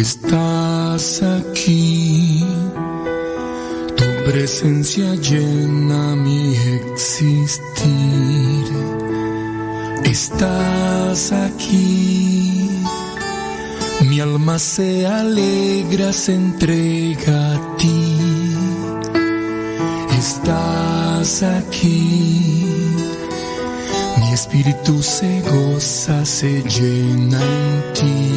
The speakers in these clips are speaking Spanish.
estás aquí. Tu presencia llena mi existir. Estás aquí. Mi alma se alegra, se entrega a ti. Estás aquí. Mi espíritu se goza, se llena en ti.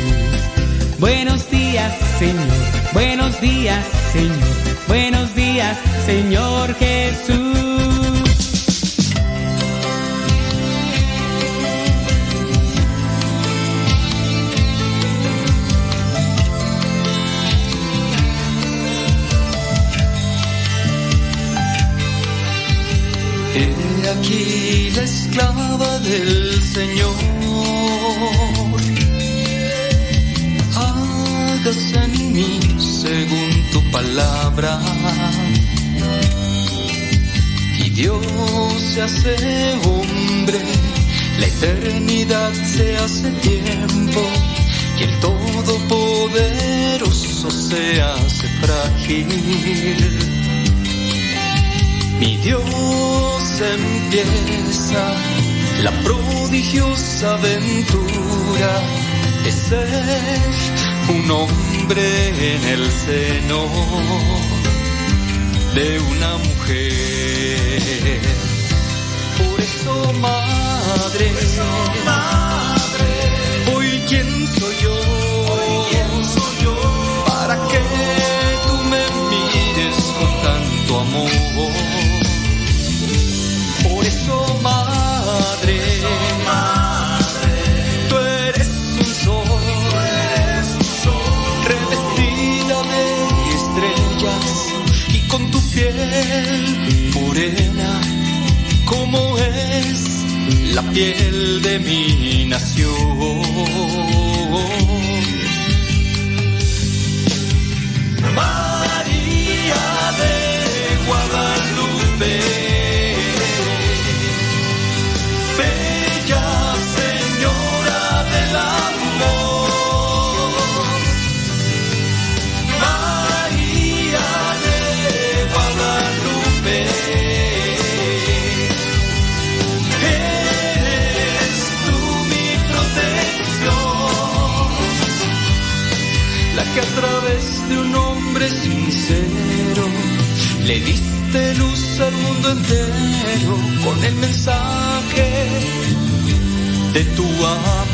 Buenos días, Señor. Buenos días, Señor. Buenos días, Señor Jesús. He aquí la esclava del Señor. En mí según tu palabra. Y Dios se hace hombre, la eternidad se hace tiempo. Y el Todopoderoso se hace frágil. Mi Dios empieza la prodigiosa aventura de ser un hombre en el seno de una mujer. Por eso, madre, hoy quién soy yo, la piel de mi nación. Que a través de un hombre sincero le diste luz al mundo entero con el mensaje de tu amor.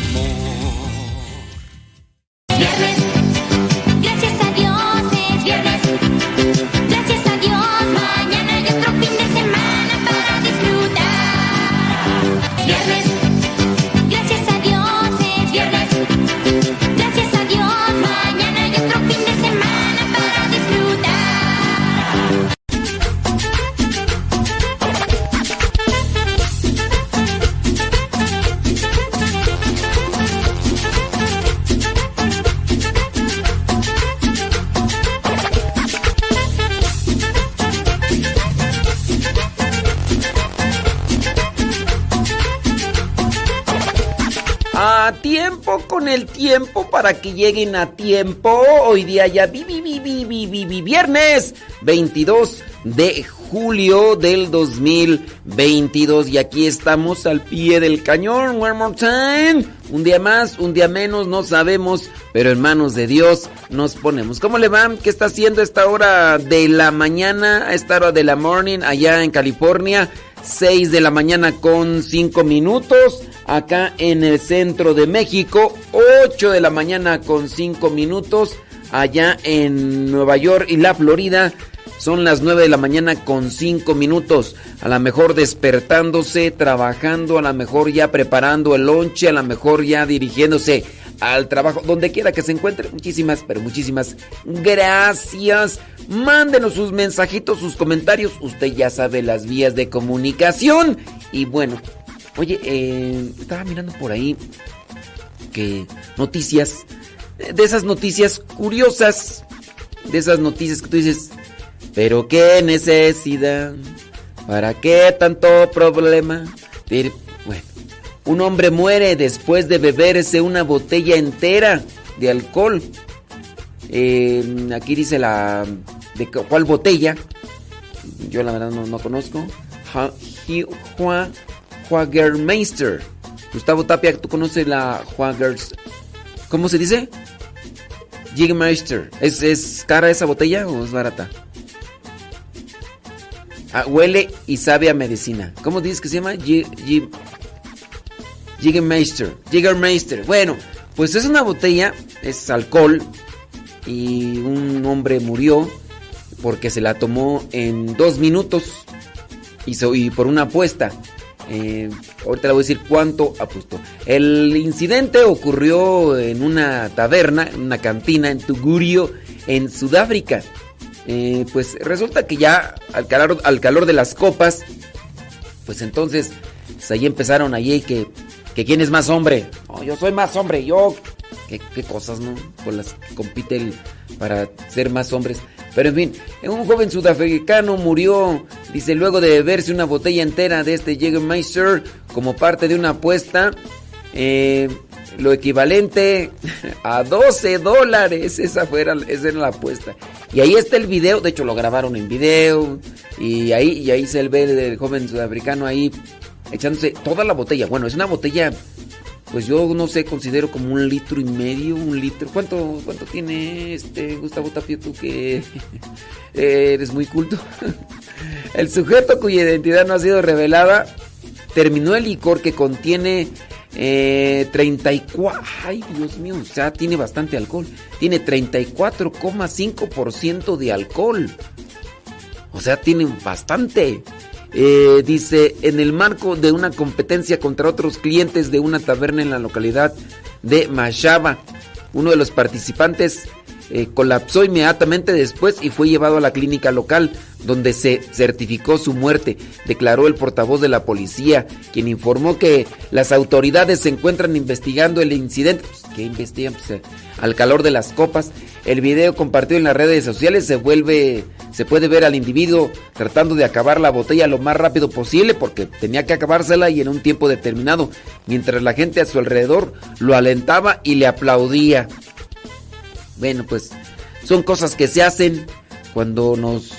Que lleguen a tiempo. Hoy día ya vi, vi, vi, vi, vi, vi, vi, viernes 22 de julio del 2022 y aquí estamos al pie del cañón. One more time. Un día más, un día menos, no sabemos, pero en manos de Dios nos ponemos. ¿Cómo le va? ¿Qué está haciendo esta hora de la mañana, a esta hora de la morning allá en California? 6 de la mañana con 5 minutos. Acá en el centro de México, 8 de la mañana con 5 minutos. Allá en Nueva York y la Florida, son las 9 de la mañana con 5 minutos. A lo mejor despertándose, trabajando, a lo mejor ya preparando el lonche, a lo mejor ya dirigiéndose al trabajo, donde quiera que se encuentre. Muchísimas, pero muchísimas gracias. Mándenos sus mensajitos, sus comentarios. Usted ya sabe las vías de comunicación. Y bueno, oye, eh, estaba mirando por ahí que noticias, de esas noticias curiosas, de esas noticias que tú dices, pero qué necesidad, para qué tanto problema. Bueno, un hombre muere después de beberse una botella entera de alcohol. Eh, aquí dice la de cuál botella. Yo la verdad no, no conozco. Juan Jagermeister. Gustavo Tapia, ¿tú conoces la Jager's? ¿Cómo se dice? Jägermeister. ¿Es, ¿Es cara esa botella o es barata? Ah, huele y sabe a medicina. ¿Cómo dices que se llama? Jägermeister. Jägermeister. Bueno, pues es una botella, es alcohol. Y un hombre murió porque se la tomó en dos minutos. Y, y por una apuesta. Eh, ahorita le voy a decir cuánto apostó. El incidente ocurrió en una taberna, en una cantina en Tugurio, en Sudáfrica. Eh, pues resulta que ya al calor, al calor de las copas, pues entonces pues ahí empezaron allí que, que quién es más hombre. Yo soy más hombre, yo. Qué, qué cosas, ¿no? Con las que compite para ser más hombres. Pero en fin, un joven sudafricano murió, dice, luego de beberse una botella entera de este Jägermeister como parte de una apuesta. Eh, lo equivalente a 12 dólares. Esa, fuera, esa era la apuesta. Y ahí está el video, de hecho lo grabaron en video. Y ahí, y ahí se ve el joven sudafricano ahí echándose toda la botella. Bueno, es una botella, pues yo no sé, considero como un litro y medio, un litro. ¿Cuánto, cuánto tiene este Gustavo Tapio tú que eres muy culto? el sujeto cuya identidad no ha sido revelada terminó el licor que contiene eh, 34. Ay, Dios mío, o sea, tiene bastante alcohol. Tiene 34,5% de alcohol. O sea, tiene bastante. Eh, dice, en el marco de una competencia contra otros clientes de una taberna en la localidad de Mashaba, uno de los participantes eh, colapsó inmediatamente después y fue llevado a la clínica local donde se certificó su muerte, declaró el portavoz de la policía, quien informó que las autoridades se encuentran investigando el incidente. Pues, ¿Qué investigan? Pues, eh, al calor de las copas. El video compartido en las redes sociales se vuelve, se puede ver al individuo tratando de acabar la botella lo más rápido posible porque tenía que acabársela y en un tiempo determinado, mientras la gente a su alrededor lo alentaba y le aplaudía. Bueno, pues son cosas que se hacen cuando nos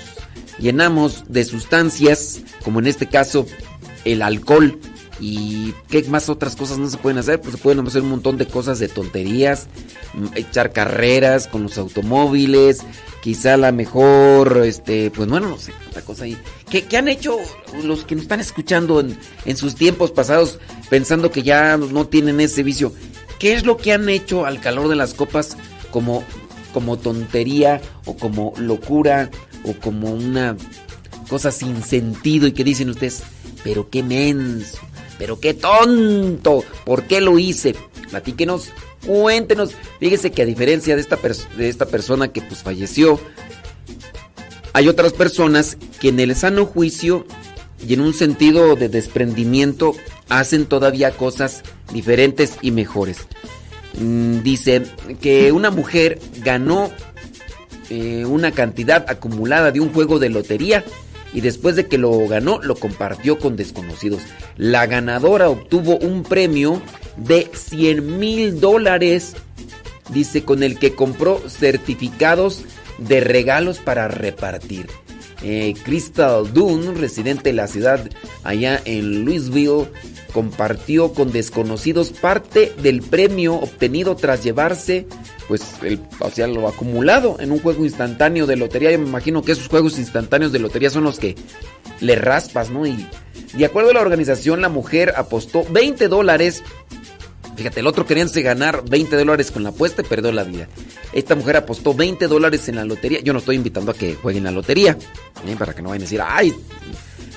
llenamos de sustancias, como en este caso el alcohol. ¿Y qué más otras cosas no se pueden hacer? Pues se pueden hacer un montón de cosas de tonterías, mm, echar carreras con los automóviles, quizá la mejor, este, pues bueno, no sé, otra cosa ahí. ¿Qué, qué han hecho los que nos están escuchando en, en sus tiempos pasados pensando que ya no tienen ese vicio? ¿Qué es lo que han hecho al calor de las copas como, como tontería o como locura o como una cosa sin sentido y que dicen ustedes, pero qué menso, pero qué tonto, ¿por qué lo hice? Platíquenos, cuéntenos. Fíjese que a diferencia de esta, de esta persona que pues falleció, hay otras personas que en el sano juicio y en un sentido de desprendimiento hacen todavía cosas diferentes y mejores. Mm, dice que una mujer ganó eh, una cantidad acumulada de un juego de lotería y después de que lo ganó lo compartió con desconocidos. La ganadora obtuvo un premio de 100 mil dólares. Dice, con el que compró certificados de regalos para repartir. Eh, Crystal Dunn, residente de la ciudad allá en Louisville, compartió con desconocidos parte del premio obtenido tras llevarse pues el, o lo acumulado en un juego instantáneo de lotería. Yo me imagino que esos juegos instantáneos de lotería son los que le raspas, ¿no? Y de acuerdo a la organización, la mujer apostó 20 dólares. Fíjate, el otro queríanse ganar 20 dólares con la apuesta y perdió la vida. Esta mujer apostó 20 dólares en la lotería. Yo no estoy invitando a que jueguen la lotería, ¿eh? para que no vayan a decir, ay.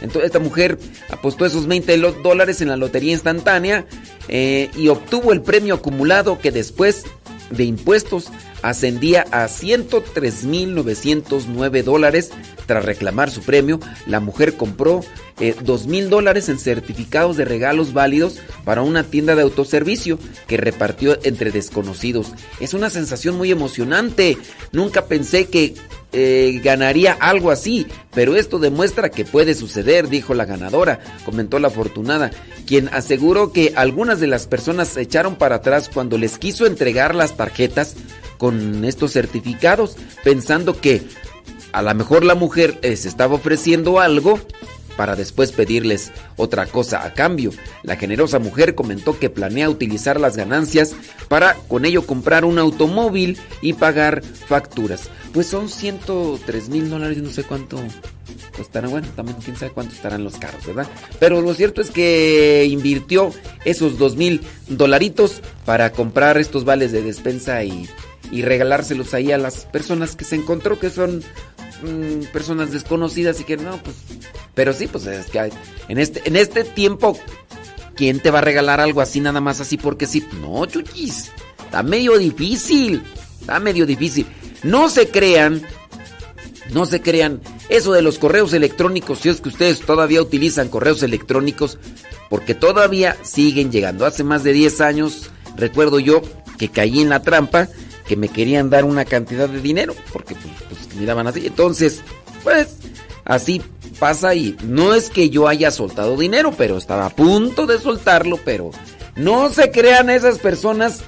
Entonces esta mujer apostó esos 20 dólares en la lotería instantánea eh, y obtuvo el premio acumulado que después de impuestos ascendía a 103.909 dólares. Tras reclamar su premio, la mujer compró eh, 2.000 dólares en certificados de regalos válidos para una tienda de autoservicio que repartió entre desconocidos. Es una sensación muy emocionante. Nunca pensé que eh, ganaría algo así, pero esto demuestra que puede suceder, dijo la ganadora, comentó la afortunada, quien aseguró que algunas de las personas se echaron para atrás cuando les quiso entregar las tarjetas con estos certificados, pensando que a lo mejor la mujer les estaba ofreciendo algo para después pedirles otra cosa a cambio. La generosa mujer comentó que planea utilizar las ganancias para con ello comprar un automóvil y pagar facturas. Pues son 103 mil dólares, no sé cuánto costará. Bueno, también quién sabe cuánto estarán los carros, ¿verdad? Pero lo cierto es que invirtió esos 2 mil dolaritos para comprar estos vales de despensa y, y regalárselos ahí a las personas que se encontró que son mm, personas desconocidas y que no, pues pero sí, pues es que hay- en este, en este tiempo, ¿quién te va a regalar algo así nada más así porque sí? No, chuchis. Está medio difícil. Está medio difícil. No se crean. No se crean. Eso de los correos electrónicos, si es que ustedes todavía utilizan correos electrónicos, porque todavía siguen llegando. Hace más de 10 años, recuerdo yo que caí en la trampa, me querían dar una cantidad de dinero, porque pues, pues, me daban así. Entonces, pues, así pasa y no es que yo haya soltado dinero, pero estaba a punto de soltarlo, pero no se crean esas personas,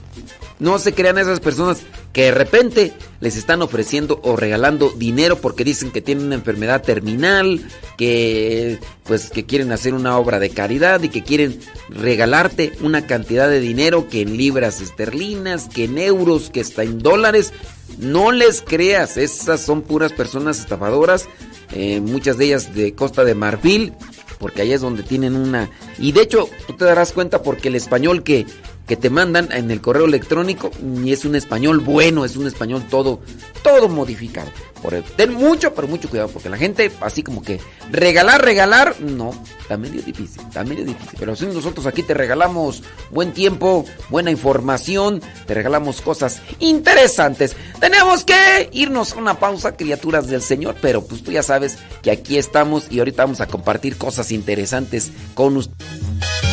no se crean esas personas que de repente les están ofreciendo o regalando dinero porque dicen que tienen una enfermedad terminal, que pues que quieren hacer una obra de caridad y que quieren regalarte una cantidad de dinero que en libras esterlinas, que en euros, que está en dólares. No les creas, esas son puras personas estafadoras, eh, muchas de ellas de Costa de Marfil, porque allá es donde tienen una... Y de hecho, tú te darás cuenta porque el español que, que te mandan en el correo electrónico ni es un español bueno, es un español todo, todo modificado. Por el- ten mucho, pero mucho cuidado, porque la gente así como que regalar, regalar, no, está medio difícil, está medio difícil. Pero si nosotros aquí te regalamos buen tiempo, buena información, te regalamos cosas interesantes. Tenemos que irnos a una pausa, criaturas del Señor, pero pues tú ya sabes que aquí estamos y ahorita vamos a compartir cosas interesantes con ustedes.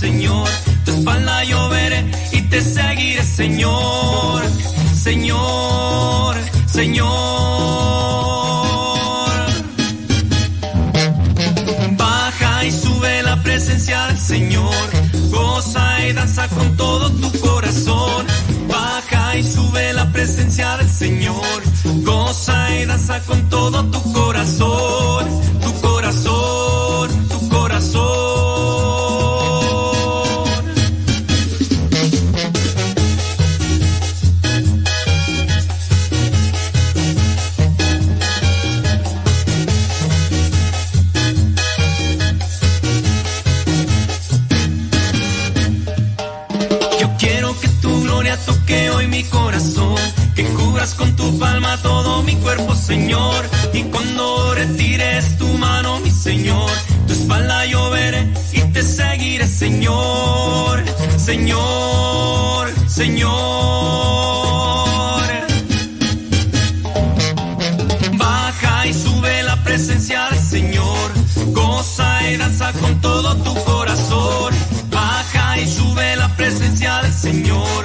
Señor, tu espalda yo veré y te seguiré, Señor. Señor, Señor. Baja y sube la presencia del Señor. Goza y danza con todo tu corazón. Baja y sube la presencia del Señor. Goza y danza con todo tu corazón. Tu corazón, tu corazón. Cubras con tu palma todo mi cuerpo, Señor. Y cuando retires tu mano, mi Señor, tu espalda yo veré y te seguiré, Señor, Señor, Señor. Baja y sube la presencia del Señor, goza y danza con todo tu corazón. Baja y sube la presencia del Señor,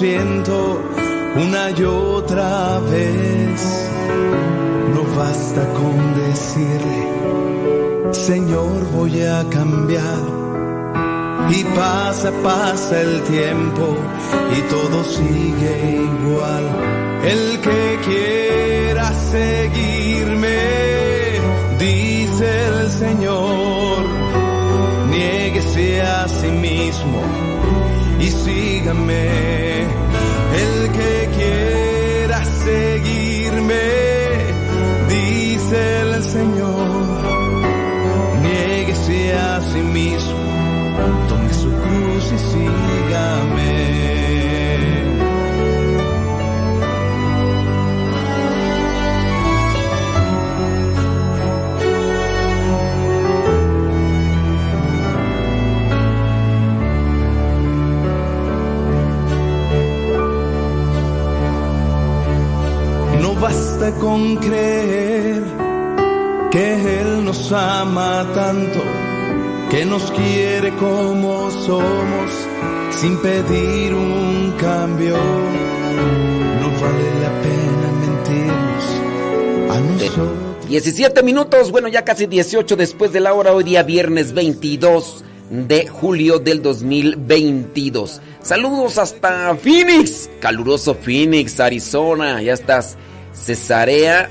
siento una y otra vez. No basta con decirle, Señor voy a cambiar. Y pasa, pasa el tiempo y todo sigue igual. El que quiera seguirme, dice el Señor, niéguese a sí mismo y sígame. Basta con creer que Él nos ama tanto, que nos quiere como somos, sin pedir un cambio. No vale la pena mentirnos a nosotros. 17 minutos, bueno, ya casi 18 después de la hora, hoy día viernes 22 de julio del 2022. Saludos hasta Phoenix, caluroso Phoenix, Arizona, ya estás. Cesarea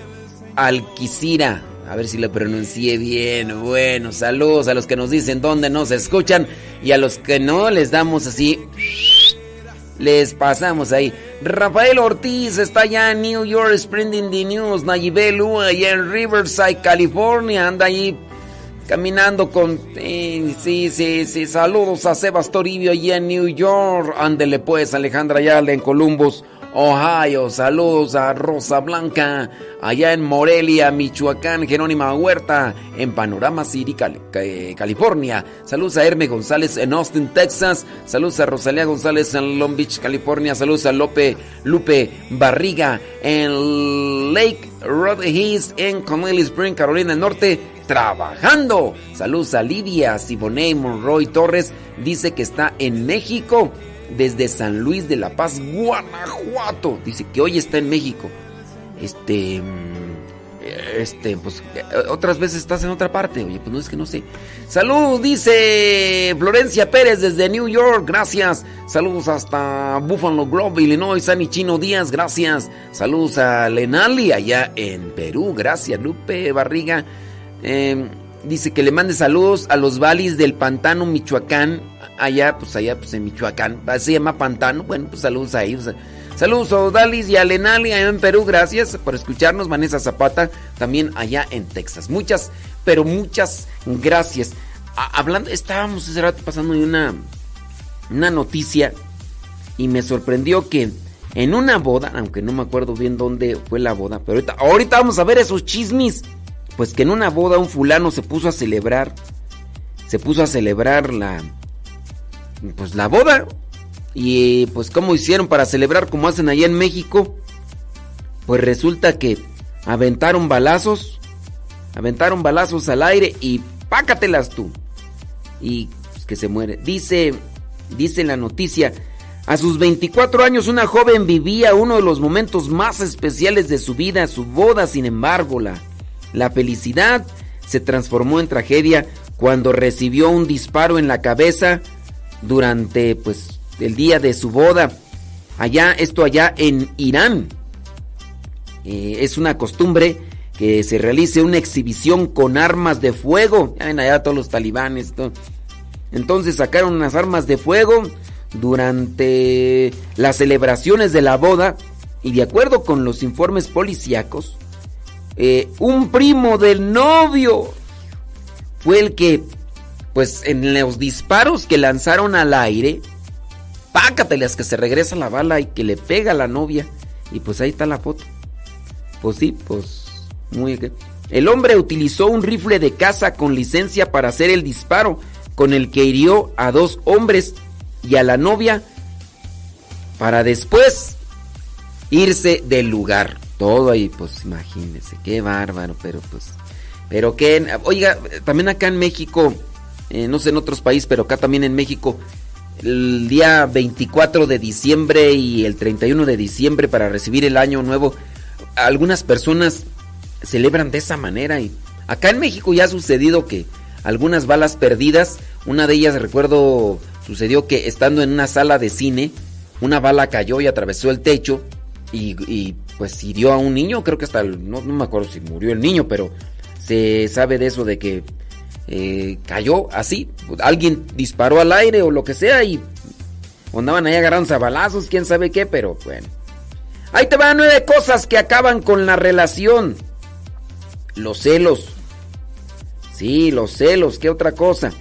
Alquicira, a ver si lo pronuncié bien. Bueno, saludos a los que nos dicen dónde nos escuchan y a los que no les damos así les pasamos ahí. Rafael Ortiz está allá en New York, spreading the news. Nayibelu, allá en Riverside, California, anda ahí caminando con. eh, sí, sí, sí. Saludos a Sebas Toribio allá en New York. Ándele pues, Alejandra Ayala en Columbus, Ohio. Saludos a Rosa Blanca allá en Morelia, Michoacán. Jerónima Huerta en Panorama City, eh, California. Saludos a Herme González en Austin, Texas. Saludos a Rosalía González en Long Beach, California. Saludos a Lope, Lupe Barriga en Lake Hills en Connelly Spring, Carolina del Norte. Trabajando. Saludos a Lidia Siboney Monroy Torres. Dice que está en México desde San Luis de la Paz, Guanajuato. Dice que hoy está en México. Este. mm, Este, pues eh, otras veces estás en otra parte. Oye, pues no es que no sé. Saludos, dice Florencia Pérez desde New York. Gracias. Saludos hasta Buffalo Grove, Illinois. Sani Chino Díaz. Gracias. Saludos a Lenali allá en Perú. Gracias, Lupe Barriga. Eh, dice que le mande saludos a los valis del Pantano, Michoacán. Allá, pues allá, pues en Michoacán. Se llama Pantano. Bueno, pues saludos a ellos. Saludos a Odalis y a Lenali allá en Perú. Gracias por escucharnos. Vanessa Zapata también allá en Texas. Muchas, pero muchas gracias. Hablando, estábamos ese rato pasando una, una noticia y me sorprendió que en una boda, aunque no me acuerdo bien dónde fue la boda, pero ahorita, ahorita vamos a ver esos chismes. Pues que en una boda un fulano se puso a celebrar, se puso a celebrar la, pues la boda. Y pues cómo hicieron para celebrar como hacen allá en México. Pues resulta que aventaron balazos, aventaron balazos al aire y pácatelas tú. Y pues, que se muere. Dice, dice la noticia, a sus 24 años una joven vivía uno de los momentos más especiales de su vida, su boda, sin embargo, la, la felicidad se transformó en tragedia cuando recibió un disparo en la cabeza durante pues el día de su boda. Allá, esto allá en Irán. Eh, es una costumbre que se realice una exhibición con armas de fuego. Ya ven allá todos los talibanes. Entonces sacaron unas armas de fuego durante las celebraciones de la boda y de acuerdo con los informes policíacos, eh, un primo del novio fue el que, pues en los disparos que lanzaron al aire, pácatelas que se regresa la bala y que le pega a la novia. Y pues ahí está la foto. Pues sí, pues muy bien. El hombre utilizó un rifle de caza con licencia para hacer el disparo, con el que hirió a dos hombres y a la novia para después irse del lugar. Todo ahí, pues imagínense, qué bárbaro, pero pues, pero que, oiga, también acá en México, eh, no sé en otros países, pero acá también en México, el día 24 de diciembre y el 31 de diciembre para recibir el año nuevo, algunas personas celebran de esa manera y acá en México ya ha sucedido que algunas balas perdidas, una de ellas recuerdo sucedió que estando en una sala de cine, una bala cayó y atravesó el techo y, pues hirió a un niño, creo que hasta, el- no, no me acuerdo si murió el niño, pero se sabe de eso de que eh, cayó así, alguien disparó al aire o lo que sea y andaban ahí agarrándose a balazos, quién sabe qué, pero bueno. Ahí te van nueve cosas que acaban con la relación. Los celos. Sí, los celos, ¿qué otra cosa?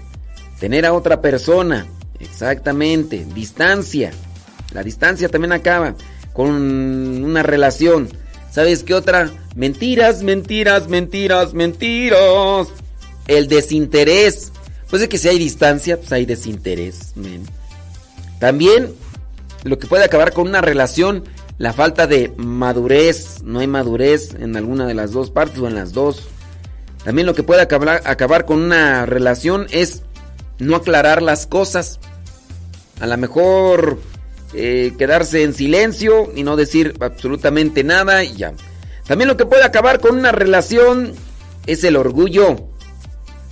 Tener a otra persona. Exactamente. Distancia. La distancia también acaba con una relación. ¿Sabes qué otra? Mentiras, mentiras, mentiras, mentiras. El desinterés. Pues es que si hay distancia, pues hay desinterés. También lo que puede acabar con una relación, la falta de madurez. No hay madurez en alguna de las dos partes o en las dos. También lo que puede acabar, acabar con una relación es no aclarar las cosas. A lo mejor eh, quedarse en silencio y no decir absolutamente nada y ya. También lo que puede acabar con una relación es el orgullo.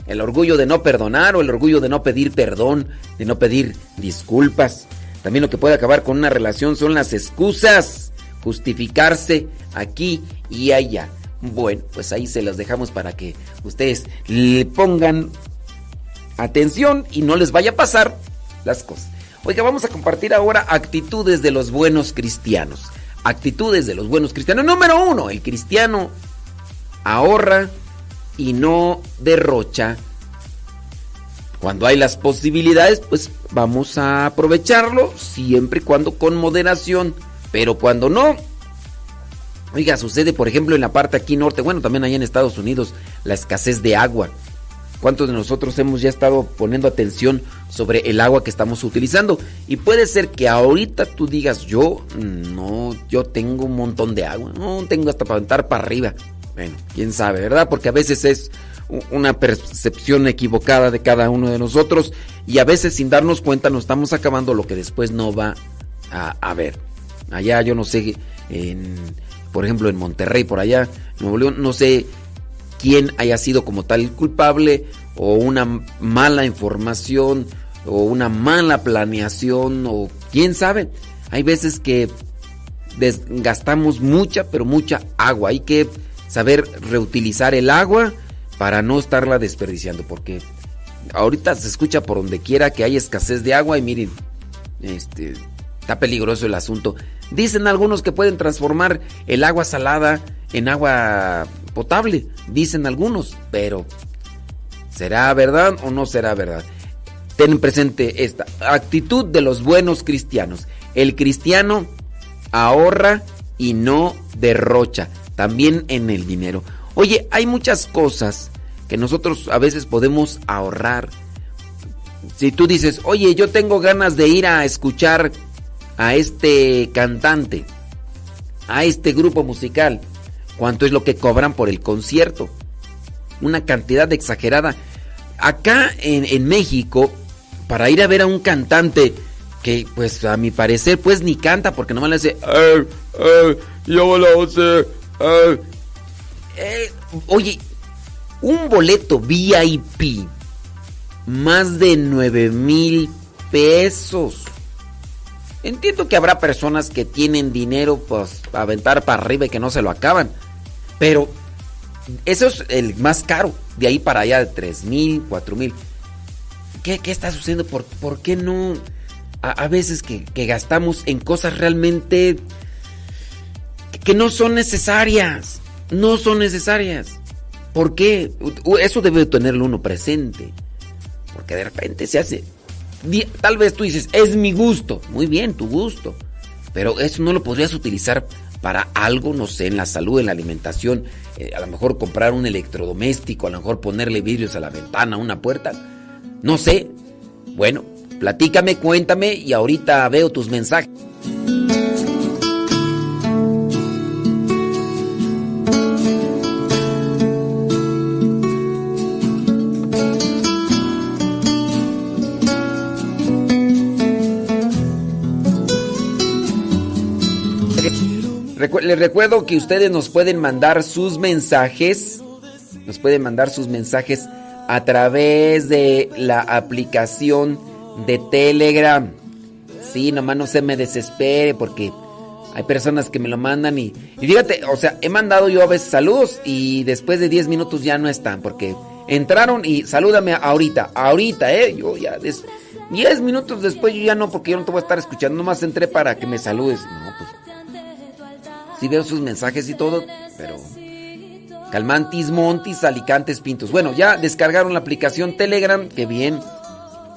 El orgullo de no perdonar o el orgullo de no pedir perdón, de no pedir disculpas. También lo que puede acabar con una relación son las excusas. Justificarse aquí y allá. Bueno, pues ahí se las dejamos para que ustedes le pongan atención y no les vaya a pasar las cosas. Oiga, vamos a compartir ahora actitudes de los buenos cristianos. Actitudes de los buenos cristianos. Número uno, el cristiano ahorra y no derrocha. Cuando hay las posibilidades, pues vamos a aprovecharlo siempre y cuando con moderación. Pero cuando no, oiga, sucede por ejemplo en la parte aquí norte, bueno, también allá en Estados Unidos, la escasez de agua. ¿Cuántos de nosotros hemos ya estado poniendo atención sobre el agua que estamos utilizando? Y puede ser que ahorita tú digas, yo no, yo tengo un montón de agua, no tengo hasta para aventar para arriba. Bueno, quién sabe, ¿verdad? Porque a veces es una percepción equivocada de cada uno de nosotros y a veces sin darnos cuenta nos estamos acabando lo que después no va a, a ver. Allá yo no sé, en, por ejemplo en Monterrey, por allá, Nuevo León, no sé quién haya sido como tal el culpable o una mala información o una mala planeación o quién sabe. Hay veces que desgastamos mucha, pero mucha agua. Hay que saber reutilizar el agua para no estarla desperdiciando porque ahorita se escucha por donde quiera que hay escasez de agua y miren, este está peligroso el asunto. Dicen algunos que pueden transformar el agua salada en agua potable, dicen algunos, pero ¿será verdad o no será verdad? Ten presente esta actitud de los buenos cristianos. El cristiano ahorra y no derrocha, también en el dinero. Oye, hay muchas cosas que nosotros a veces podemos ahorrar. Si tú dices, oye, yo tengo ganas de ir a escuchar a este cantante, a este grupo musical, ¿cuánto es lo que cobran por el concierto? Una cantidad exagerada. Acá en, en México, para ir a ver a un cantante que, pues a mi parecer, pues ni canta porque nomás le hace, "Eh, eh, yo lo sé, eh". Eh, oye, un boleto VIP, más de 9 mil pesos. Entiendo que habrá personas que tienen dinero pues a aventar para arriba y que no se lo acaban. Pero eso es el más caro. De ahí para allá de 3 mil, 4 mil. ¿Qué, qué está sucediendo? ¿Por, por qué no? A, a veces que, que gastamos en cosas realmente que, no son necesarias. No son necesarias. ¿Por qué? Eso debe tenerlo uno presente. Porque de repente se hace. Tal vez tú dices, es mi gusto. Muy bien, tu gusto. Pero eso no lo podrías utilizar para algo, no sé, en la salud, en la alimentación. eh, a lo mejor comprar un electrodoméstico, a lo mejor ponerle vidrios a la ventana, una puerta. No sé. Bueno, platícame, cuéntame y ahorita veo tus mensajes. Les recuerdo que ustedes nos pueden mandar sus mensajes. Nos pueden mandar sus mensajes a través de la aplicación de Telegram. Sí, nomás no se me desespere porque hay personas que me lo mandan y, y fíjate, o sea, he mandado yo a veces saludos y después de 10 minutos ya no están porque entraron y salúdame ahorita, ahorita, eh, yo ya des- 10 minutos después yo ya no porque yo no te voy a estar escuchando, nomás entré para que me saludes. No, sí veo sus mensajes y todo, pero Calmantis, Montis, Alicantes, Pintos. Bueno, ya descargaron la aplicación Telegram, qué bien.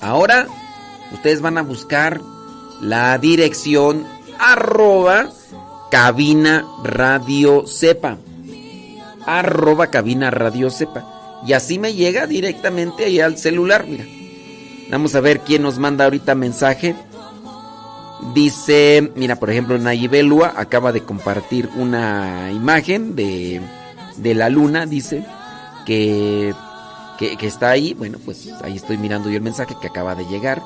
Ahora ustedes van a buscar la dirección arroba cabina radio sepa. Arroba cabina radio sepa. Y así me llega directamente ahí al celular, mira. Vamos a ver quién nos manda ahorita mensaje. Dice, mira, por ejemplo, Nayibelua acaba de compartir una imagen de, de la luna, dice, que, que, está ahí. Bueno, pues ahí estoy mirando yo el mensaje que acaba de llegar.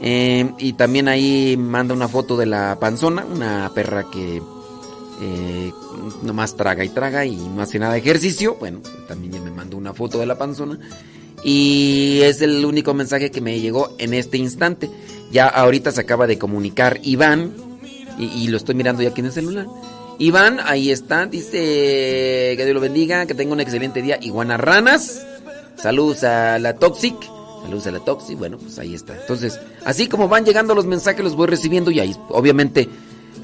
Eh, y también ahí manda una foto de la panzona, una perra que eh, nomás traga y traga y no hace nada de ejercicio. Bueno, también ya me mandó una foto de la panzona. Y es el único mensaje que me llegó en este instante. Ya ahorita se acaba de comunicar Iván. Y, lo estoy mirando ya aquí en el celular. Iván, ahí está. Dice que Dios lo bendiga. Que tenga un excelente día. Iguana Ranas. Saludos a la Toxic. Saludos a la Toxic. Bueno, pues ahí está. Entonces, así como van llegando los mensajes, los voy recibiendo. Y ahí, obviamente,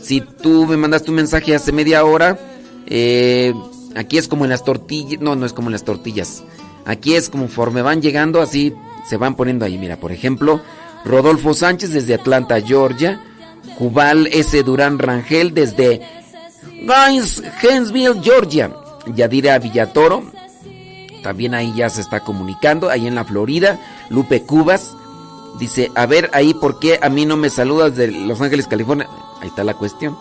si tú me mandaste un mensaje hace media hora. eh, aquí es como en las tortillas. No, no es como en las tortillas. Aquí es conforme van llegando, así se van poniendo ahí. Mira, por ejemplo, Rodolfo Sánchez desde Atlanta, Georgia. Jubal S. Durán Rangel desde Gaines, Gainesville, Georgia. Yadira Villatoro. También ahí ya se está comunicando. Ahí en la Florida. Lupe Cubas. Dice, a ver ahí por qué a mí no me saludas de Los Ángeles, California. Ahí está la cuestión.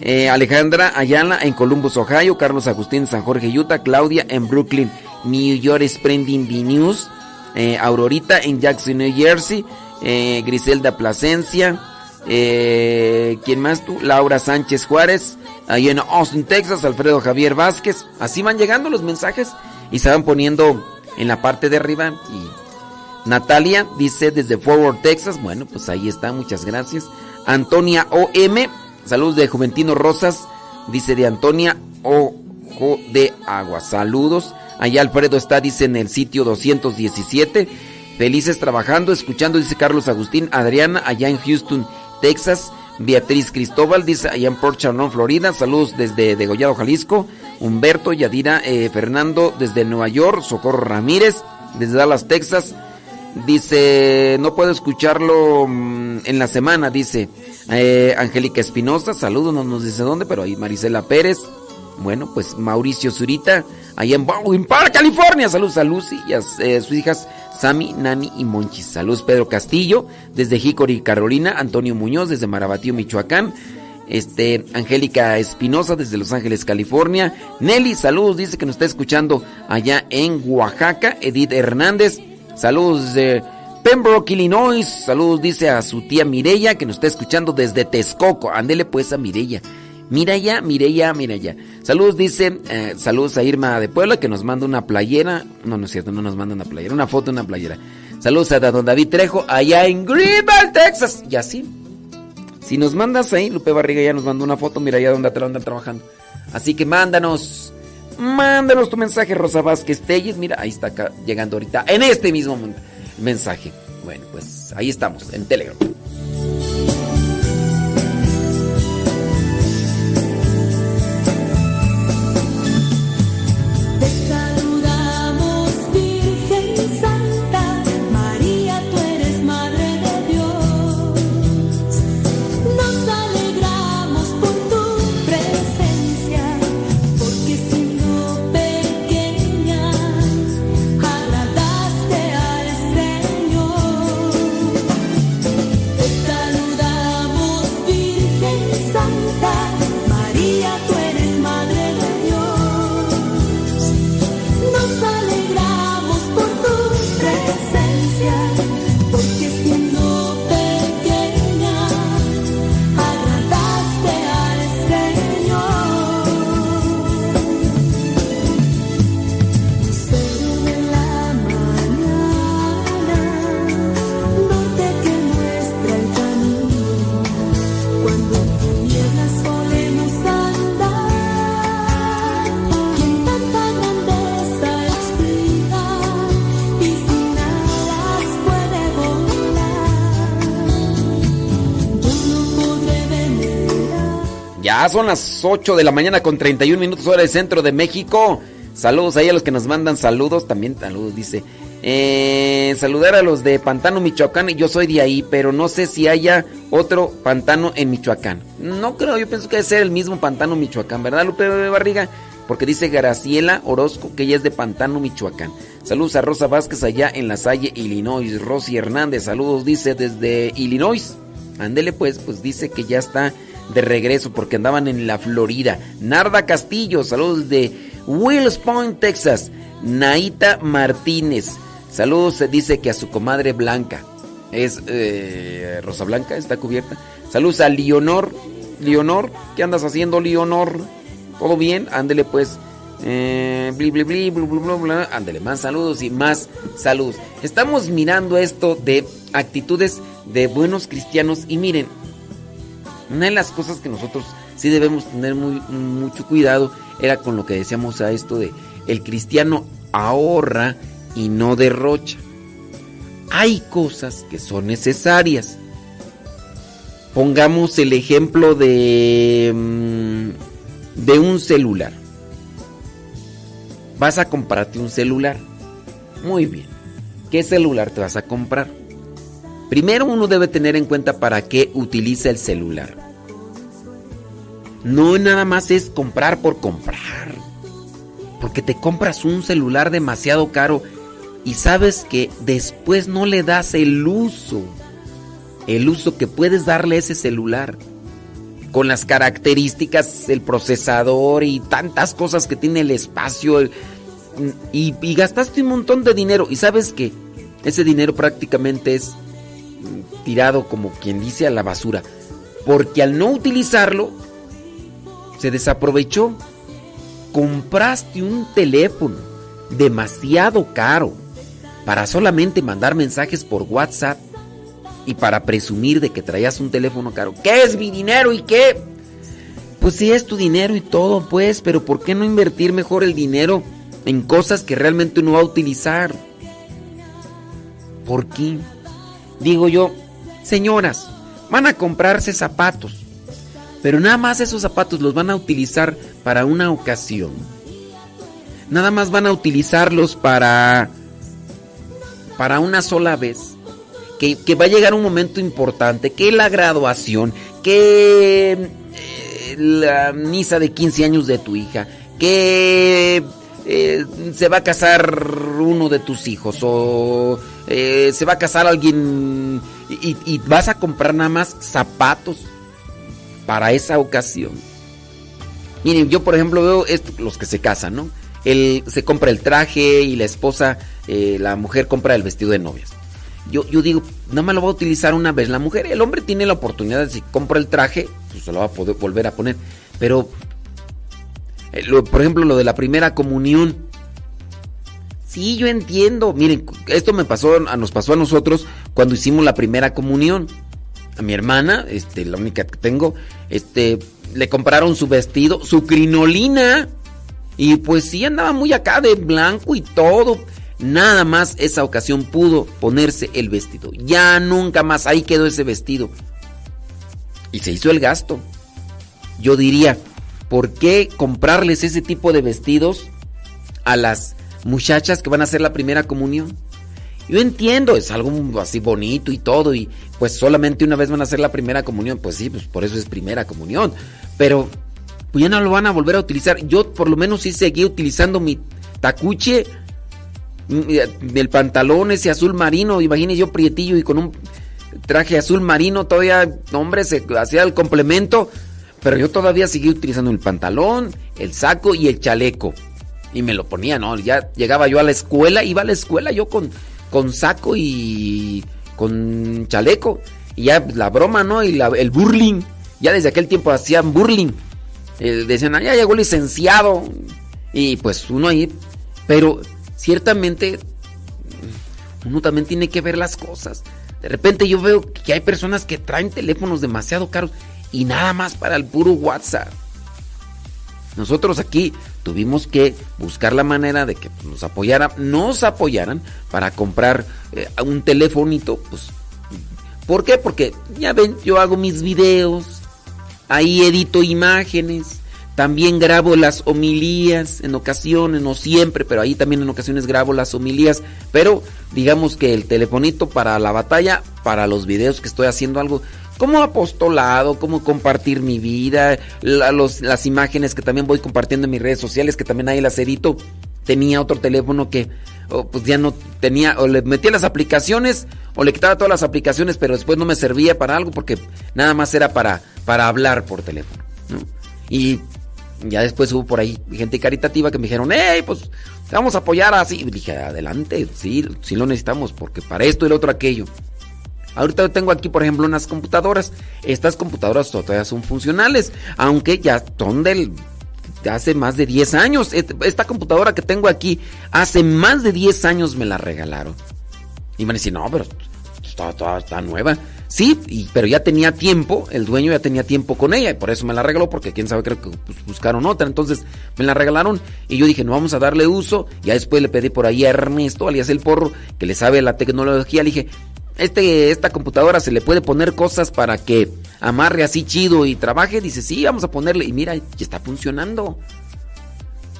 Eh, Alejandra Ayala en Columbus, Ohio. Carlos Agustín en San Jorge, Utah. Claudia en Brooklyn, New York, Spreading the News. Eh, Aurorita en Jackson, New Jersey. Eh, Griselda Plasencia. Eh, ¿Quién más tú? Laura Sánchez Juárez. Ahí en Austin, Texas. Alfredo Javier Vázquez. Así van llegando los mensajes y se van poniendo en la parte de arriba. Y Natalia dice desde Forward, Texas. Bueno, pues ahí está. Muchas gracias. Antonia OM. Saludos de Juventino Rosas. Dice de Antonia Ojo de Agua. Saludos. Allá Alfredo está, dice, en el sitio 217. Felices trabajando, escuchando, dice Carlos Agustín. Adriana, allá en Houston, Texas. Beatriz Cristóbal, dice, allá en Port Charlotte, Florida. Saludos desde Degollado, Jalisco. Humberto, Yadira, eh, Fernando, desde Nueva York. Socorro Ramírez, desde Dallas, Texas. Dice, no puedo escucharlo mm, en la semana, dice. Eh, Angélica Espinosa, saludos, no nos dice dónde, pero ahí Marisela Pérez. Bueno, pues Mauricio Zurita, ahí en Baldwin Park, California. Saludos a Lucy y a eh, sus hijas Sami, Nani y Monchis. Saludos Pedro Castillo, desde Hickory, Carolina. Antonio Muñoz, desde Marabatío, Michoacán. Este, Angélica Espinosa, desde Los Ángeles, California. Nelly, saludos, dice que nos está escuchando allá en Oaxaca. Edith Hernández, saludos de Pembroke, Illinois. Saludos, dice a su tía Mireya, que nos está escuchando desde Texcoco. Ándele pues a Mireya. Mira ya, mire ya, mira ya. Saludos, dice, eh, saludos a Irma de Puebla que nos manda una playera. No, no es cierto, no nos manda una playera, una foto una playera. Saludos a don David Trejo allá en Greenville, Texas. Y así. Si nos mandas ahí, Lupe Barriga ya nos mandó una foto, mira ya dónde andan trabajando. Así que mándanos, mándanos tu mensaje, Rosa Vázquez Telles. Mira, ahí está acá, llegando ahorita, en este mismo mensaje. Bueno, pues ahí estamos, en Telegram. Ya son las 8 de la mañana con 31 minutos hora del centro de México. Saludos ahí a los que nos mandan saludos. También saludos, dice. Eh, saludar a los de Pantano, Michoacán. Yo soy de ahí, pero no sé si haya otro pantano en Michoacán. No creo, yo pienso que debe ser el mismo Pantano, Michoacán, ¿verdad, Lupe Barriga? Porque dice Graciela Orozco que ella es de Pantano, Michoacán. Saludos a Rosa Vázquez allá en La Salle, Illinois. Rosy Hernández, saludos, dice desde Illinois. Ándele pues, pues dice que ya está de regreso porque andaban en la Florida. Narda Castillo, saludos de Wills Point, Texas. Naita Martínez, saludos, se dice que a su comadre Blanca. Es eh, Rosa Blanca, está cubierta. Saludos a Leonor. Leonor, ¿qué andas haciendo, Leonor? ¿Todo bien? Ándele pues. Eh, bli, bli, bli, blu, blu, blu. Ándele, más saludos y más saludos. Estamos mirando esto de actitudes de buenos cristianos y miren, una de las cosas que nosotros sí debemos tener muy, mucho cuidado era con lo que decíamos a esto de el cristiano ahorra y no derrocha. Hay cosas que son necesarias. Pongamos el ejemplo de mm, de un celular. Vas a comprarte un celular. Muy bien. ¿Qué celular te vas a comprar? Primero uno debe tener en cuenta para qué utiliza el celular. No nada más es comprar por comprar. Porque te compras un celular demasiado caro y sabes que después no le das el uso. El uso que puedes darle a ese celular. Con las características, el procesador y tantas cosas que tiene el espacio. Y, y gastaste un montón de dinero. Y sabes que ese dinero prácticamente es tirado como quien dice a la basura. Porque al no utilizarlo, se desaprovechó. Compraste un teléfono demasiado caro para solamente mandar mensajes por WhatsApp y para presumir de que traías un teléfono caro. ¿Qué es mi dinero y qué? Pues sí es tu dinero y todo, pues, pero ¿por qué no invertir mejor el dinero en cosas que realmente uno va a utilizar? ¿Por qué? Digo yo, señoras, van a comprarse zapatos, pero nada más esos zapatos los van a utilizar para una ocasión. Nada más van a utilizarlos para para una sola vez. Que, va a llegar un momento importante, que la graduación, que eh, la misa de 15 años de tu hija, que eh, se va a casar uno de tus hijos o eh, se va a casar alguien y, vas a comprar nada más zapatos para esa ocasión. Miren, yo por ejemplo veo esto, los que se casan, ¿no? Él se compra el traje y la esposa, eh, la mujer compra el vestido de novias. Yo, yo digo, nada más lo va a utilizar una vez la mujer. El hombre tiene la oportunidad de si compra el traje, pues se lo va a poder volver a poner. Pero, lo- por ejemplo, lo de la primera comunión. Sí, yo entiendo. Miren, esto me pasó, nos pasó a nosotros cuando hicimos la primera comunión. A mi hermana, este, la única que tengo, este, le compraron su vestido, su crinolina. Y pues sí andaba muy acá de blanco y todo. Nada más esa ocasión pudo ponerse el vestido. Ya nunca más ahí quedó ese vestido. Y se hizo el gasto. Yo diría, ¿por qué comprarles ese tipo de vestidos a las muchachas que van a hacer la primera comunión? Yo entiendo, es algo así bonito y todo, y pues solamente una vez van a hacer la primera comunión, pues sí, pues por eso es primera comunión, pero pues ya no lo van a volver a utilizar. Yo por lo menos sí seguí utilizando mi tacuche, mm, el pantalón ese azul marino, imagínese yo prietillo y con un traje azul marino, todavía, hombre, se hacía el complemento, pero yo todavía seguí utilizando el pantalón, el saco y el chaleco. Y me lo ponía, ¿no? Ya llegaba yo a la escuela, iba a la escuela yo con, con saco y con chaleco. Y ya la broma, ¿no? Y la- el burling. Ya desde aquel tiempo hacían burling. Eh, decían, "Ah, ya llegó licenciado. Y pues uno ahí. Pero ciertamente uno también tiene que ver las cosas. De repente yo veo que hay personas que traen teléfonos demasiado caros y nada más para el puro WhatsApp. Nosotros aquí tuvimos que buscar la manera de que nos apoyaran, nos apoyaran para comprar eh, un telefonito, pues ¿por qué? Porque ya ven, yo hago mis videos, ahí edito imágenes, también grabo las homilías en ocasiones, no siempre, pero ahí también en ocasiones grabo las homilías, pero digamos que el telefonito para la batalla, para los videos que estoy haciendo algo como apostolado, como compartir mi vida, las imágenes que también voy compartiendo en mis redes sociales, que también ahí las edito. Tenía otro teléfono que oh, pues ya no tenía, o le metía las aplicaciones, o le quitaba todas las aplicaciones, pero después no me servía para algo porque nada más era para, para hablar por teléfono. ¿no? Y ya después hubo por ahí gente caritativa que me dijeron, hey, pues vamos a apoyar así. Y dije, adelante, sí, sí lo necesitamos, porque para esto y lo otro aquello. Ahorita tengo aquí, por ejemplo, unas computadoras. Estas computadoras todavía son funcionales, aunque ya son del de hace más de 10 años. Esta computadora que tengo aquí, hace más de 10 años me la regalaron. Y me a decir, no, pero está, nueva. Sí, pero ya tenía tiempo, el dueño ya tenía tiempo con ella, y por eso me la regaló, porque quién sabe, creo que pues, buscaron otra. Entonces me la regalaron y yo dije, no vamos a darle uso. Ya después le pedí por ahí a Ernesto, alias el porro, que le sabe la tecnología. Le dije, este, esta computadora se le puede poner cosas para que amarre así chido y trabaje. Dice, sí, vamos a ponerle. Y mira, ya está funcionando.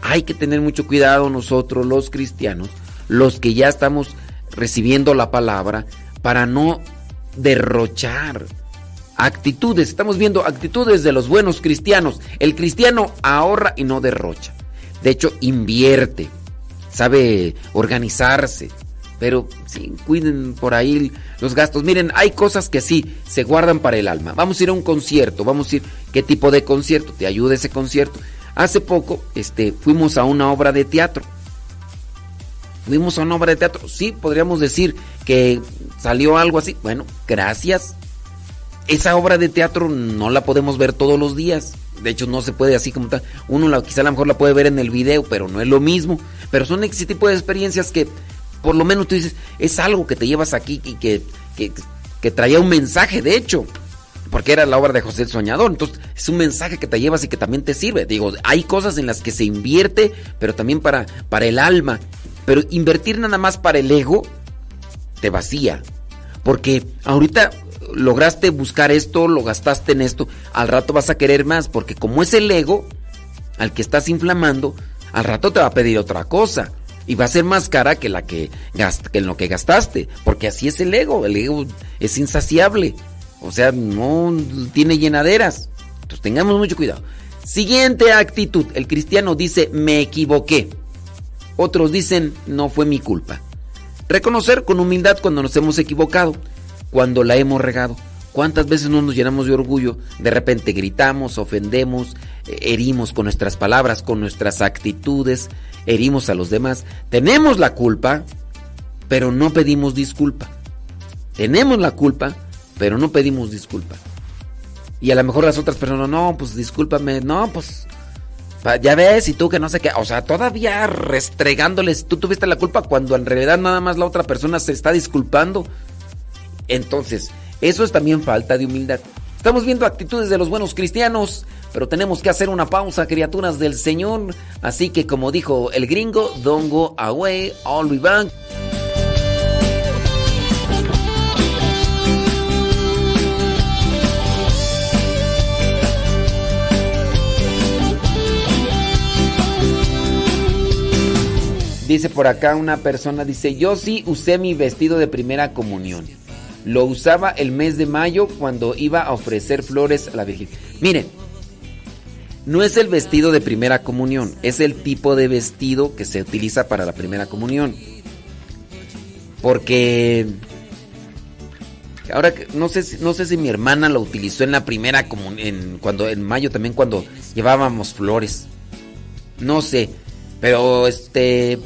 Hay que tener mucho cuidado nosotros los cristianos, los que ya estamos recibiendo la palabra, para no derrochar actitudes. Estamos viendo actitudes de los buenos cristianos. El cristiano ahorra y no derrocha. De hecho, invierte, sabe organizarse. Pero sí, cuiden por ahí los gastos. Miren, hay cosas que sí se guardan para el alma. Vamos a ir a un concierto, vamos a ir, ¿qué tipo de concierto? ¿Te ayuda ese concierto? Hace poco este, fuimos a una obra de teatro. Fuimos a una obra de teatro. Sí, podríamos decir que salió algo así. Bueno, gracias. Esa obra de teatro no la podemos ver todos los días. De hecho, no se puede así como tal. Uno la, quizá a lo mejor la puede ver en el video, pero no es lo mismo. Pero son ese tipo de experiencias que por lo menos tú dices, es algo que te llevas aquí y que, que, que traía un mensaje, de hecho. Porque era la obra de José el Soñador. Entonces, es un mensaje que te llevas y que también te sirve. Digo, hay cosas en las que se invierte, pero también para, para el alma. Pero invertir nada más para el ego te vacía. Porque ahorita lograste buscar esto, lo gastaste en esto, al rato vas a querer más, porque como es el ego al que estás inflamando, al rato te va a pedir otra cosa. Y va a ser más cara que la que, gast que en lo que gastaste. Porque así es el ego. El ego es insaciable. O sea, no tiene llenaderas. Entonces tengamos mucho cuidado. Siguiente actitud. El cristiano dice, me equivoqué. Otros dicen, no fue mi culpa. Reconocer con humildad cuando nos hemos equivocado, cuando la hemos regado. ¿Cuántas veces no nos llenamos de orgullo? De repente gritamos, ofendemos, herimos con nuestras palabras, con nuestras actitudes, herimos a los demás. Tenemos la culpa, pero no pedimos disculpa. Tenemos la culpa, pero no pedimos disculpa. Y a lo mejor las otras personas, no, pues discúlpame, no, pues ya ves, y tú que no sé qué, o sea, todavía restregándoles, tú tuviste la culpa cuando en realidad nada más la otra persona se está disculpando. Entonces, eso es también falta de humildad. Estamos viendo actitudes de los buenos cristianos, pero tenemos que hacer una pausa, criaturas del Señor. Así que como dijo el gringo, don't go away, all be back. Dice por acá una persona, dice, yo sí usé mi vestido de primera comunión. Lo usaba el mes de mayo cuando iba a ofrecer flores a la Virgen. Miren, no es el vestido de primera comunión, es el tipo de vestido que se utiliza para la primera comunión. Porque ahora no sé no sé si mi hermana lo utilizó en la primera comunión, cuando en mayo también cuando llevábamos flores. No sé, pero este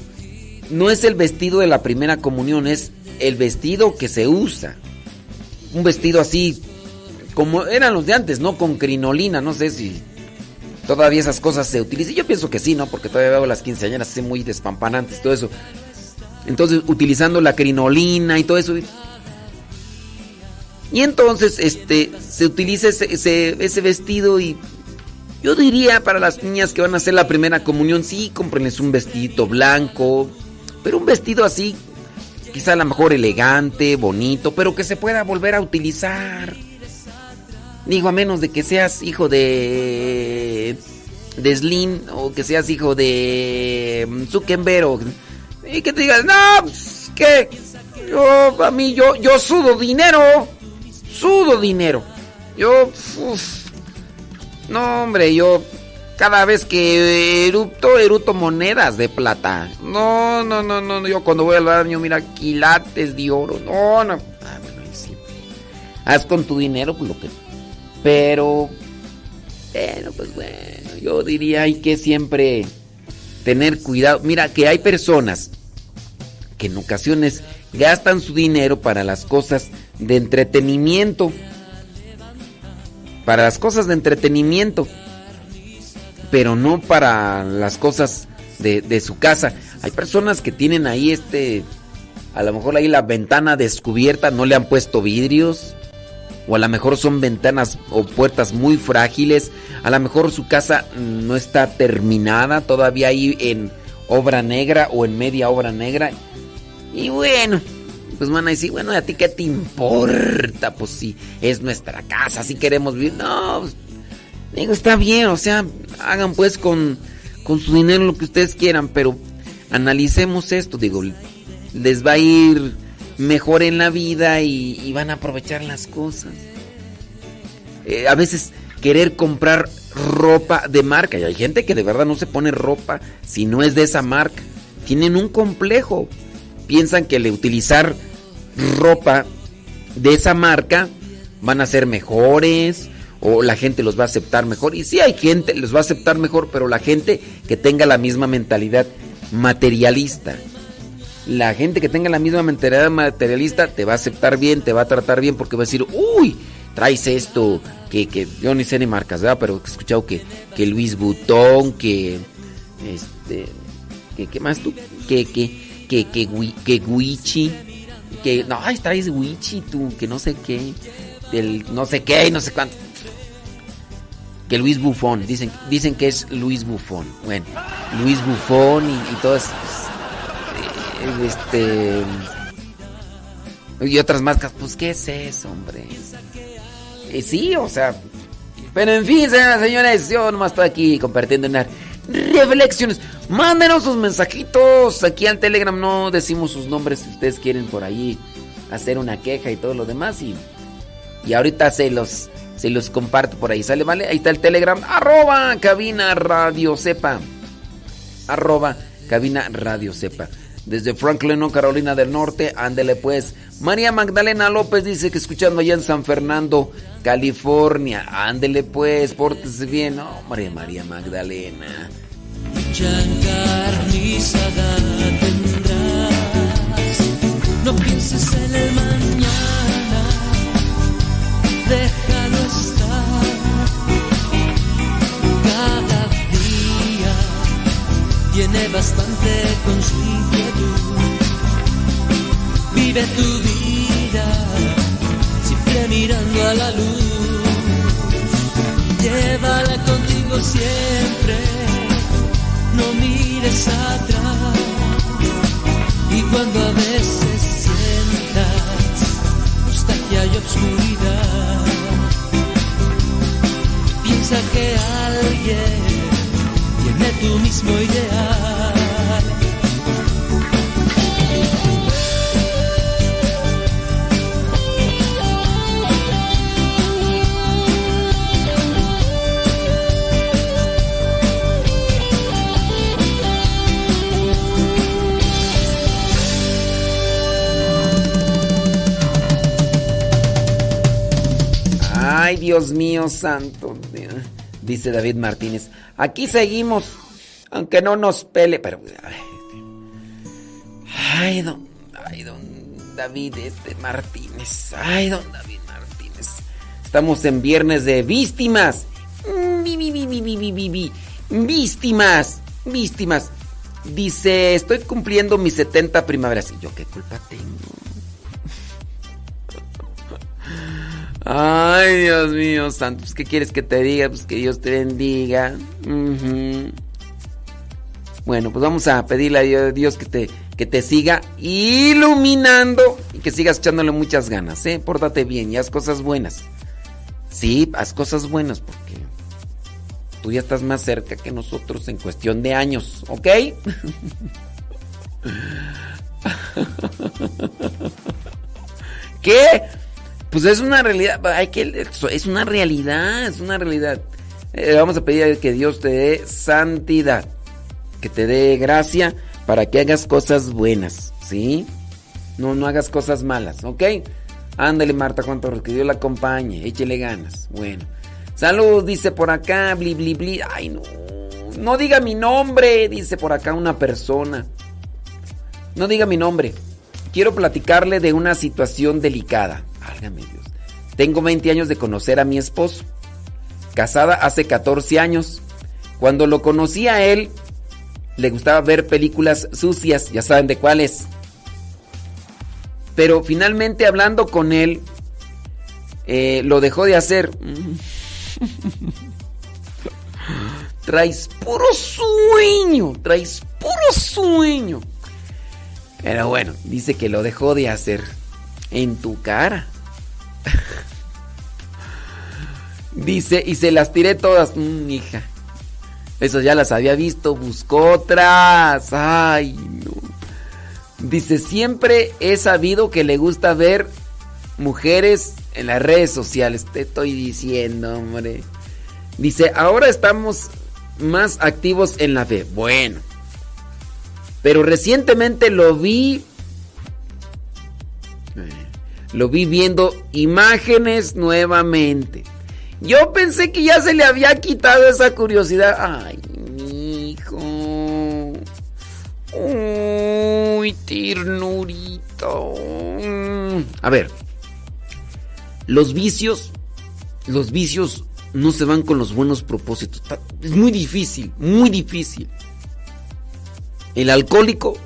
no es el vestido de la primera comunión, es el vestido que se usa. Un vestido así como eran los de antes, ¿no? Con crinolina, no sé si todavía esas cosas se utilizan. Yo pienso que sí, ¿no? Porque todavía veo las quinceañeras así muy despampanantes, todo eso. Entonces, utilizando la crinolina y todo eso. Y entonces, este, se utiliza ese, ese, vestido y yo diría para las niñas que van a hacer la primera comunión, sí, cómprenles un vestidito blanco, pero un vestido así, quizá a lo mejor elegante, bonito, pero que se pueda volver a utilizar. Digo, a menos de que seas hijo de. de Slim o que seas hijo de. mm, Zuckerberg y que te digas, no, pues, que yo, a mí, yo, yo sudo dinero, sudo dinero. Yo, no, hombre, yo cada vez que erupto, eruto monedas de plata. No, no, no, no, yo cuando voy al baño, mira, quilates de oro. No, no. Ah, bueno, ahí sí. Haz con tu dinero pues, lo que. Pero. Bueno, pues bueno, yo diría hay que siempre tener cuidado. Mira, que hay personas que en ocasiones gastan su dinero para las cosas de entretenimiento. Para las cosas de entretenimiento. Pero no para las cosas de, de su casa. Hay personas que tienen ahí este... A lo mejor ahí la ventana descubierta, no le han puesto vidrios. O a lo mejor son ventanas o puertas muy frágiles. A lo mejor su casa no está terminada, todavía ahí en obra negra o en media obra negra. Y bueno, pues van a decir, bueno, ¿a ti qué te importa? Pues si es nuestra casa, si queremos vivir. No, pues, digo, está bien, o sea, hagan pues con, con su dinero lo que ustedes quieran, pero analicemos esto, digo, les va a ir mejor en la vida y, van a aprovechar las cosas. Eh, a veces querer comprar ropa de marca, y hay gente que de verdad no se pone ropa si no es de esa marca. Tienen un complejo. Piensan que el utilizar ropa de esa marca van a ser mejores o la gente los va a aceptar mejor. Y sí hay gente los va a aceptar mejor, pero la gente que tenga la misma mentalidad materialista. La gente que tenga la misma mentalidad materialista te va a aceptar bien, te va a tratar bien porque va a decir, uy, traes esto, que, que yo ni sé ni marcas, ¿verdad? Pero he escuchado que, que Luis Butón, que este, que qué más tú, que, que, que, que, que Guichi, que, no, ay, traes Guichi tú, que no sé qué, del no sé qué y no sé cuánto. Que Luis Bufón, dicen, dicen que es Luis Bufón. Bueno, Luis Bufón y, y todas eh, este y otras marcas, pues qué es eso, hombre. Eh, sí, o sea, pero en fin, señoras señores, yo nomás estoy aquí compartiendo unas reflexiones. Mándenos sus mensajitos aquí al Telegram, no decimos sus nombres si ustedes quieren por ahí hacer una queja y todo lo demás y Y ahorita se los, se los comparto por ahí. ¿Sale, vale? Ahí está el Telegram. Arroba cabina radio sepa. Arroba cabina radio sepa. Desde Franklin, Carolina del Norte. Ándele pues. María Magdalena López dice que escuchando allá en San Fernando, California. Ándele pues, pórtese bien. No, María María Magdalena. No pienses en el mañana, déjalo tiene bastante con. Vive tu vida, siempre mirando a la luz. Llévala contigo siempre no mires atrás y cuando a veces sientas nostalgia y obscuridad piensa que alguien tiene tu mismo ideal Ay, Dios mío santo. Dice David Martínez. Aquí seguimos. Aunque no nos pele. Pero. Ay, don. Ay, don David este Martínez. Ay, don David Martínez. Estamos en viernes de víctimas. Víctimas. Víctimas. Dice, estoy cumpliendo mis 70 primaveras. ¿Y yo qué culpa tengo? Ay, Dios mío, santos, ¿qué quieres que te diga? Pues que Dios te bendiga. Bueno, pues vamos a pedirle a Dios que te, que te siga iluminando y que sigas echándole muchas ganas, ¿eh? Pórtate bien y haz cosas buenas. Sí, haz cosas buenas porque tú ya estás más cerca que nosotros en cuestión de años, ¿ok? ¿Qué? Pues es una realidad, hay que, es una realidad, es una realidad. Eh, vamos a pedir que Dios te dé santidad, que te dé gracia para que hagas cosas buenas, ¿sí? No, no hagas cosas malas, ¿ok? Ándale, Marta Juan Torres, que Dios la acompañe, échele ganas. Bueno. Salud, dice por acá, bli, bli, bli. Ay, no. No diga mi nombre, dice por acá una persona. No diga mi nombre. Quiero platicarle de una situación delicada. Válgame Dios. Tengo 20 años de conocer a mi esposo. Casada hace 14 años. Cuando lo conocí a él, le gustaba ver películas sucias, ya saben de cuáles. Pero finalmente hablando con él, eh, lo dejó de hacer. traes puro sueño, traes puro sueño. Pero bueno, dice que lo dejó de hacer en tu cara. Dice, y se las tiré todas. Mm, hija. Esas ya las había visto, buscó otras. Ay, no. Dice, siempre he sabido que le gusta ver mujeres en las redes sociales. Te estoy diciendo, hombre. Dice, ahora estamos más activos en la fe. Bueno. Pero recientemente lo vi. Lo vi viendo imágenes nuevamente. Yo pensé que ya se le había quitado esa curiosidad. Ay, mi hijo. Uy, ternurito. Mm. A ver. Los vicios. Los vicios no se van con los buenos propósitos. Es muy difícil, muy difícil. El alcohólico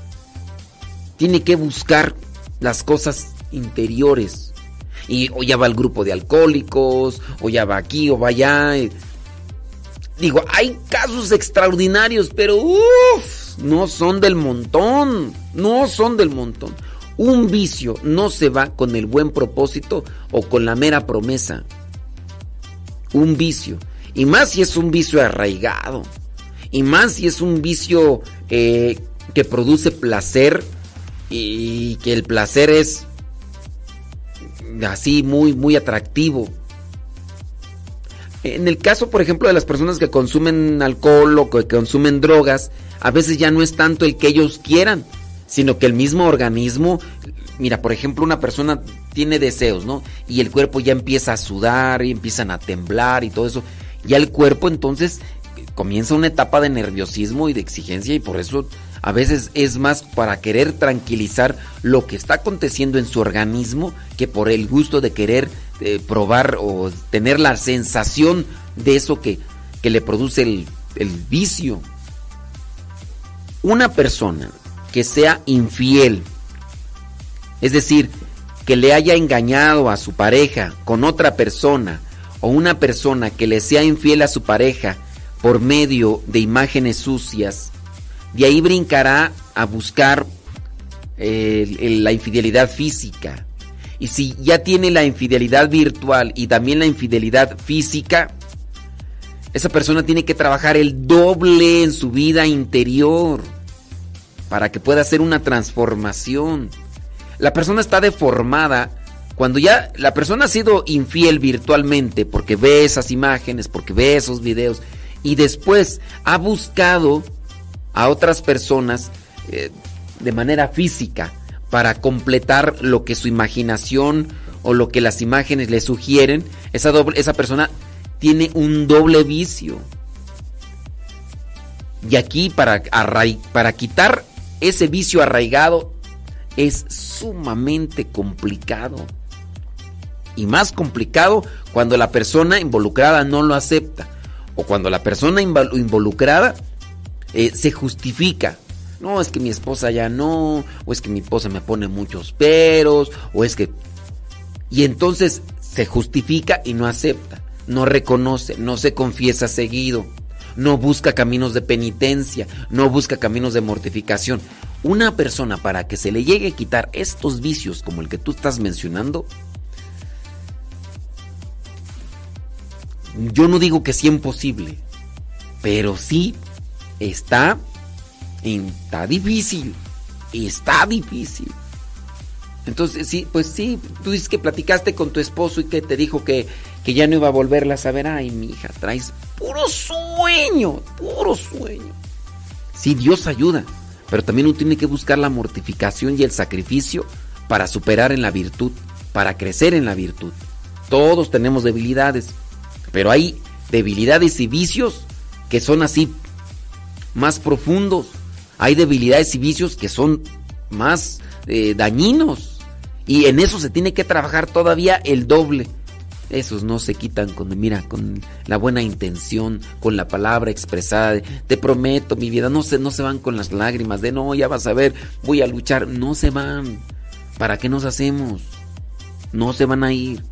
tiene que buscar las cosas interiores. Y o ya va al grupo de alcohólicos, o ya va aquí, o va allá. Digo, hay casos extraordinarios, pero uff, no son del montón. No son del montón. Un vicio no se va con el buen propósito o con la mera promesa. Un vicio. Y más si es un vicio arraigado. Y más si es un vicio eh, que produce placer y que el placer es así muy, muy atractivo. En el caso, por ejemplo, de las personas que consumen alcohol o que consumen drogas, a veces ya no es tanto el que ellos quieran, sino que el mismo organismo, mira, por ejemplo, una persona tiene deseos, ¿no? Y el cuerpo ya empieza a sudar y empiezan a temblar y todo eso. Ya el cuerpo entonces comienza una etapa de nerviosismo y de exigencia y por eso a veces es más para querer tranquilizar lo que está aconteciendo en su organismo que por el gusto de querer eh, probar o tener la sensación de eso que, que le produce el, el vicio. Una persona que sea infiel, es decir, que le haya engañado a su pareja con otra persona, o una persona que le sea infiel a su pareja por medio de imágenes sucias, de ahí brincará a buscar eh, la infidelidad física. Y si ya tiene la infidelidad virtual y también la infidelidad física, esa persona tiene que trabajar el doble en su vida interior para que pueda hacer una transformación. La persona está deformada cuando ya la persona ha sido infiel virtualmente porque ve esas imágenes, porque ve esos videos y después ha buscado a otras personas eh, de manera física para completar lo que su imaginación o lo que las imágenes le sugieren, esa, doble, esa persona tiene un doble vicio. Y aquí para, para quitar ese vicio arraigado es sumamente complicado. Y más complicado cuando la persona involucrada no lo acepta. O cuando la persona involucrada eh, se justifica. No, es que mi esposa ya no, o es que mi esposa me pone muchos peros, o es que... Y entonces se justifica y no acepta, no reconoce, no se confiesa seguido, no busca caminos de penitencia, no busca caminos de mortificación. Una persona para que se le llegue a quitar estos vicios como el que tú estás mencionando, yo no digo que sea imposible, pero sí está, está difícil, está difícil. Entonces, sí, pues sí, tú dices que platicaste con tu esposo y que te dijo que, que ya no iba a volverla a saber. Ay, mi hija, traes puro sueño, puro sueño. Sí, Dios ayuda, pero también uno tiene que buscar la mortificación y el sacrificio para superar en la virtud, para crecer en la virtud. Todos tenemos debilidades, pero hay debilidades y vicios que son así más profundos. Hay debilidades y vicios que son más eh, dañinos. Y en eso se tiene que trabajar todavía el doble. Esos no se quitan con, mira, con la buena intención, con la palabra expresada. Te prometo, mi vida, no se, no se van con las lágrimas de no, ya vas a ver, voy a luchar. No se van. ¿Para qué nos hacemos? No se van a ir.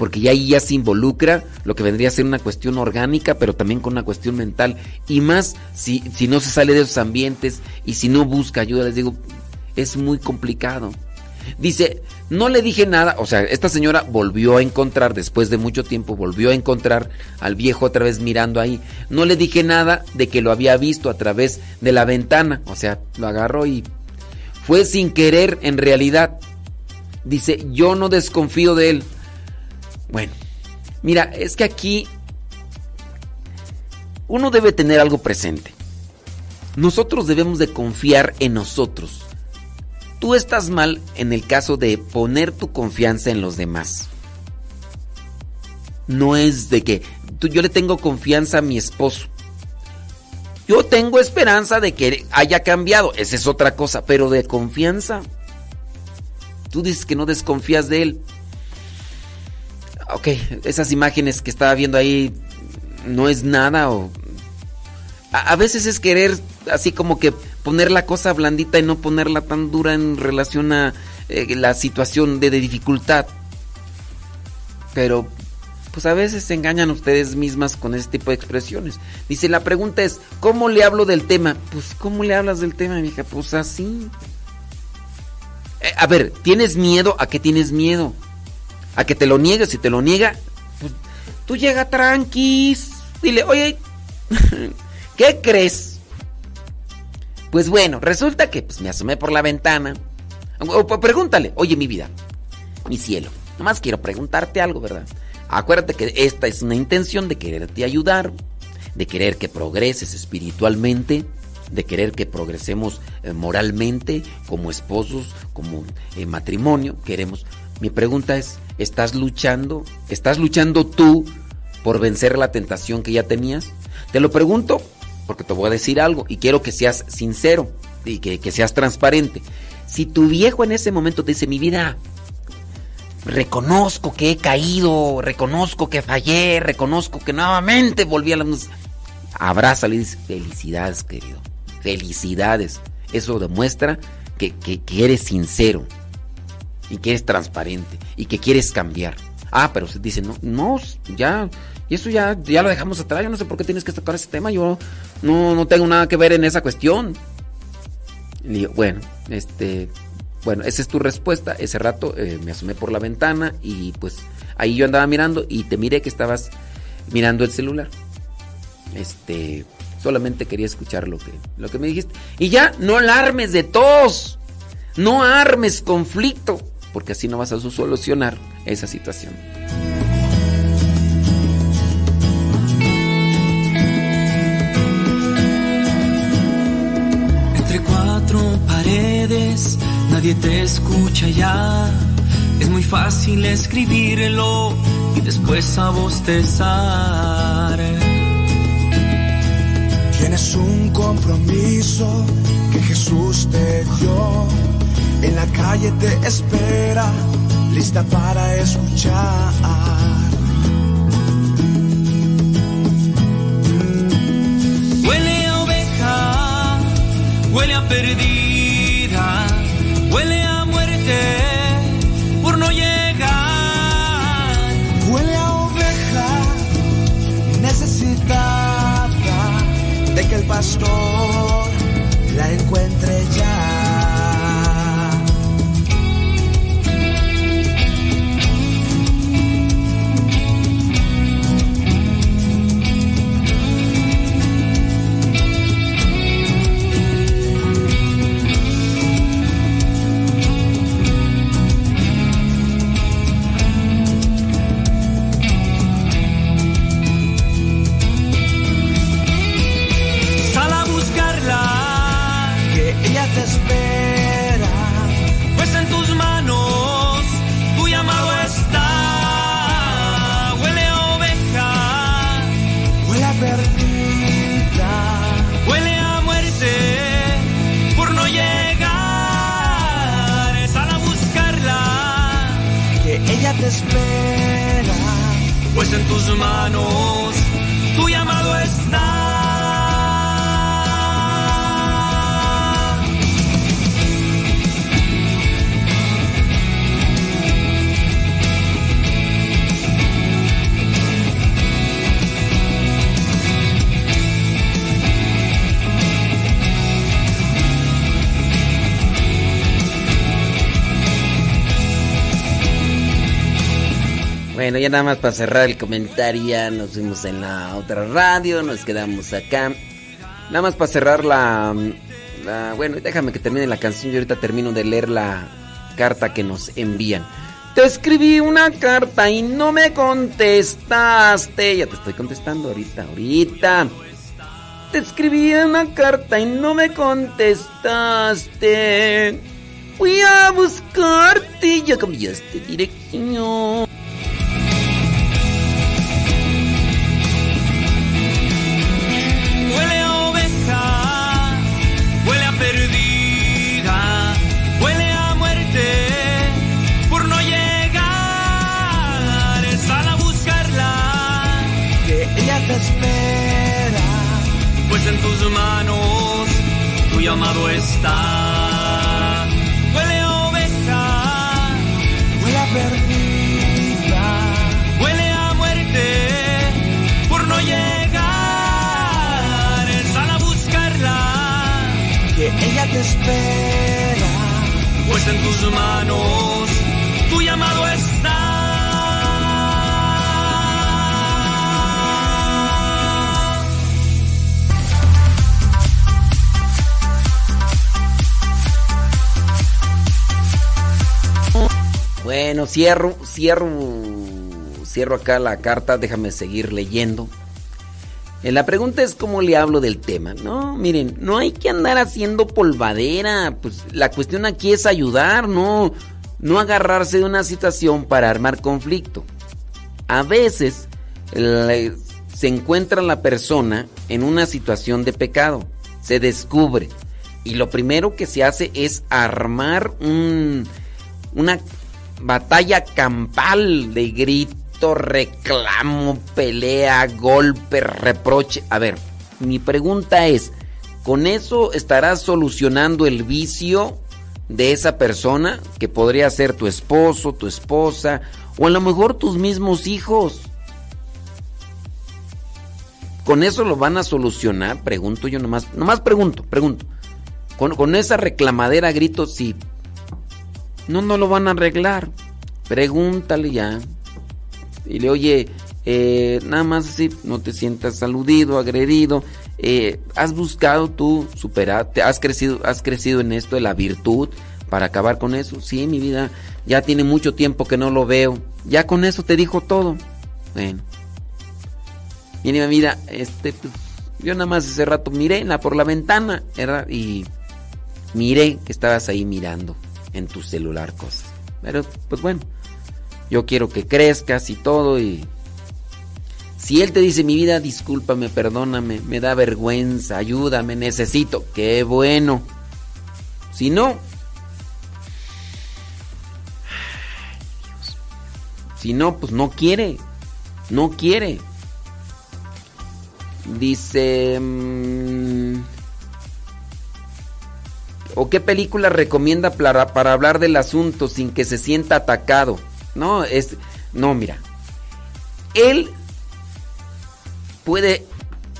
Porque ya ahí ya se involucra lo que vendría a ser una cuestión orgánica, pero también con una cuestión mental. Y más si, si no se sale de esos ambientes y si no busca ayuda, les digo, es muy complicado. Dice, no le dije nada, o sea, esta señora volvió a encontrar, después de mucho tiempo, volvió a encontrar al viejo otra vez mirando ahí. No le dije nada de que lo había visto a través de la ventana, o sea, lo agarró y fue sin querer en realidad. Dice, yo no desconfío de él. Bueno, mira, es que aquí uno debe tener algo presente. Nosotros debemos de confiar en nosotros. Tú estás mal en el caso de poner tu confianza en los demás. No es de que tú- yo le tengo confianza a mi esposo. Yo tengo esperanza de que haya cambiado. Esa es otra cosa. Pero de confianza. Tú dices que no desconfías de él. Ok, esas imágenes que estaba viendo ahí no es nada o... A, veces es querer así como que poner la cosa blandita y no ponerla tan dura en relación a eh, la situación de, de dificultad. Pero, pues a veces se engañan ustedes mismas con ese tipo de expresiones. Dice, la pregunta es, ¿cómo le hablo del tema? Pues, ¿cómo le hablas del tema, mija? Pues así. Eh, a ver, ¿tienes miedo? ¿A qué tienes miedo? ¿A que te lo niegues? Si te lo niega, pues tú llega tranquis. Dile, oye, ¿qué crees? Pues bueno, resulta que pues, me asomé por la ventana. O, pregúntale, oye mi vida, mi cielo, nomás quiero preguntarte algo, ¿verdad? Acuérdate que esta es una intención de quererte ayudar, de querer que progreses espiritualmente, de querer que progresemos eh, moralmente, como esposos, como en matrimonio, queremos. Mi pregunta es, ¿estás luchando? ¿Estás luchando tú por vencer la tentación que ya tenías? Te lo pregunto porque te voy a decir algo y quiero que seas sincero y que, seas transparente. Si tu viejo en ese momento te dice, mi vida, reconozco que he caído, reconozco que fallé, reconozco que nuevamente volví a la... Abrázale y dice, felicidades, querido, felicidades. Eso demuestra que, que eres sincero y que eres transparente y que quieres cambiar. Ah, pero se dice, no, no, ya, y eso ya, ya lo dejamos atrás. Yo no sé por qué tienes que tocar ese tema. Yo no, no tengo nada que ver en esa cuestión. Y bueno, este, bueno, esa es tu respuesta. Ese rato eh, me asomé por la ventana y pues ahí yo andaba mirando y te miré que estabas mirando el celular. Este, solamente quería escuchar lo que, lo que me dijiste. Y ya, no alarmes de tos. No armes conflicto, porque así no vas a solucionar esa situación. Entre cuatro paredes, nadie te escucha ya. Es muy fácil escribirlo y después a bostezar. Tienes un compromiso que Jesús te dio. En la calle te espera, lista para escuchar. Huele a oveja, huele a perdida, huele a muerte por no llegar. Huele a oveja necesitada de que el pastor la encuentre ya. Espera. pues en tus manos tu llamado está. Huele a oveja, Huele a perdida. huele a muerte por no llegar. Sal a buscarla, Que ella te espera. pues en tus manos Bueno, ya nada más para cerrar el comentario, ya nos fuimos en la otra radio, nos quedamos acá. Nada más para cerrar la, la- Bueno, déjame que termine la canción y ahorita termino de leer la carta que nos envían. Te escribí una carta y no me contestaste. Ya te estoy contestando ahorita, ahorita. Te escribí una carta y no me contestaste. Fui a buscarte y ya cambiaste dirección. Tus manos tu llamado está. Huele a oveja, Huele a perdida. huele a muerte por no llegar. Sal a buscarla. Que ella te espera. pues en tus manos tu llamado está. Bueno, cierro, cierro, cierro acá la carta, déjame seguir leyendo. Eh, La pregunta es cómo le hablo del tema. No, miren, no hay que andar haciendo polvadera. Pues la cuestión aquí es ayudar, no, no agarrarse de una situación para armar conflicto. A veces se encuentra la persona en una situación de pecado, se descubre y lo primero que se hace es armar un, una batalla campal de grito, reclamo, pelea, golpe, reproche. A ver, mi pregunta es, ¿con eso estarás solucionando el vicio de esa persona que podría ser tu esposo, tu esposa o a lo mejor tus mismos hijos? ¿Con eso lo van a solucionar? Pregunto yo nomás, nomás pregunto, pregunto. Con, con esa reclamadera a gritos, sí. No, no lo van a arreglar. Pregúntale ya. Y le oye, eh, nada más así, no te sientas aludido, agredido. Eh, ¿Has buscado tú superarte? ¿Has crecido, ¿Has crecido en esto de la virtud para acabar con eso? Sí, mi vida, ya tiene mucho tiempo que no lo veo. Ya con eso te dijo todo. Bueno. Mire, mira, este, pues, yo nada más ese rato miré la, por la ventana y miré que estabas ahí mirando en tu celular cosas. Pero, pues bueno, yo quiero que crezcas y todo y... Si él te dice, mi vida, discúlpame, perdóname, me da vergüenza, ayúdame, necesito, qué bueno. Si no... Si no, pues no quiere. No quiere. Dice... mm, ¿O qué película recomienda para, hablar del asunto sin que se sienta atacado? No, es... No, mira. Él puede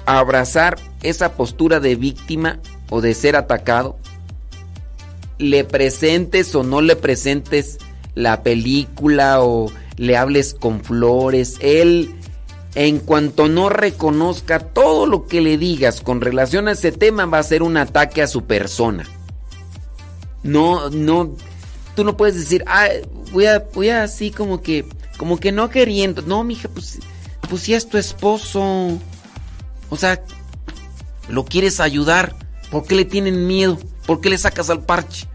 abrazar esa postura de víctima o de ser atacado. Le presentes o no le presentes la película o le hables con flores. Él, en cuanto no reconozca todo lo que le digas con relación a ese tema, va a ser un ataque a su persona. No, no, tú no puedes decir, ah, voy a, voy a así como que, como que no queriendo. No, mija, pues, pues si es tu esposo. O sea, lo quieres ayudar. ¿Por qué le tienen miedo? ¿Por qué le sacas al parche?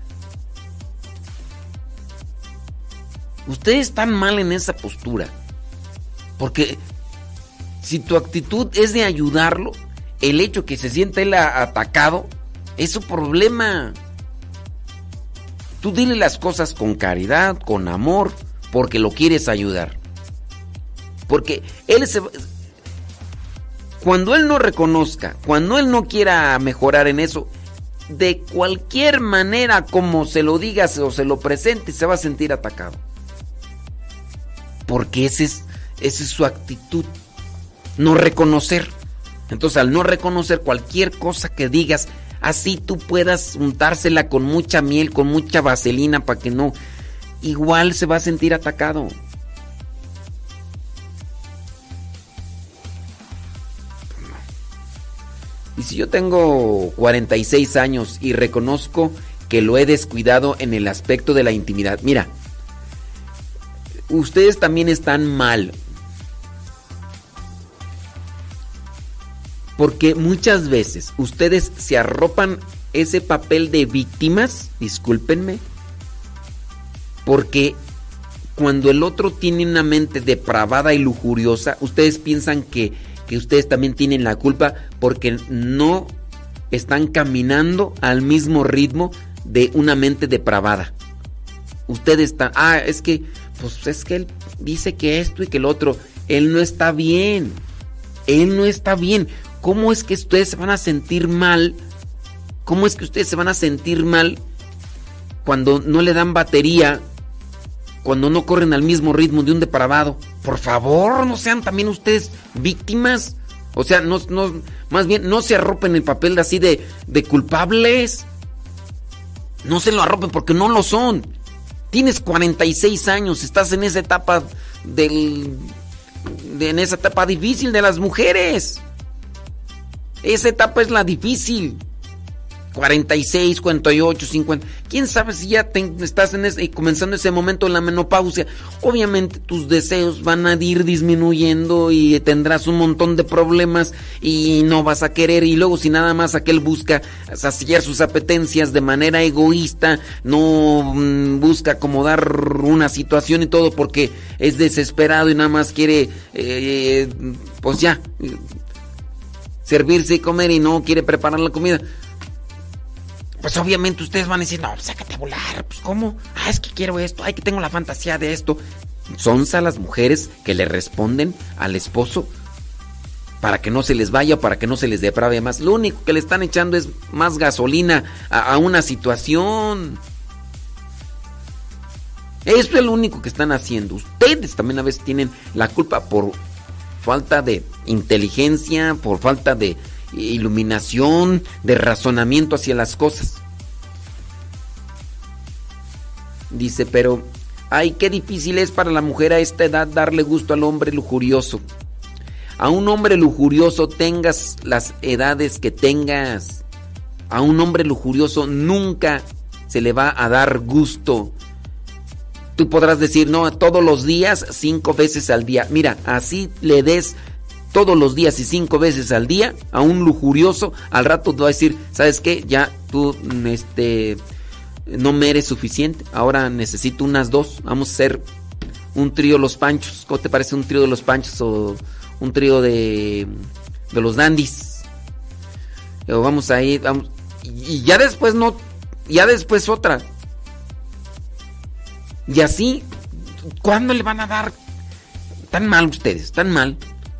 Ustedes están mal en esa postura. Porque si tu actitud es de ayudarlo, el hecho que se sienta él atacado es su problema. Tú dile las cosas con caridad, con amor, porque lo quieres ayudar. Porque él se cuando él no reconozca, cuando él no quiera mejorar en eso, de cualquier manera como se lo digas o se lo presente, se va a sentir atacado. Porque ese es, esa es su actitud. No reconocer. Entonces, al no reconocer cualquier cosa que digas, así tú puedas untársela con mucha miel, con mucha vaselina para que no. Igual se va a sentir atacado. Y si yo tengo 46 años y reconozco que lo he descuidado en el aspecto de la intimidad, mira, ustedes también están mal. Porque muchas veces ustedes se arropan ese papel de víctimas, discúlpenme, porque cuando el otro tiene una mente depravada y lujuriosa, ustedes piensan que, que ustedes también tienen la culpa porque no están caminando al mismo ritmo de una mente depravada. Ustedes están, ah, es que, pues es que él dice que esto y que el otro, él no está bien, él no está bien. ¿Cómo es que ustedes se van a sentir mal? ¿Cómo es que ustedes se van a sentir mal cuando no le dan batería cuando no corren al mismo ritmo de un depravado. Por favor, no sean también ustedes víctimas. O sea, no, no, más bien no se arropen el papel de así de, de culpables. No se lo arropen porque no lo son. Tienes 46 años, estás en esa etapa del. de- en esa etapa difícil de las mujeres. Esa etapa es la difícil. 46, 48, 50. ¿Quién sabe si ya estás en ese, comenzando ese momento en la menopausia? Obviamente tus deseos van a ir disminuyendo y tendrás un montón de problemas y no vas a querer. Y luego si nada más aquel busca saciar sus apetencias de manera egoísta, no mm, busca acomodar una situación y todo porque es desesperado y nada más quiere, eh, pues ya, eh, servirse y comer y no quiere preparar la comida. Pues obviamente ustedes van a decir, no, pues, sácate a volar, pues ¿cómo? Ah, es que quiero esto, ay, que tengo la fantasía de esto. Son las mujeres que le responden al esposo para que no se les vaya, para que no se les deprave más. Lo único que le están echando es más gasolina a, a una situación. Eso es lo único que están haciendo. Ustedes también a veces tienen la culpa por falta de inteligencia, por falta de iluminación, de razonamiento hacia las cosas. Dice, pero, ay, qué difícil es para la mujer a esta edad darle gusto al hombre lujurioso. A un hombre lujurioso tengas las edades que tengas. A un hombre lujurioso nunca se le va a dar gusto. Tú podrás decir, no, todos los días, cinco veces al día. Mira, así le des todos los días y cinco veces al día a un lujurioso, al rato te va a decir, ¿sabes qué? Ya tú, mm, este, no me eres suficiente, ahora necesito unas dos. Vamos a hacer un trío Los Panchos. ¿Cómo te parece un trío de Los Panchos o un trío de, de los Dandis? Vamos a ir, vamos, y ya después no, ya después otra. Y así, ¿cuándo le van a dar tan mal ustedes? Tan mal.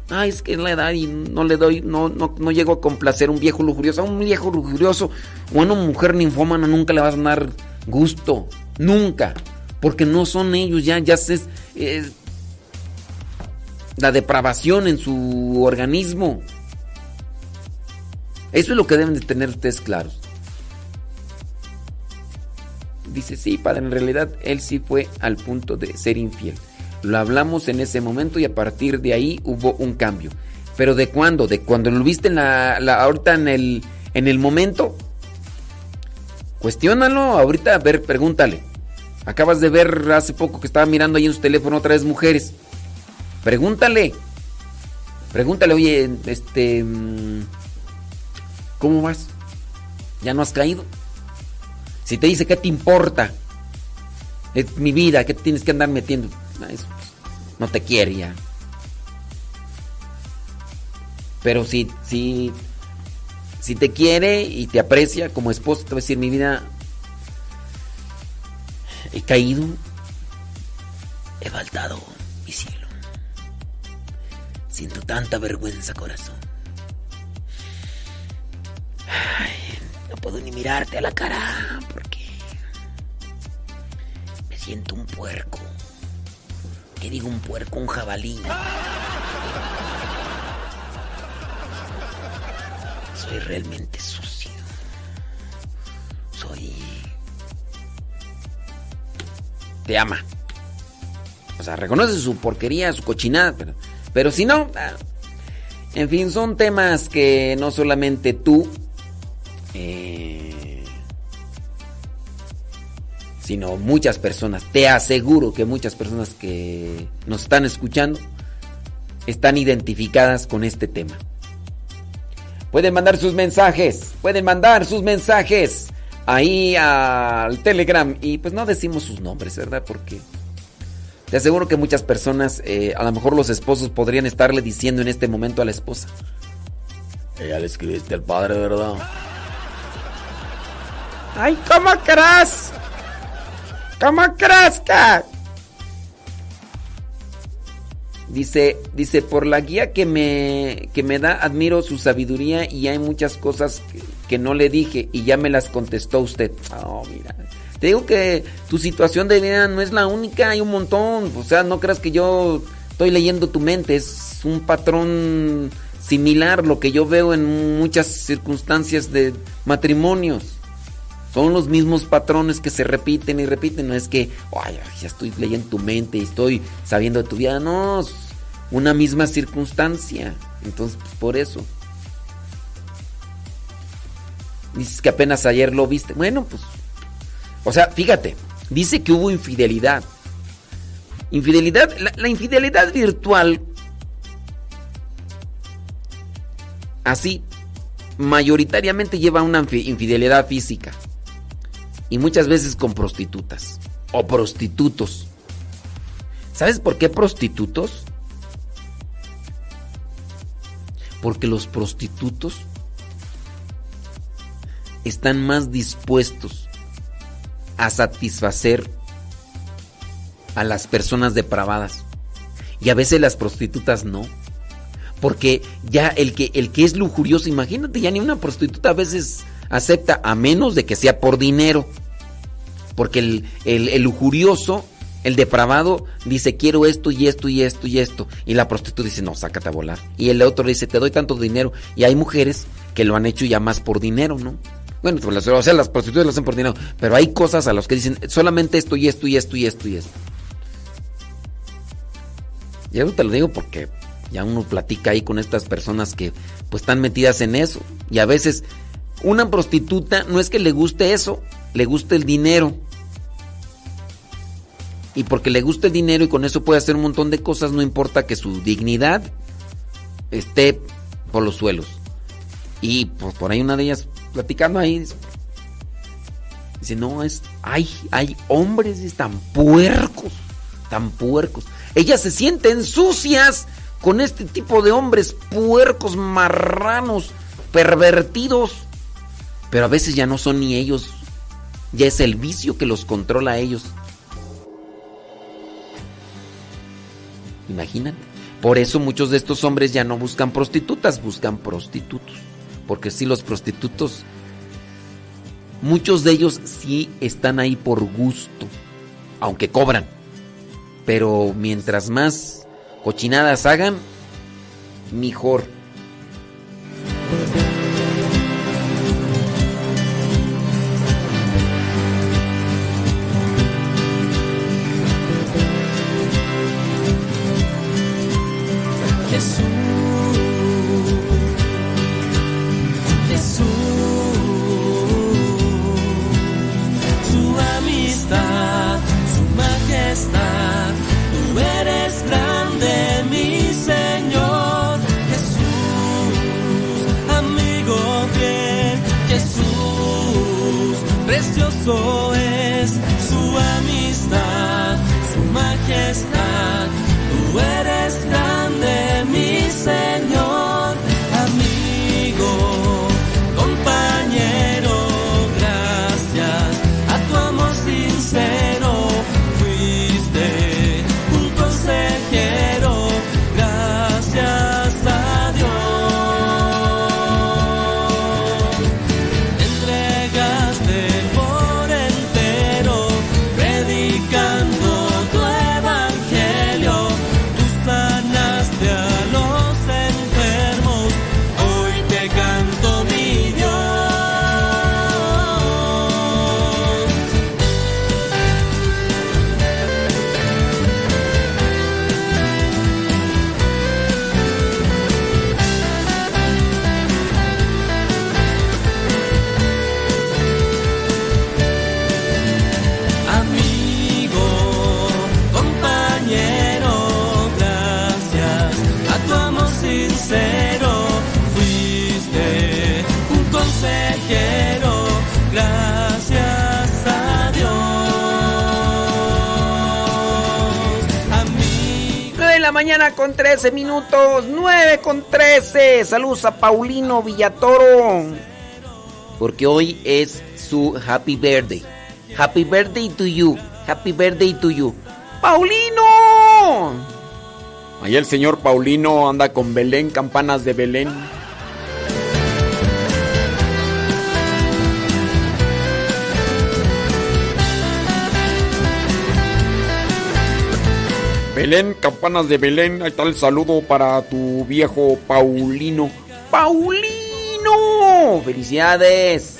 Ay, es que es la edad y no le doy, no, no, no llego a complacer a un viejo lujurioso. A un viejo lujurioso o a una mujer ninfómana nunca le vas a dar gusto. Nunca. Porque no son ellos, ya, ya se. eh, la depravación en su organismo. Eso es lo que deben de tener ustedes claros. Dice, sí, padre, en realidad él sí fue al punto de ser infiel. Lo hablamos en ese momento y a partir de ahí hubo un cambio. Pero ¿de cuándo? ¿De cuando lo viste en la, ahorita en el, en el momento? Cuestiónalo ahorita, a ver, pregúntale. Acabas de ver hace poco que estaba mirando ahí en su teléfono otra vez mujeres. Pregúntale. Pregúntale, oye, este... mm, ¿Cómo vas? ¿Ya no has caído? Si te dice, ¿qué te importa? Es mi vida, ¿qué tienes que andar metiendo? Ah, pues, no te quiere ya. Pero si, si, si te quiere y te aprecia como esposo, te va a decir, mi vida, he caído, he faltado, mi cielo. Siento tanta vergüenza, corazón. Ay, no puedo ni mirarte a la cara porque me siento un puerco. ¿Qué digo un puerco? Un jabalí. Soy realmente sucio. Soy... Te ama. O sea, reconoce su porquería, su cochinada, pero, pero si no... ah, En fin, son temas que no solamente tú, eh, sino muchas personas, te aseguro que muchas personas que nos están escuchando están identificadas con este tema. Pueden mandar sus mensajes, pueden mandar sus mensajes ahí al Telegram y pues no decimos sus nombres, ¿verdad? Porque te aseguro que muchas personas, eh, a lo mejor los esposos podrían estarle diciendo en este momento a la esposa. Ella le escribiste al padre, ¿verdad? Ay, ¿cómo crees? ¿Cómo crees que? Dice, dice, por la guía que me, que me da, admiro su sabiduría y hay muchas cosas que, que no le dije y ya me las contestó usted. Oh, mira. Te digo que tu situación de vida no es la única, hay un montón. O sea, no creas que yo estoy leyendo tu mente, es un patrón similar lo que yo veo en muchas circunstancias de matrimonios. Son los mismos patrones que se repiten y repiten. No es que, ay, ya estoy leyendo tu mente y estoy sabiendo de tu vida. No, una misma circunstancia. Entonces, pues, por eso. Dices que apenas ayer lo viste. Bueno, pues. O sea, fíjate, dice que hubo infidelidad. Infidelidad, la, infidelidad virtual, así, mayoritariamente lleva una infi- infidelidad física. Y muchas veces con prostitutas. O prostitutos. ¿Sabes por qué prostitutos? Porque los prostitutos están más dispuestos a satisfacer a las personas depravadas. Y a veces las prostitutas no. Porque ya el que, el que es lujurioso, imagínate, ya ni una prostituta a veces acepta, a menos de que sea por dinero. Porque el, el- el lujurioso, el depravado, dice quiero esto y esto y esto y esto. Y la prostituta dice, no, sácate a volar. Y el otro dice, te doy tanto dinero. Y hay mujeres que lo han hecho ya más por dinero, ¿no? Bueno, pues, o sea, las prostitutas lo hacen por dinero. Pero hay cosas a las que dicen solamente esto y esto y esto y esto y esto. Y eso te lo digo porque ya uno platica ahí con estas personas que pues están metidas en eso. Y a veces una prostituta no es que le guste eso, le gusta el dinero. Y porque le gusta el dinero y con eso puede hacer un montón de cosas, no importa que su dignidad esté por los suelos. Y pues por ahí una de ellas platicando ahí dice, no, es, hay, hay hombres tan puercos, tan puercos. Ellas se sienten sucias con este tipo de hombres puercos, marranos, pervertidos. Pero a veces ya no son ni ellos, ya es el vicio que los controla a ellos. Imagínate. Por eso muchos de estos hombres ya no buscan prostitutas, buscan prostitutos. Porque si los prostitutos, muchos de ellos sí están ahí por gusto, aunque cobran. Pero mientras más cochinadas hagan, mejor. 13 minutos. 9 con 13. Saludos a Paulino Villatoro. Porque hoy es su happy birthday. Happy birthday to you. Happy birthday to you. ¡Paulino! Ahí el señor Paulino anda con Belén, campanas de Belén. Belén, campanas de Belén, ahí está el saludo para tu viejo Paulino. ¡Paulino! ¡Felicidades!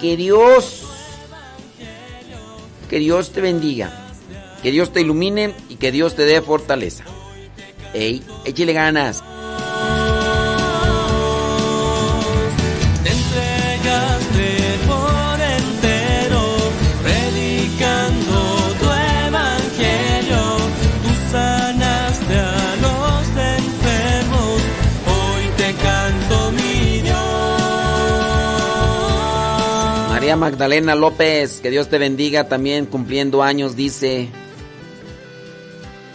Que Dios, que Dios te bendiga, que Dios te ilumine y que Dios te dé fortaleza. ¡Ey, échale ganas! Magdalena López, que Dios te bendiga también cumpliendo años, dice.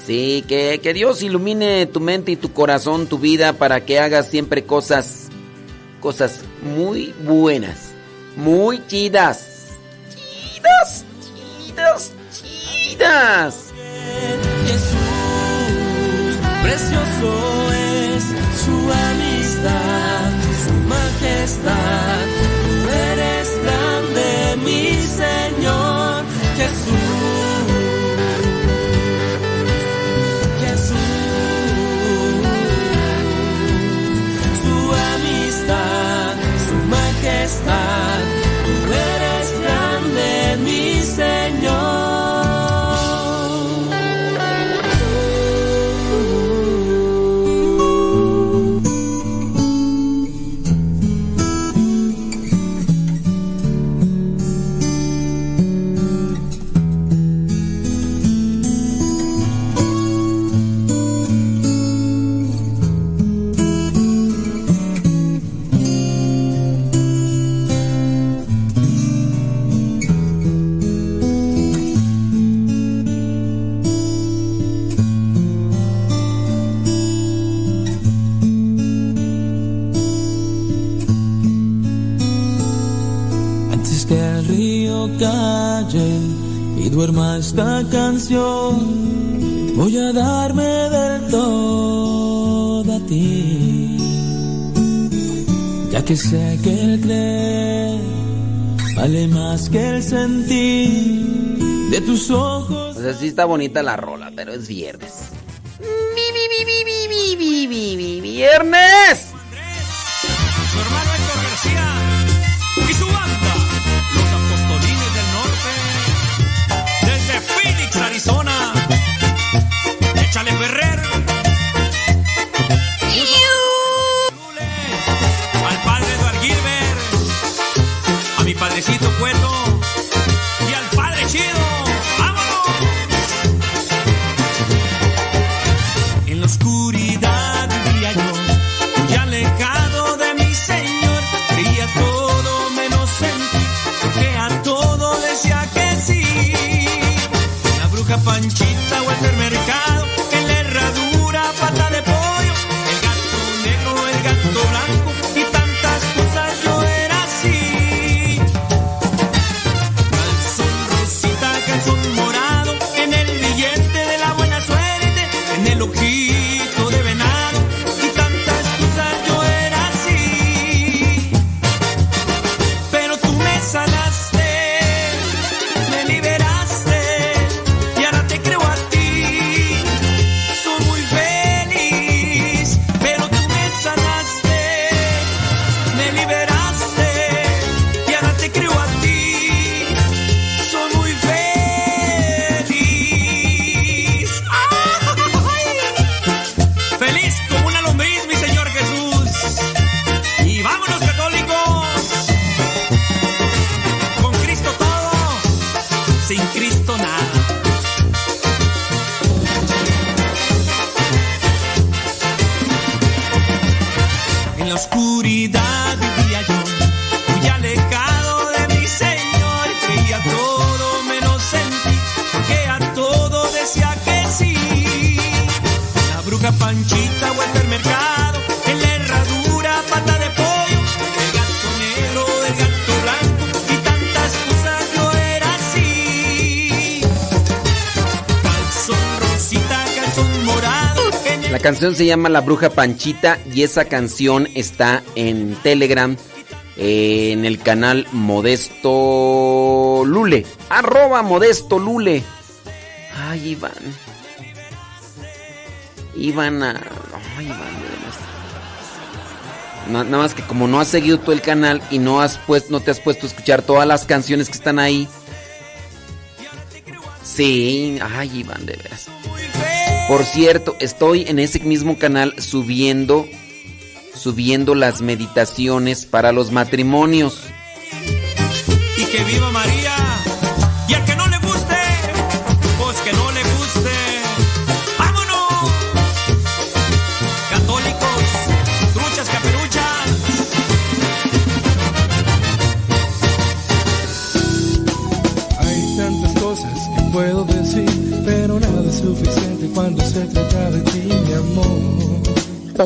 Sí, que, que Dios ilumine tu mente y tu corazón, tu vida, para que hagas siempre cosas, cosas muy buenas, muy chidas. Chidas, chidas, chidas. Jesús, precioso es su amistad, su majestad. Mi Señor Jesús. Jesús, su amistad, su majestad. Esta canción, voy a darme del todo a ti. Ya que sé que el creer vale más que el sentir de tus ojos. O sea, sí está bonita la rola, pero es viernes. ¡Viernes! Arizona. Échale Ferrer. Al padre Eduard Gilbert, a mi padrecito Cueto se llama La Bruja Panchita y esa canción está en Telegram, eh, en el canal Modesto Lule. Arroba Modesto Lule. Ay, Iván. Iván a... Ay, Iván, nada más que como no has seguido todo el canal y no has pues, no te has puesto a escuchar todas las canciones que están ahí. Sí, ay, Iván, de veras. Por cierto, estoy en ese mismo canal subiendo subiendo las meditaciones para los matrimonios. y que viva María.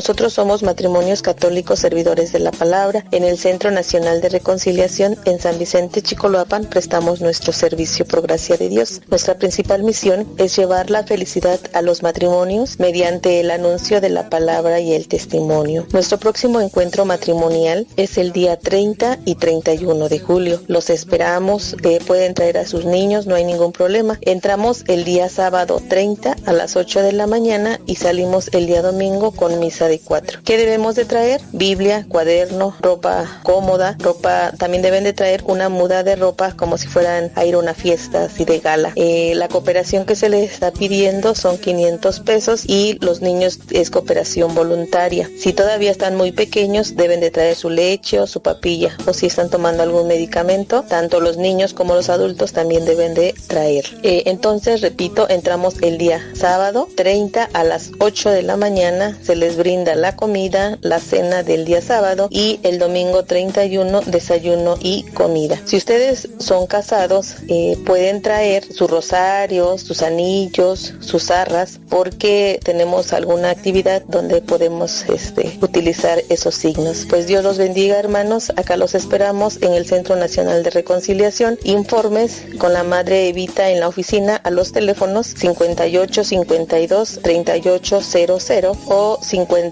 Nosotros somos matrimonios católicos servidores de la palabra. En el Centro Nacional de Reconciliación en San Vicente Chicoloapan prestamos nuestro servicio por gracia de Dios. Nuestra principal misión es llevar la felicidad a los matrimonios mediante el anuncio de la palabra y el testimonio. Nuestro próximo encuentro matrimonial es el día 30 y 31 de julio. Los esperamos, eh, pueden traer a sus niños, no hay ningún problema. Entramos el día sábado 30 a las 8 de la mañana y salimos el día domingo con misa de 4. ¿Qué debemos de traer? Biblia, cuaderno, ropa cómoda, ropa, también deben de traer una muda de ropa como si fueran a ir a una fiesta así de gala. Eh, la cooperación que se les está pidiendo son 500 pesos y los niños es cooperación voluntaria. Si todavía están muy pequeños deben de traer su leche o su papilla o si están tomando algún medicamento, tanto los niños como los adultos también deben de traer. Eh, entonces, repito, entramos el día sábado 30 a las 8 de la mañana, se les brinda la comida, la cena del día sábado y el domingo 31 desayuno y comida. Si ustedes son casados, eh, pueden traer sus rosarios, sus anillos, sus arras, porque tenemos alguna actividad donde podemos este, utilizar esos signos. Pues Dios los bendiga, hermanos. Acá los esperamos en el Centro Nacional de Reconciliación. Informes con la Madre Evita en la oficina a los teléfonos 58 52 38 00 o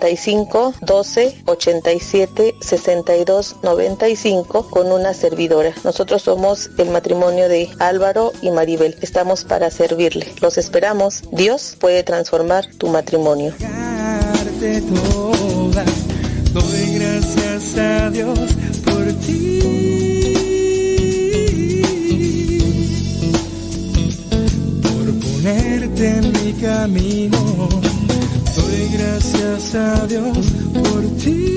55 12 87 62 95 con una servidora. Nosotros somos el matrimonio de Álvaro y Maribel. Estamos para servirle. Los esperamos. Dios puede transformar tu matrimonio. Doy gracias a Dios por ti. Por ponerte en mi camino. Gracias a Dios por ti.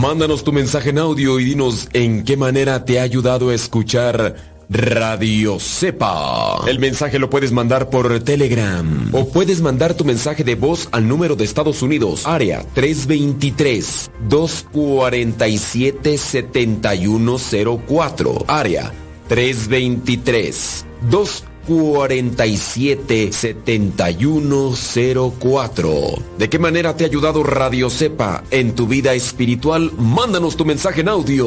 Mándanos tu mensaje en audio y dinos en qué manera te ha ayudado a escuchar Radio Cepa. El mensaje lo puedes mandar por Telegram o puedes mandar tu mensaje de voz al número de Estados Unidos, área 323 247 7104, área 323 247 7104. ¿De qué manera te ha ayudado Radio Cepa en tu vida espiritual? Mándanos tu mensaje en audio.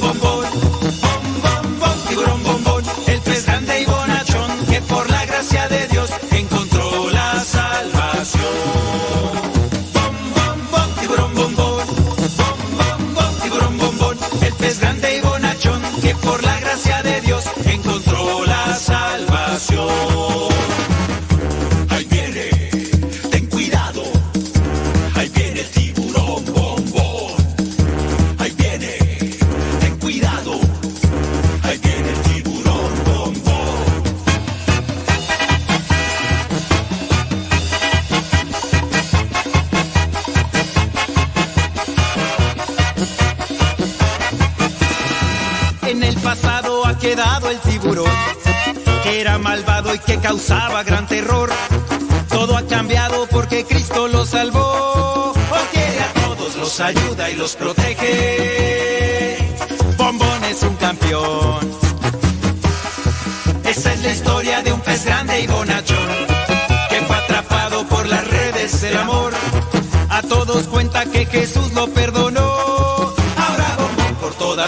bom.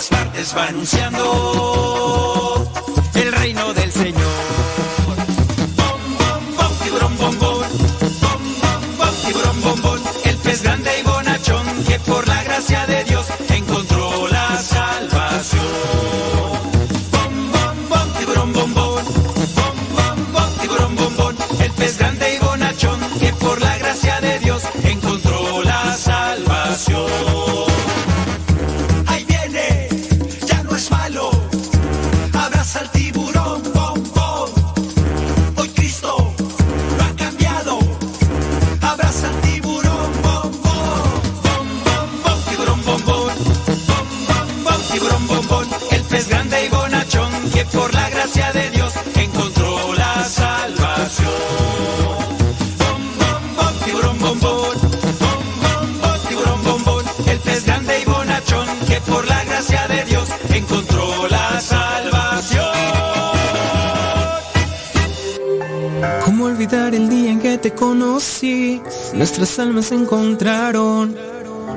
Todas partes va anunciando Nuestras almas se encontraron.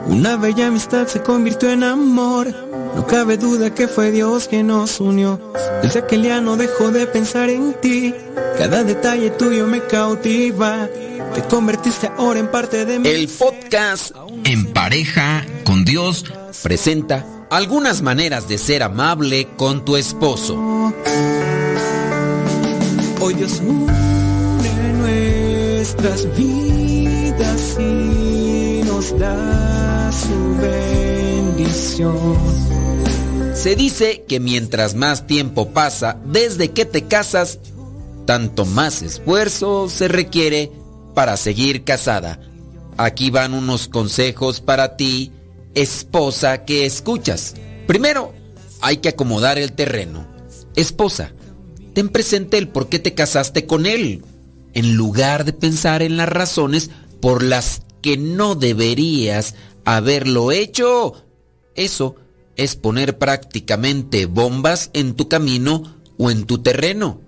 Una bella amistad se convirtió en amor. No cabe duda que fue Dios quien nos unió. Desde aquel día no dejo de pensar en ti. Cada detalle tuyo me cautiva. Te convertiste ahora en parte de mí. El podcast En pareja con Dios presenta algunas maneras de ser amable con tu esposo. Hoy Dios une nuestras vidas Se dice que mientras más tiempo pasa desde que te casas, tanto más esfuerzo se requiere para seguir casada. Aquí van unos consejos para ti, esposa que escuchas. Primero, hay que acomodar el terreno. Esposa, ten presente el por qué te casaste con él, en lugar de pensar en las razones por las que no deberías haberlo hecho. Eso es poner prácticamente bombas en tu camino o en tu terreno.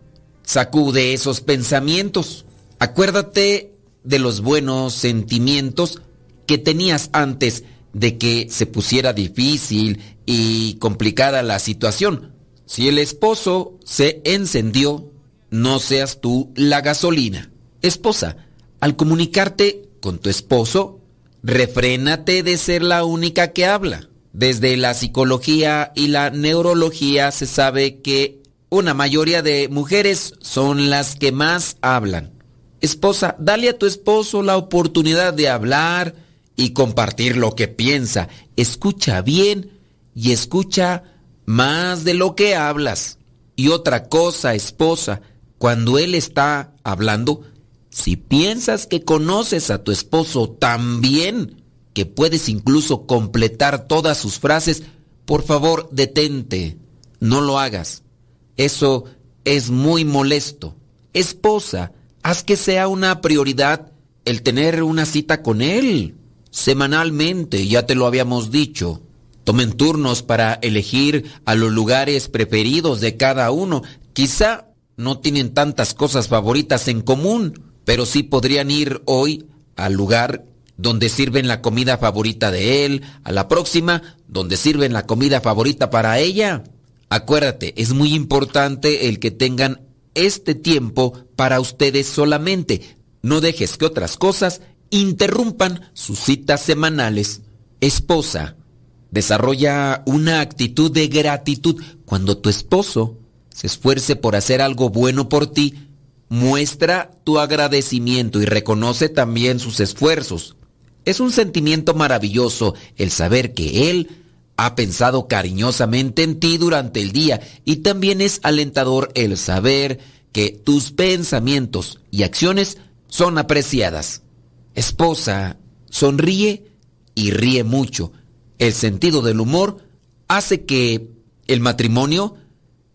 Sacude esos pensamientos. Acuérdate de los buenos sentimientos que tenías antes de que se pusiera difícil y complicada la situación. Si el esposo se encendió, no seas tú la gasolina. Esposa, al comunicarte con tu esposo, refrénate de ser la única que habla. Desde la psicología y la neurología se sabe que una mayoría de mujeres son las que más hablan. Esposa, dale a tu esposo la oportunidad de hablar y compartir lo que piensa. Escucha bien y escucha más de lo que hablas. Y otra cosa, esposa, cuando él está hablando, si piensas que conoces a tu esposo tan bien que puedes incluso completar todas sus frases, por favor, detente. No lo hagas. Eso es muy molesto. Esposa, haz que sea una prioridad el tener una cita con él. Semanalmente, ya te lo habíamos dicho. Tomen turnos para elegir a los lugares preferidos de cada uno. Quizá no tienen tantas cosas favoritas en común, pero sí podrían ir hoy al lugar donde sirven la comida favorita de él, a la próxima, donde sirven la comida favorita para ella. Acuérdate, es muy importante el que tengan este tiempo para ustedes solamente. No dejes que otras cosas interrumpan sus citas semanales. Esposa, desarrolla una actitud de gratitud cuando tu esposo se esfuerce por hacer algo bueno por ti. Muestra tu agradecimiento y reconoce también sus esfuerzos. Es un sentimiento maravilloso el saber que Él ha pensado cariñosamente en ti durante el día y también es alentador el saber que tus pensamientos y acciones son apreciadas. Esposa, sonríe y ríe mucho. El sentido del humor hace que el matrimonio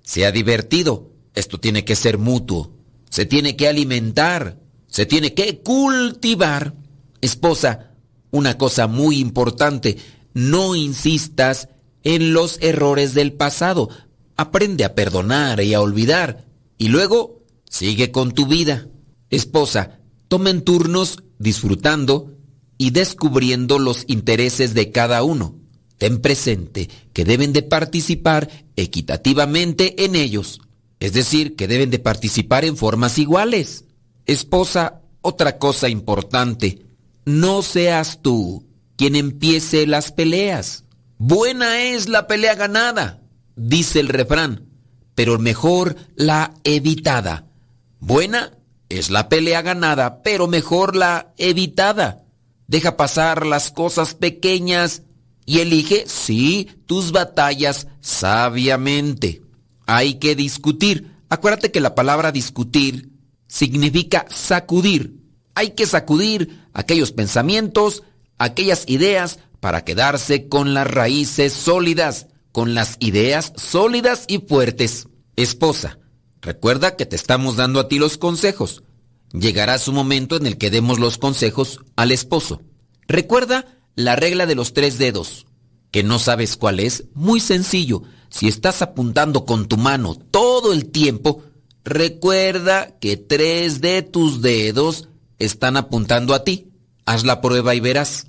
sea divertido. Esto tiene que ser mutuo. Se tiene que alimentar. Se tiene que cultivar. Esposa, una cosa muy importante, no insistas en los errores del pasado. Aprende a perdonar y a olvidar. Y luego sigue con tu vida. Esposa, tomen turnos disfrutando y descubriendo los intereses de cada uno. Ten presente que deben de participar equitativamente en ellos, es decir, que deben de participar en formas iguales. Esposa, otra cosa importante, no seas tú quien empiece las peleas. Buena es la pelea ganada, dice el refrán, pero mejor la evitada. Buena es la pelea ganada, pero mejor la evitada. Deja pasar las cosas pequeñas y elige, sí, tus batallas sabiamente. Hay que discutir. Acuérdate que la palabra discutir significa sacudir. Hay que sacudir aquellos pensamientos, aquellas ideas para quedarse con las raíces sólidas, con las ideas sólidas y fuertes. Esposa, recuerda que te estamos dando a ti los consejos. Llegará su momento en el que demos los consejos al esposo. Recuerda la regla de los tres dedos. ¿Que no sabes cuál es? Muy sencillo. Si estás apuntando con tu mano todo el tiempo, recuerda que tres de tus dedos están apuntando a ti. Haz la prueba y verás.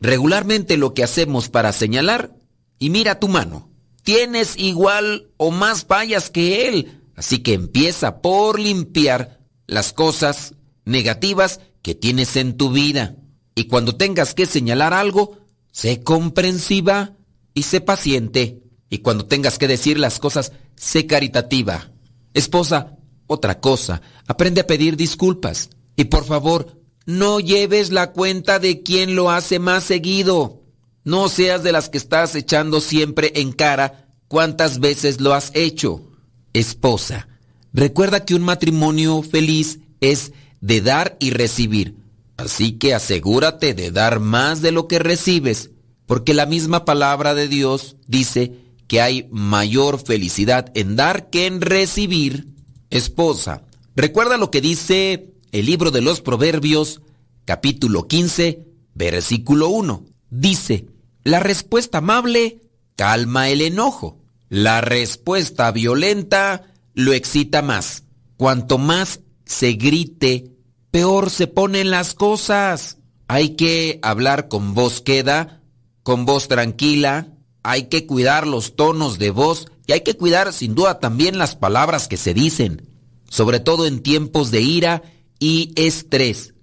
Regularmente lo que hacemos para señalar, y mira tu mano, tienes igual o más fallas que él, así que empieza por limpiar las cosas negativas que tienes en tu vida. Y cuando tengas que señalar algo, sé comprensiva y sé paciente. Y cuando tengas que decir las cosas, sé caritativa. Esposa, otra cosa, aprende a pedir disculpas. Y por favor, no lleves la cuenta de quién lo hace más seguido. No seas de las que estás echando siempre en cara cuántas veces lo has hecho. Esposa, recuerda que un matrimonio feliz es de dar y recibir. Así que asegúrate de dar más de lo que recibes, porque la misma palabra de Dios dice que hay mayor felicidad en dar que en recibir. Esposa, recuerda lo que dice el libro de los Proverbios, capítulo 15, versículo 1. Dice, la respuesta amable calma el enojo. La respuesta violenta lo excita más. Cuanto más se grite, peor se ponen las cosas. Hay que hablar con voz queda, con voz tranquila, hay que cuidar los tonos de voz y hay que cuidar sin duda también las palabras que se dicen, sobre todo en tiempos de ira y estrés.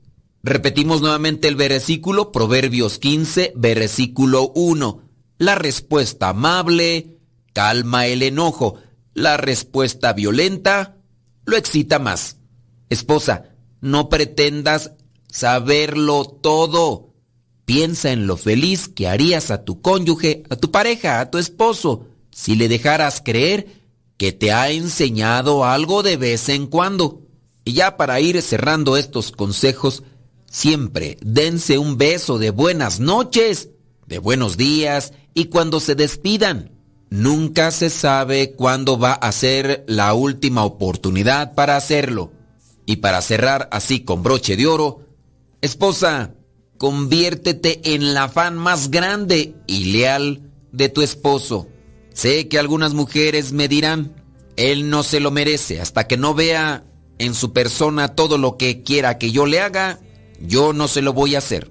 Repetimos nuevamente el versículo, Proverbios 15, versículo 1. La respuesta amable calma el enojo, la respuesta violenta lo excita más. Esposa, no pretendas saberlo todo. Piensa en lo feliz que harías a tu cónyuge, a tu pareja, a tu esposo, si le dejaras creer que te ha enseñado algo de vez en cuando. Y ya para ir cerrando estos consejos, siempre dense un beso de buenas noches, de buenos días y cuando se despidan. Nunca se sabe cuándo va a ser la última oportunidad para hacerlo. Y para cerrar así con broche de oro, esposa, conviértete en la fan más grande y leal de tu esposo. Sé que algunas mujeres me dirán, él no se lo merece hasta que no vea en su persona todo lo que quiera que yo le haga, yo no se lo voy a hacer.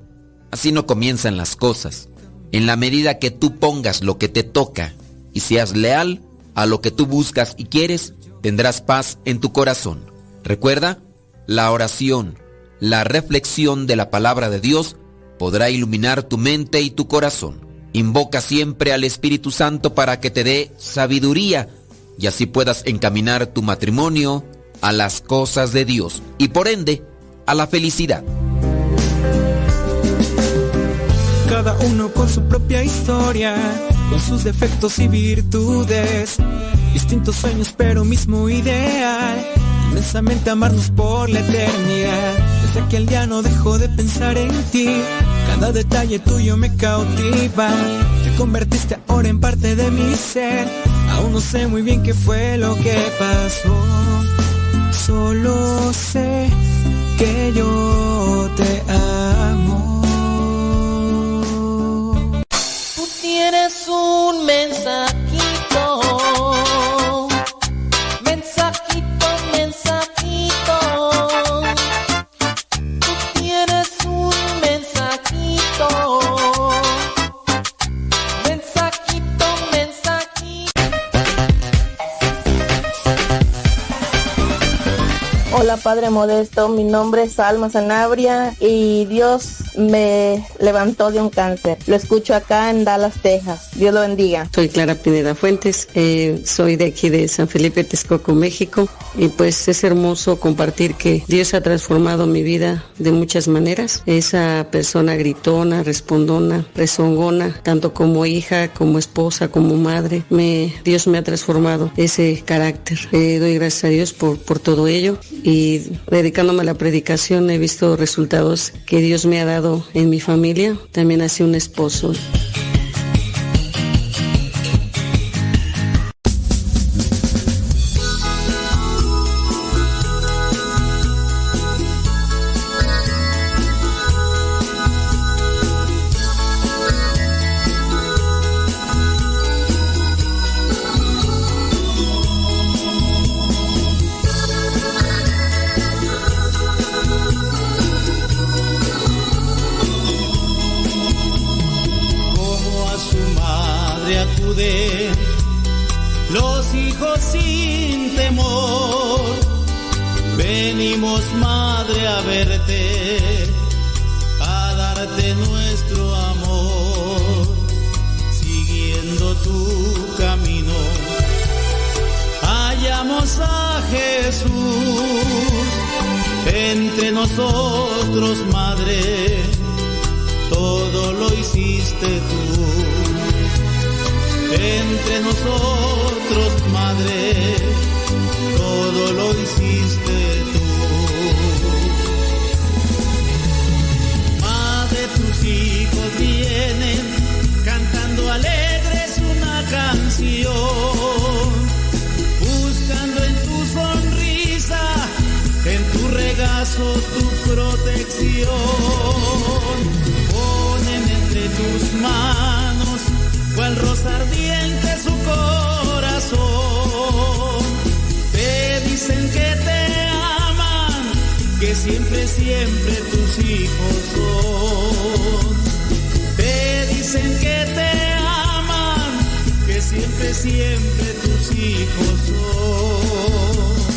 Así no comienzan las cosas. En la medida que tú pongas lo que te toca y seas leal a lo que tú buscas y quieres, tendrás paz en tu corazón. Recuerda, la oración, la reflexión de la palabra de Dios podrá iluminar tu mente y tu corazón. Invoca siempre al Espíritu Santo para que te dé sabiduría y así puedas encaminar tu matrimonio a las cosas de Dios y por ende a la felicidad. Cada uno con su propia historia, con sus defectos y virtudes. Distintos sueños, pero mismo ideal. Inmensamente amarnos por la eternidad. Desde aquel día no dejo de pensar en ti. Cada detalle tuyo me cautiva. Te convertiste ahora en parte de mi ser. Aún no sé muy bien qué fue lo que pasó. Solo sé que yo te amo. Tú tienes un mensajito. Hola Padre Modesto, mi nombre es Alma Sanabria y Dios me levantó de un cáncer. Lo escucho acá en Dallas, Texas. Dios lo bendiga. Soy Clara Pineda Fuentes, eh, soy de aquí de San Felipe, Texcoco, México y pues es hermoso compartir que Dios ha transformado mi vida de muchas maneras. Esa persona gritona, respondona, rezongona, tanto como hija, como esposa, como madre, me, Dios me ha transformado ese carácter. Eh, doy gracias a Dios por, por todo ello y dedicándome a la predicación he visto resultados que Dios me ha dado en mi familia, también hacia un esposo. Manos cual rosa ardiente su corazón. Te dicen que te aman, que siempre, siempre tus hijos son. Te dicen que te aman, que siempre, siempre tus hijos son.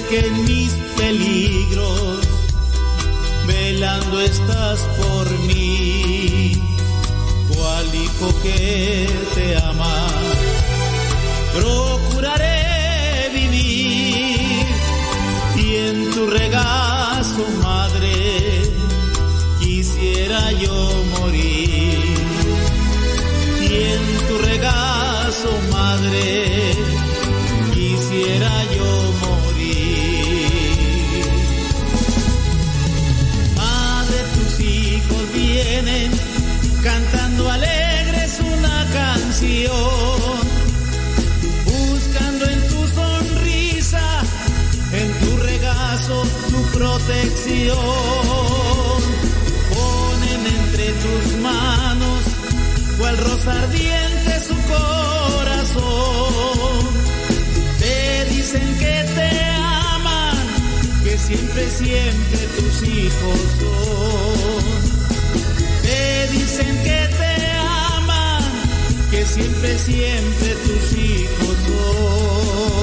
Que en mis peligros, velando estás por mí, cual hijo que te ama, procuraré vivir. Y en tu regazo, madre, quisiera yo morir. Y en tu regazo madre protección ponen entre tus manos cual rosa ardiente su corazón. Te dicen que te aman, que siempre, siempre tus hijos son. Te dicen que te aman, que siempre, siempre tus hijos son.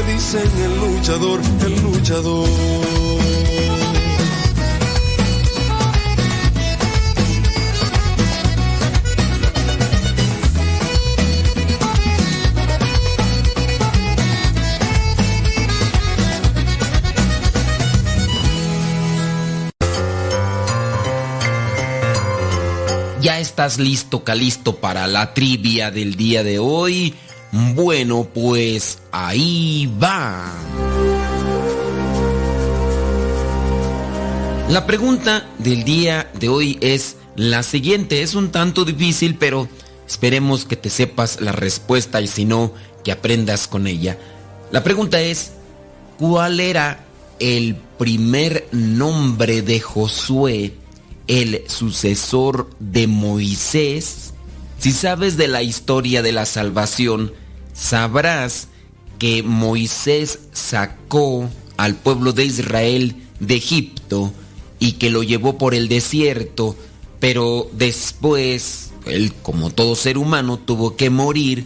el luchador, el luchador. ¿Ya estás listo, Calisto, para la trivia del día de hoy? Bueno, pues ahí va. La pregunta del día de hoy es la siguiente. Es un tanto difícil, pero esperemos que te sepas la respuesta y si no, que aprendas con ella. La pregunta es, ¿cuál era el primer nombre de Josué, el sucesor de Moisés? Si sabes de la historia de la salvación, sabrás que Moisés sacó al pueblo de Israel de Egipto y que lo llevó por el desierto, pero después, él como todo ser humano tuvo que morir,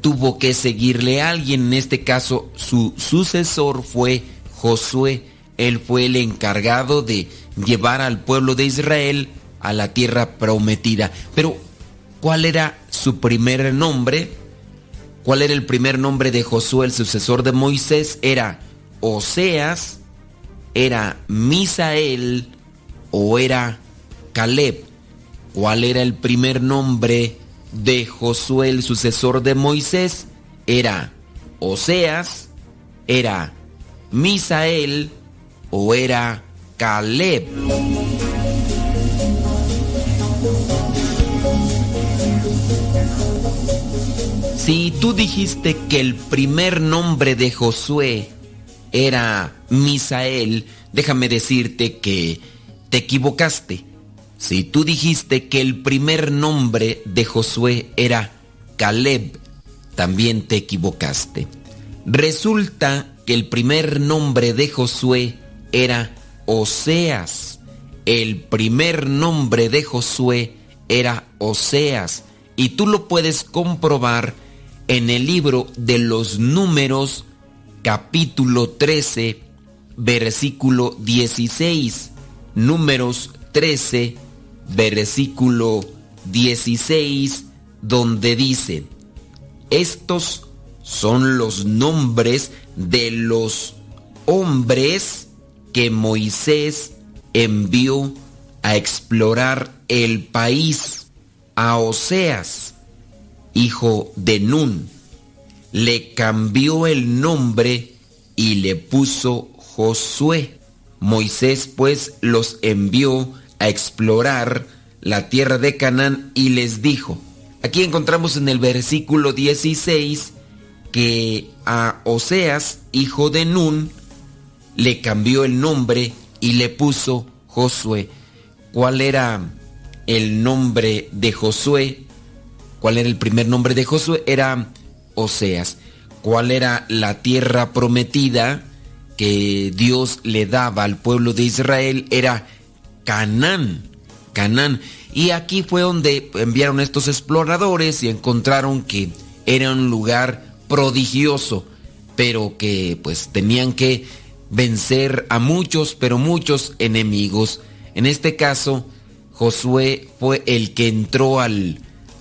tuvo que seguirle a alguien, en este caso su sucesor fue Josué, él fue el encargado de llevar al pueblo de Israel a la tierra prometida. Pero, ¿cuál era su primer nombre? ¿Cuál era el primer nombre de Josué, el sucesor de Moisés? Era Oseas, era Misael o era Caleb. ¿Cuál era el primer nombre de Josué, el sucesor de Moisés? Era Oseas, era Misael o era Caleb. Si tú dijiste que el primer nombre de Josué era Misael, déjame decirte que te equivocaste. Si tú dijiste que el primer nombre de Josué era Caleb, también te equivocaste. Resulta que el primer nombre de Josué era Oseas. El primer nombre de Josué era Oseas. Y tú lo puedes comprobar en el libro de los números capítulo 13 versículo 16. Números 13 versículo 16 donde dice, estos son los nombres de los hombres que Moisés envió a explorar el país a Oseas, hijo de Nun. Le cambió el nombre y le puso Josué. Moisés pues los envió a explorar la tierra de Canaán y les dijo, aquí encontramos en el versículo 16 que a Oseas, hijo de Nun, le cambió el nombre y le puso Josué. ¿Cuál era el nombre de Josué? ¿Cuál era el primer nombre de Josué? Era Oseas. ¿Cuál era la tierra prometida que Dios le daba al pueblo de Israel? Era Canaán. Canaán. Y aquí fue donde enviaron estos exploradores y encontraron que era un lugar prodigioso, pero que pues tenían que vencer a muchos, pero muchos enemigos. En este caso, Josué fue el que entró a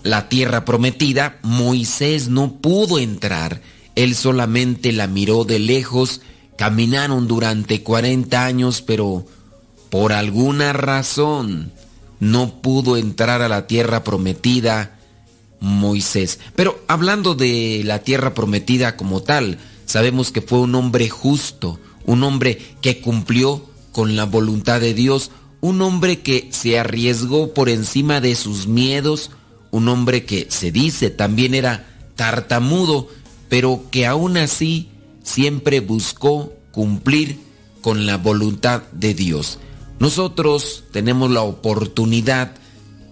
la tierra prometida. Moisés no pudo entrar. Él solamente la miró de lejos. Caminaron durante 40 años, pero por alguna razón no pudo entrar a la tierra prometida Moisés. Pero hablando de la tierra prometida como tal, sabemos que fue un hombre justo, un hombre que cumplió con la voluntad de Dios, un hombre que se arriesgó por encima de sus miedos, un hombre que se dice también era tartamudo, pero que aún así siempre buscó cumplir con la voluntad de Dios. Nosotros tenemos la oportunidad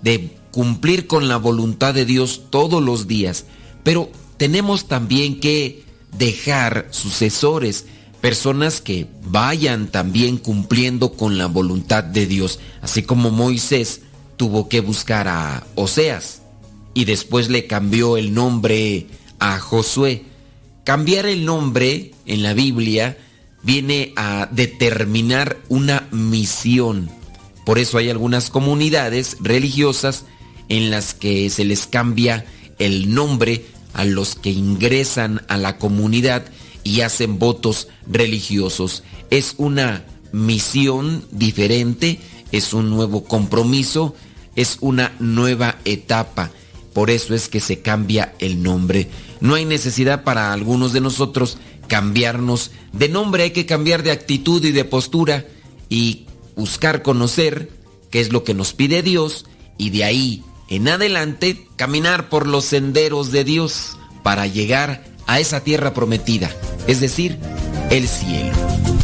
de cumplir con la voluntad de Dios todos los días, pero tenemos también que dejar sucesores, personas que vayan también cumpliendo con la voluntad de Dios, así como Moisés tuvo que buscar a Oseas y después le cambió el nombre a Josué. Cambiar el nombre en la Biblia viene a determinar una misión. Por eso hay algunas comunidades religiosas en las que se les cambia el nombre a los que ingresan a la comunidad y hacen votos religiosos. Es una misión diferente, es un nuevo compromiso, es una nueva etapa. Por eso es que se cambia el nombre. No hay necesidad para algunos de nosotros cambiarnos de nombre, hay que cambiar de actitud y de postura y buscar conocer qué es lo que nos pide Dios y de ahí en adelante caminar por los senderos de Dios para llegar a esa tierra prometida, es decir, el cielo.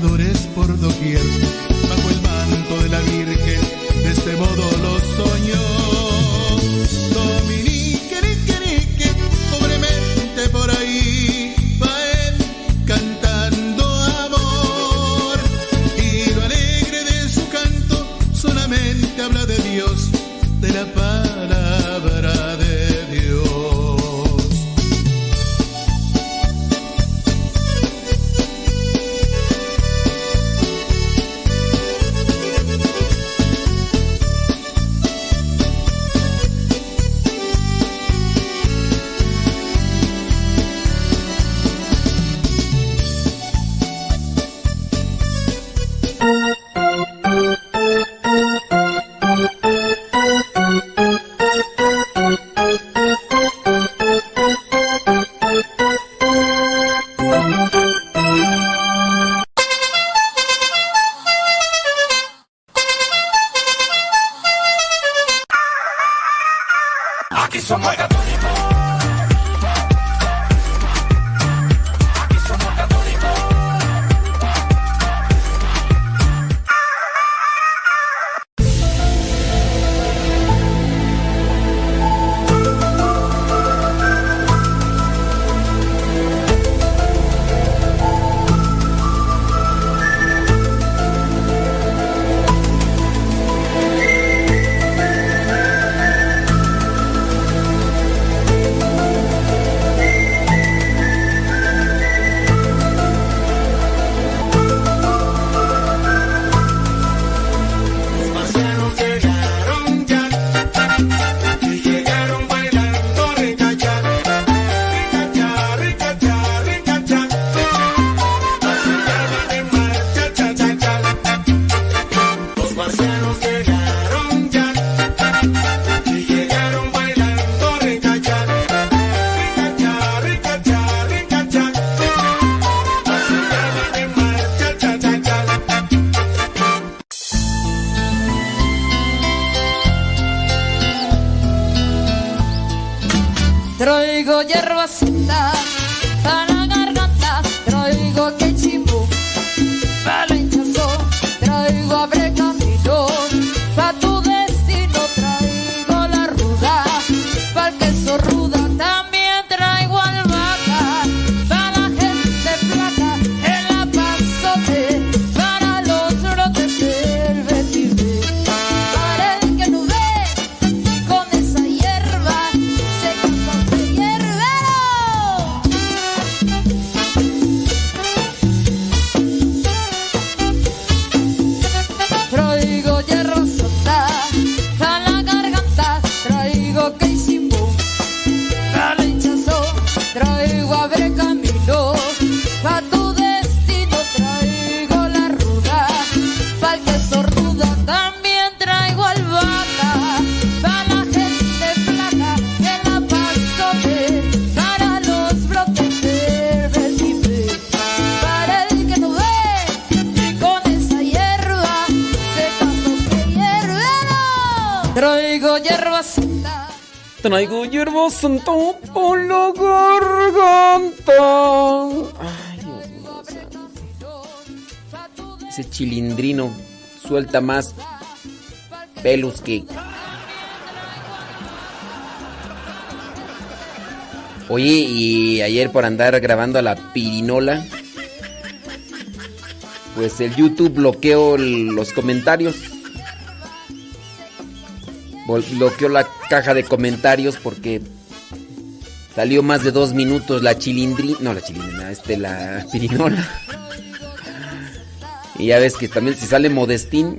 Por doquier. Bajo el manto de la Virgen, de este modo lo soñó. Suelta más pelos que. Oye, y ayer por andar grabando a la pirinola, pues el YouTube bloqueó los comentarios. Bloqueó la caja de comentarios porque salió más de dos minutos la chilindri... No, la chilindrina, este, la pirinola. Y ya ves que también si sale Modestín,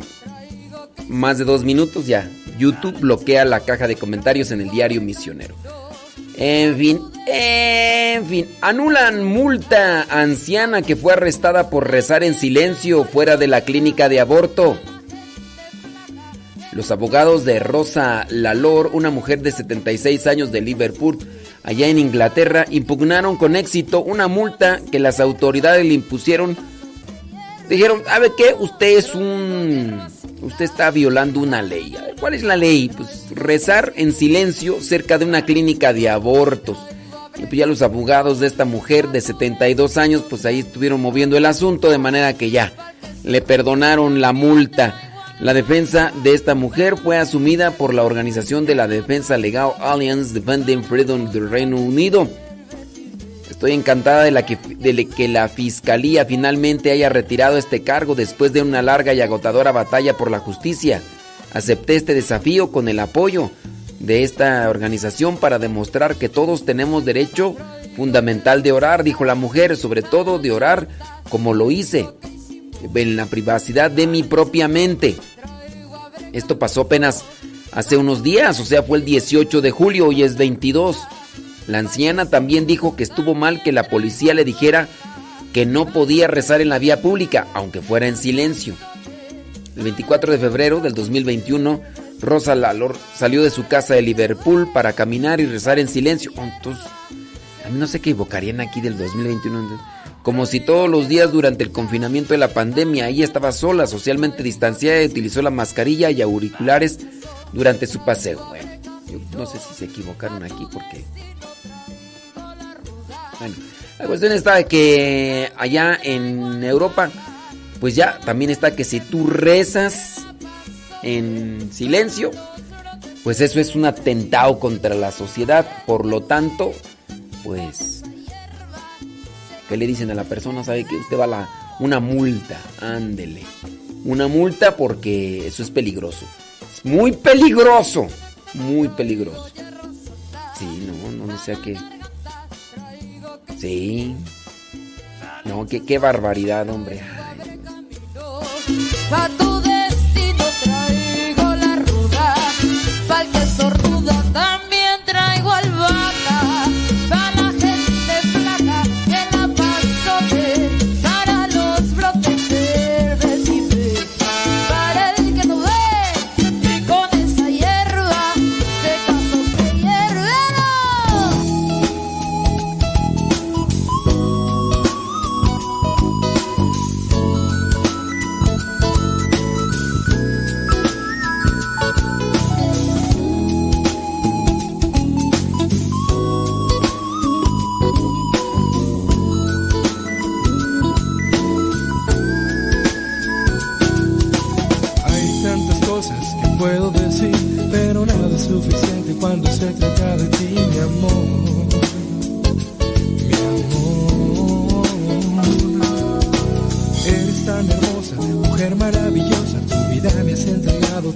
más de dos minutos ya. YouTube bloquea la caja de comentarios en el diario misionero. En fin, en fin, anulan multa anciana que fue arrestada por rezar en silencio fuera de la clínica de aborto. Los abogados de Rosa Lalor, una mujer de 76 años de Liverpool, allá en Inglaterra, impugnaron con éxito una multa que las autoridades le impusieron. Dijeron, ¿sabe qué? Usted es un... Usted está violando una ley. A ver, ¿Cuál es la ley? Pues rezar en silencio cerca de una clínica de abortos. Y pues ya los abogados de esta mujer de 72 años, pues ahí estuvieron moviendo el asunto de manera que ya le perdonaron la multa. La defensa de esta mujer fue asumida por la organización de la defensa legal Alliance Defending Freedom del Reino Unido. Estoy encantada de, la que, de que la fiscalía finalmente haya retirado este cargo después de una larga y agotadora batalla por la justicia. Acepté este desafío con el apoyo de esta organización para demostrar que todos tenemos derecho fundamental de orar, dijo la mujer, sobre todo de orar como lo hice, en la privacidad de mi propia mente. Esto pasó apenas hace unos días, o sea, fue el 18 de julio, hoy es 22. La anciana también dijo que estuvo mal que la policía le dijera que no podía rezar en la vía pública, aunque fuera en silencio. El 24 de febrero del 2021, Rosa Lalor salió de su casa de Liverpool para caminar y rezar en silencio. Entonces, a mí no sé qué evocarían aquí del 2021. Como si todos los días durante el confinamiento de la pandemia ella estaba sola, socialmente distanciada y utilizó la mascarilla y auriculares durante su paseo. Bueno, yo no sé si se equivocaron aquí porque... Bueno, la cuestión está que allá en Europa, pues ya también está que si tú rezas en silencio, pues eso es un atentado contra la sociedad. Por lo tanto, pues, ¿qué le dicen a la persona? Sabe que usted va a la, una multa, ándele. Una multa porque eso es peligroso. Es muy peligroso, muy peligroso. Sí, no, no, no sé a qué. Sí. No, qué, qué barbaridad, hombre. Ay, Pa' tu destino traigo la ruda, pa'l que también traigo albahaca,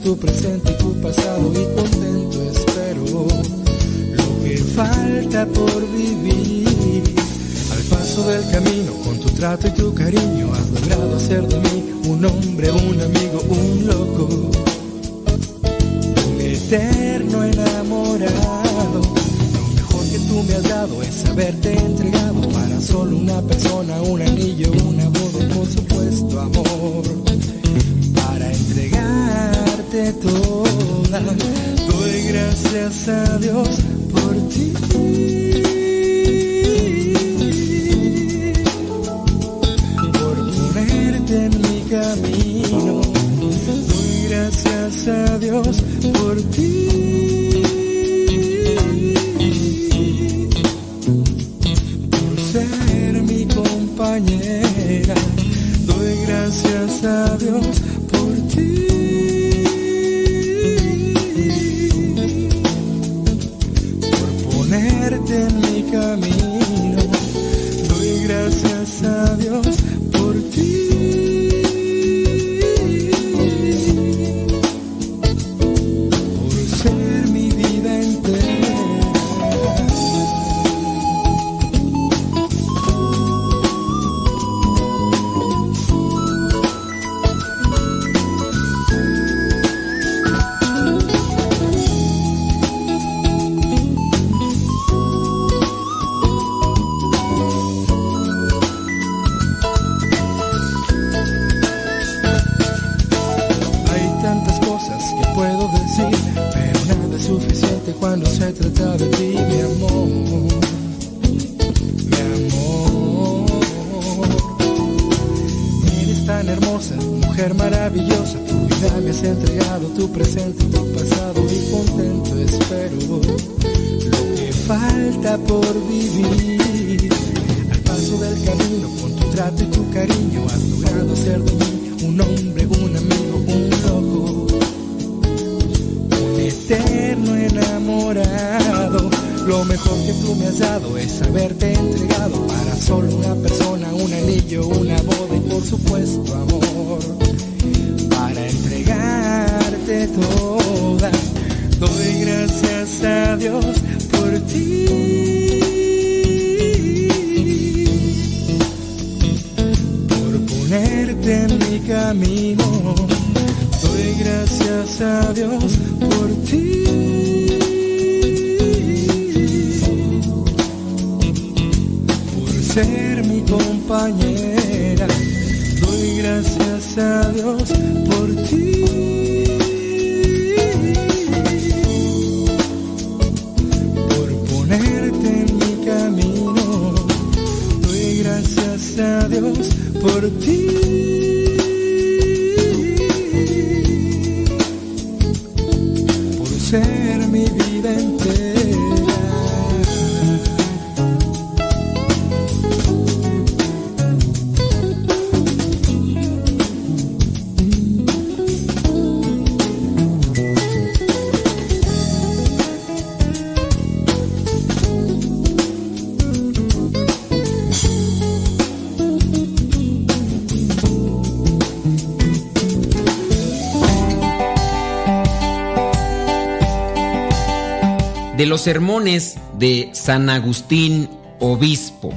tu presente y tu pasado, y contento espero lo que falta por vivir. Al paso del camino, con tu trato y tu cariño, has logrado hacer de mí un hombre, un amigo, un loco, un eterno enamorado. Lo mejor que tú me has dado es haberte entregado para solo una persona, un anillo, una boda, por supuesto amor. Toda, doy gracias a Dios por ti. por ponerte en mi camino. Doy gracias a Dios por ti. Los sermones de San Agustín Obispo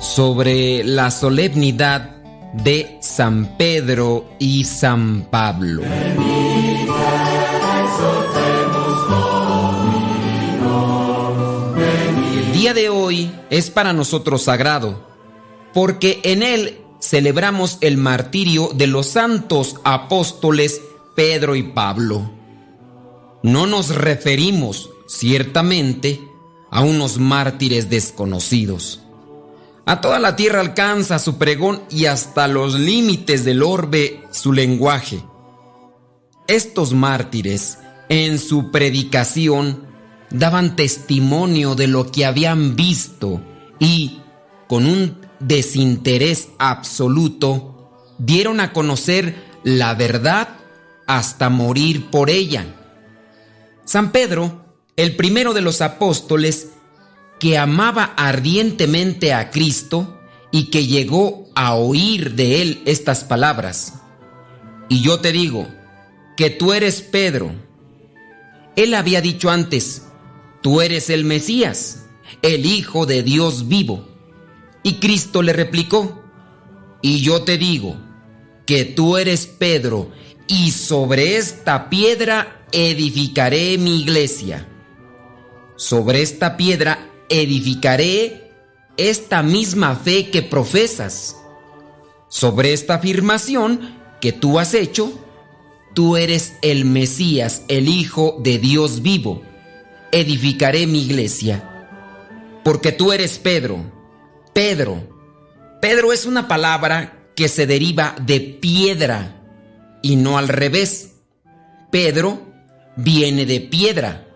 sobre la solemnidad de San Pedro y San Pablo. El día de hoy es para nosotros sagrado, porque en él celebramos el martirio de los santos apóstoles Pedro y Pablo. No nos referimos, ciertamente, a unos mártires desconocidos. A toda la tierra alcanza su pregón y hasta los límites del orbe su lenguaje. Estos mártires, en su predicación, daban testimonio de lo que habían visto y, con un desinterés absoluto, dieron a conocer la verdad hasta morir por ella. San Pedro, el primero de los apóstoles, que amaba ardientemente a Cristo y que llegó a oír de él estas palabras. Y yo te digo, que tú eres Pedro. Él había dicho antes, tú eres el Mesías, el Hijo de Dios vivo. Y Cristo le replicó, y yo te digo, que tú eres Pedro, y sobre esta piedra edificaré mi iglesia. Sobre esta piedra edificaré esta misma fe que profesas. Sobre esta afirmación que tú has hecho, tú eres el Mesías, el Hijo de Dios vivo. Edificaré mi iglesia. Porque tú eres Pedro. Pedro. Pedro es una palabra que se deriva de piedra y no al revés. Pedro viene de piedra.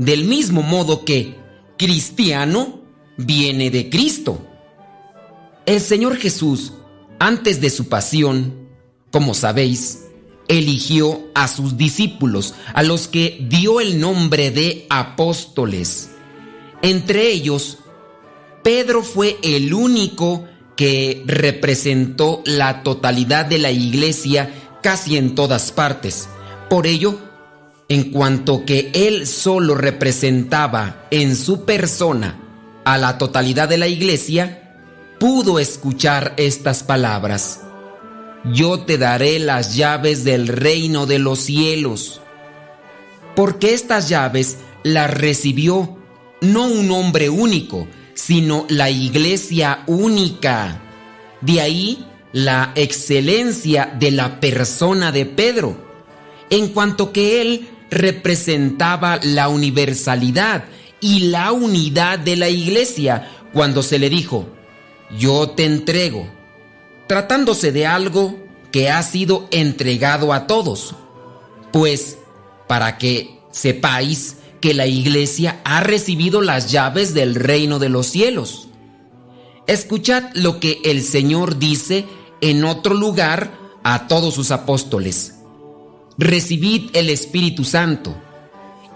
Del mismo modo que cristiano viene de Cristo. El Señor Jesús, antes de su pasión, como sabéis, eligió a sus discípulos, a los que dio el nombre de apóstoles. Entre ellos, Pedro fue el único que representó la totalidad de la iglesia casi en todas partes. Por ello, en cuanto que él solo representaba en su persona a la totalidad de la iglesia, pudo escuchar estas palabras. Yo te daré las llaves del reino de los cielos. Porque estas llaves las recibió no un hombre único, sino la iglesia única. De ahí la excelencia de la persona de Pedro, en cuanto que él representaba la universalidad y la unidad de la iglesia cuando se le dijo, yo te entrego, tratándose de algo que ha sido entregado a todos. Pues, para que sepáis que la iglesia ha recibido las llaves del reino de los cielos. Escuchad lo que el Señor dice en otro lugar a todos sus apóstoles. Recibid el Espíritu Santo.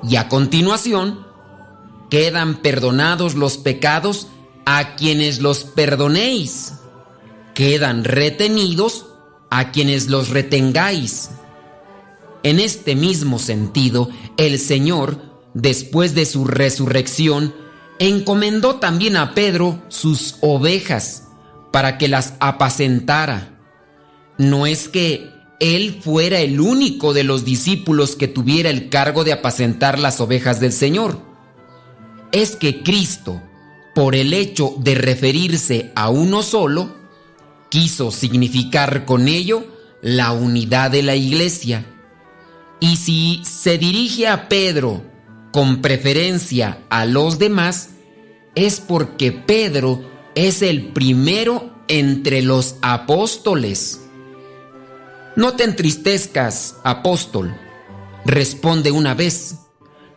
Y a continuación, quedan perdonados los pecados a quienes los perdonéis. Quedan retenidos a quienes los retengáis. En este mismo sentido, el Señor, después de su resurrección, encomendó también a Pedro sus ovejas para que las apacentara. No es que él fuera el único de los discípulos que tuviera el cargo de apacentar las ovejas del Señor. Es que Cristo, por el hecho de referirse a uno solo, quiso significar con ello la unidad de la iglesia. Y si se dirige a Pedro con preferencia a los demás, es porque Pedro es el primero entre los apóstoles. No te entristezcas, apóstol. Responde una vez,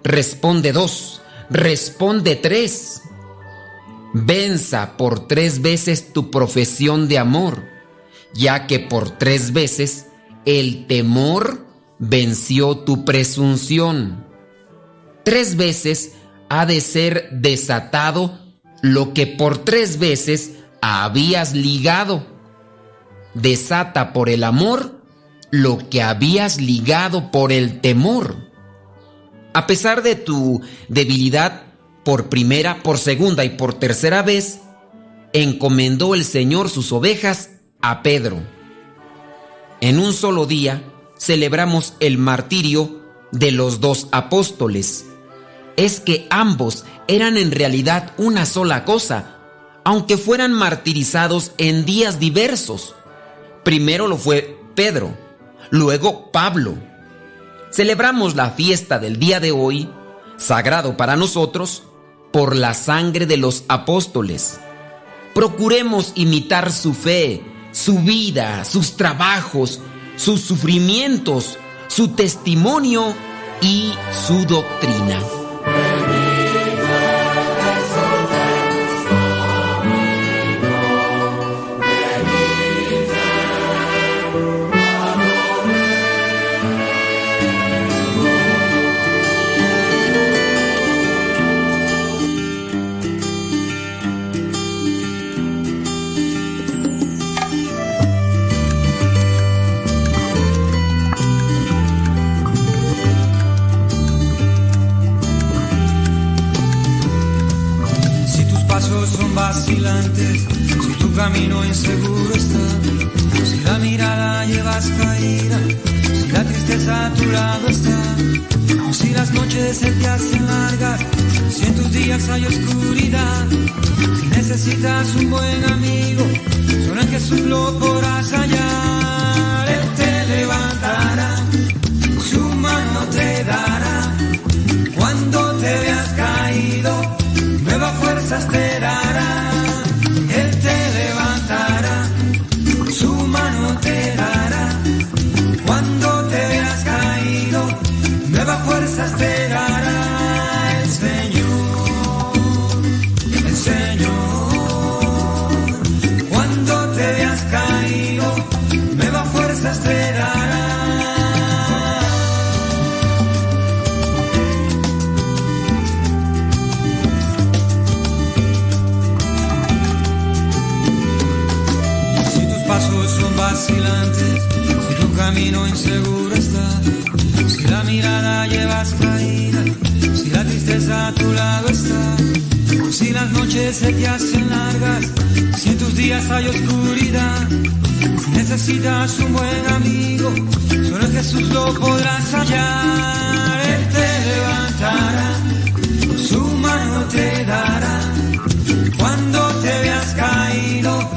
responde dos, responde tres. Venza por tres veces tu profesión de amor, ya que por tres veces el temor venció tu presunción. Tres veces ha de ser desatado lo que por tres veces habías ligado. Desata por el amor lo que habías ligado por el temor. A pesar de tu debilidad, por primera, por segunda y por tercera vez, encomendó el Señor sus ovejas a Pedro. En un solo día celebramos el martirio de los dos apóstoles. Es que ambos eran en realidad una sola cosa, aunque fueran martirizados en días diversos. Primero lo fue Pedro, luego Pablo. Celebramos la fiesta del día de hoy, sagrado para nosotros, por la sangre de los apóstoles. Procuremos imitar su fe, su vida, sus trabajos, sus sufrimientos, su testimonio y su doctrina. Si tu camino inseguro está, si la mirada llevas caída, si la tristeza a tu lado está, o si las noches se te hacen largas, si en tus días hay oscuridad, si necesitas un buen amigo, solo en Jesús lo podrás hallar, Él te levantará, su mano te dará, cuando te veas caído nuevas fuerzas te dará, cuando te veas caído, nuevas fuerzas te dará el Señor, el Señor, cuando te veas caído, nuevas fuerzas te dará. Si tu camino inseguro está, si la mirada llevas caída, si la tristeza a tu lado está, si las noches se te hacen largas, si en tus días hay oscuridad, si necesitas un buen amigo, solo en Jesús lo podrás hallar, Él te levantará, su mano te dará, cuando te veas caído,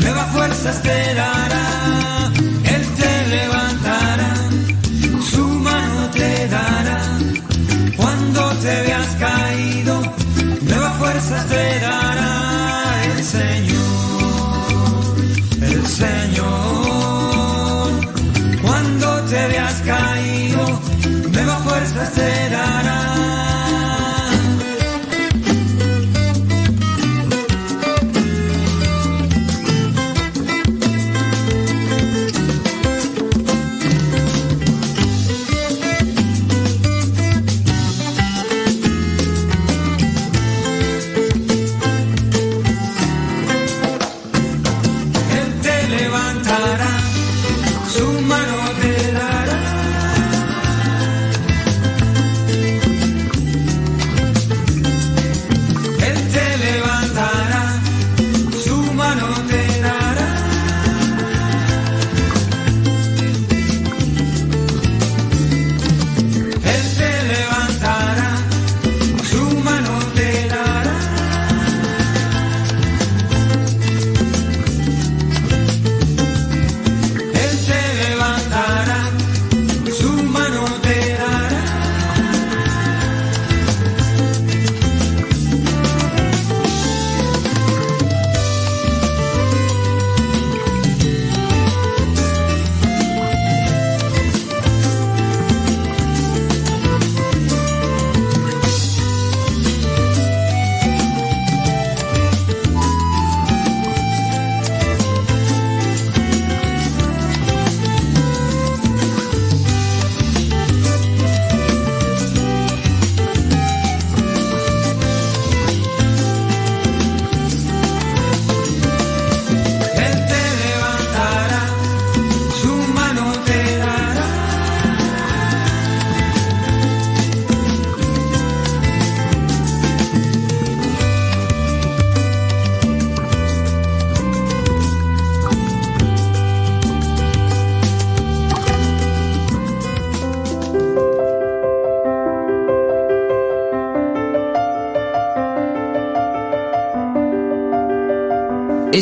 nuevas fuerzas te dará, te veas caído, nuevas fuerzas te dará el Señor, el Señor, cuando te veas caído, nuevas fuerzas te dará.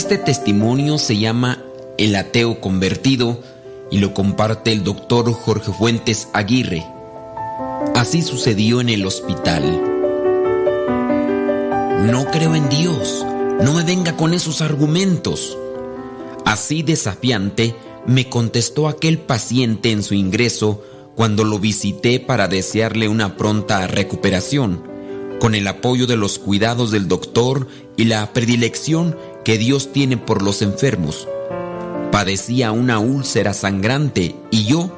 Este testimonio se llama El ateo convertido y lo comparte el doctor Jorge Fuentes Aguirre. Así sucedió en el hospital. No creo en Dios. No me venga con esos argumentos. Así desafiante me contestó aquel paciente en su ingreso cuando lo visité para desearle una pronta recuperación, con el apoyo de los cuidados del doctor y la predilección que Dios tiene por los enfermos. Padecía una úlcera sangrante y yo,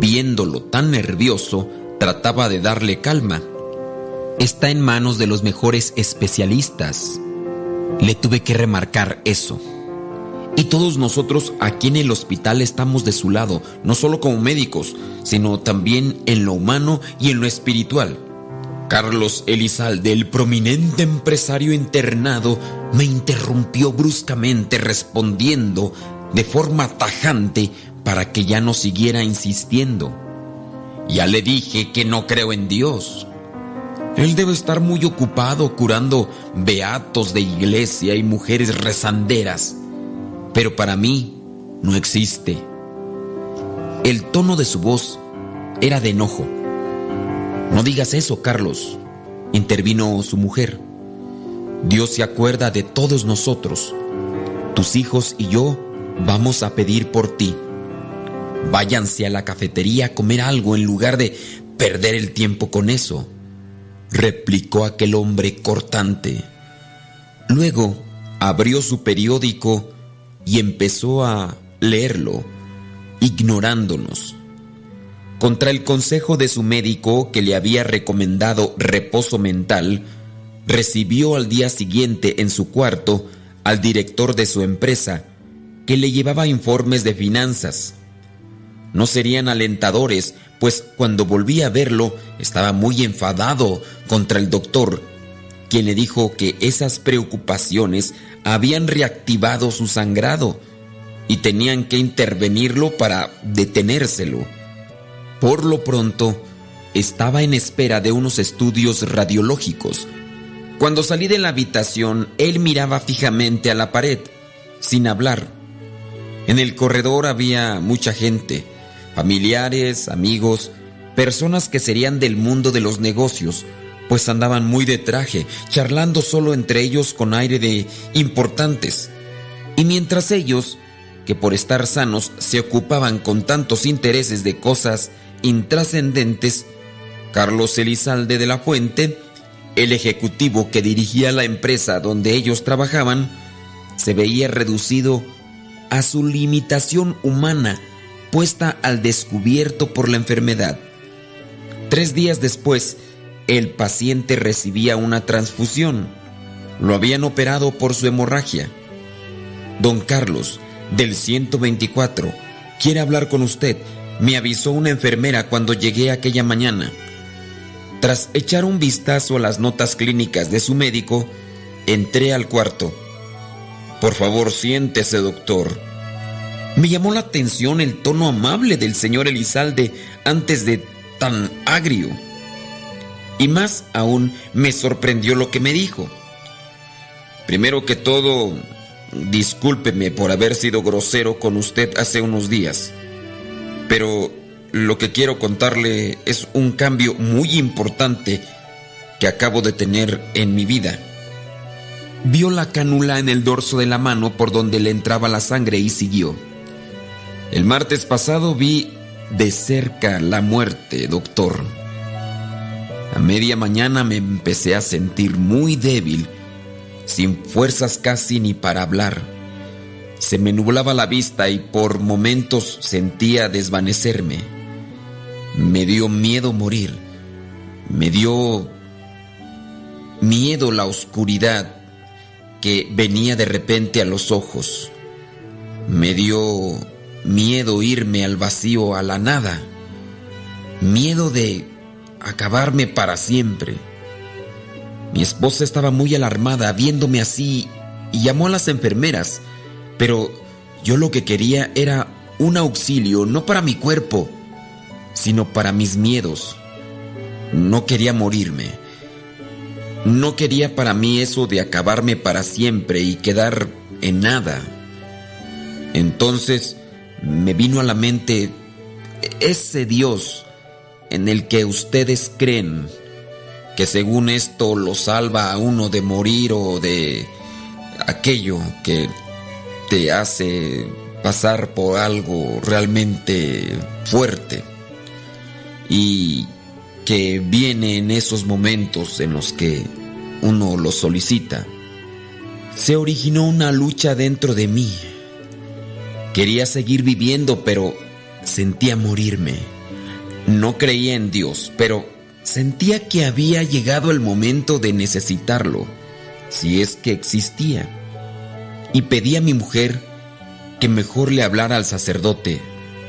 viéndolo tan nervioso, trataba de darle calma. Está en manos de los mejores especialistas. Le tuve que remarcar eso. Y todos nosotros aquí en el hospital estamos de su lado, no solo como médicos, sino también en lo humano y en lo espiritual. Carlos Elizalde, el prominente empresario internado, me interrumpió bruscamente respondiendo de forma tajante para que ya no siguiera insistiendo. Ya le dije que no creo en Dios. Él debe estar muy ocupado curando beatos de iglesia y mujeres rezanderas, pero para mí no existe. El tono de su voz era de enojo. No digas eso, Carlos, intervino su mujer. Dios se acuerda de todos nosotros. Tus hijos y yo vamos a pedir por ti. Váyanse a la cafetería a comer algo en lugar de perder el tiempo con eso, replicó aquel hombre cortante. Luego abrió su periódico y empezó a leerlo, ignorándonos. Contra el consejo de su médico que le había recomendado reposo mental, recibió al día siguiente en su cuarto al director de su empresa, que le llevaba informes de finanzas. No serían alentadores, pues cuando volví a verlo estaba muy enfadado contra el doctor, quien le dijo que esas preocupaciones habían reactivado su sangrado y tenían que intervenirlo para detenérselo. Por lo pronto, estaba en espera de unos estudios radiológicos. Cuando salí de la habitación, él miraba fijamente a la pared, sin hablar. En el corredor había mucha gente, familiares, amigos, personas que serían del mundo de los negocios, pues andaban muy de traje, charlando solo entre ellos con aire de importantes. Y mientras ellos, que por estar sanos se ocupaban con tantos intereses de cosas intrascendentes, Carlos Elizalde de la Fuente, el ejecutivo que dirigía la empresa donde ellos trabajaban, se veía reducido a su limitación humana puesta al descubierto por la enfermedad. Tres días después, el paciente recibía una transfusión. Lo habían operado por su hemorragia. Don Carlos, Del 124. Quiere hablar con usted. Me avisó una enfermera cuando llegué aquella mañana. Tras echar un vistazo a las notas clínicas de su médico, entré al cuarto. Por favor, siéntese, doctor. Me llamó la atención el tono amable del señor Elizalde antes de tan agrio. Y más aún me sorprendió lo que me dijo. Primero que todo, discúlpeme por haber sido grosero con usted hace unos días. Pero lo que quiero contarle es un cambio muy importante que acabo de tener en mi vida. Vio la cánula en el dorso de la mano por donde le entraba la sangre y siguió. El martes pasado vi de cerca la muerte, doctor. A media mañana me empecé a sentir muy débil, sin fuerzas casi ni para hablar. Se me nublaba la vista y por momentos sentía desvanecerme. Me dio miedo morir. Me dio miedo la oscuridad que venía de repente a los ojos. Me dio miedo irme al vacío, a la nada. Miedo de acabarme para siempre. Mi esposa estaba muy alarmada viéndome así y llamó a las enfermeras, pero yo lo que quería era un auxilio, no para mi cuerpo, sino para mis miedos. No quería morirme. No quería para mí eso de acabarme para siempre y quedar en nada. Entonces me vino a la mente ese Dios en el que ustedes creen que según esto lo salva a uno de morir o de aquello que te hace pasar por algo realmente fuerte y que viene en esos momentos en los que uno lo solicita. Se originó una lucha dentro de mí. Quería seguir viviendo, pero sentía morirme. No creía en Dios, pero sentía que había llegado el momento de necesitarlo, si es que existía. Y pedí a mi mujer que mejor le hablara al sacerdote,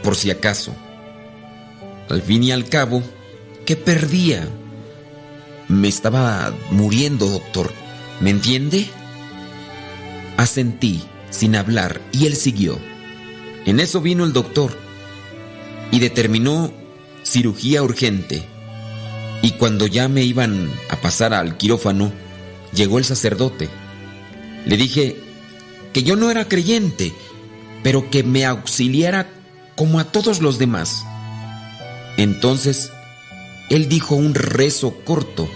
por si acaso. Al fin y al cabo, ¿qué perdía? Me estaba muriendo, doctor. ¿Me entiende? Asentí, sin hablar, y él siguió. En eso vino el doctor y determinó cirugía urgente. Y cuando ya me iban a pasar al quirófano, llegó el sacerdote. Le dije que yo no era creyente, pero que me auxiliara como a todos los demás. Entonces, él dijo un rezo corto,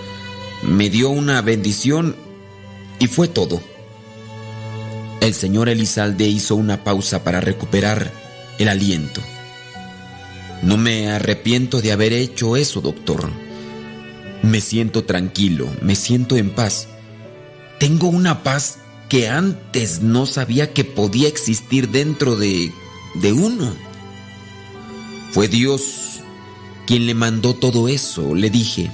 me dio una bendición y fue todo. El señor Elizalde hizo una pausa para recuperar el aliento. No me arrepiento de haber hecho eso, doctor. Me siento tranquilo, me siento en paz. Tengo una paz que antes no sabía que podía existir dentro de, de uno. Fue Dios quien le mandó todo eso, le dije.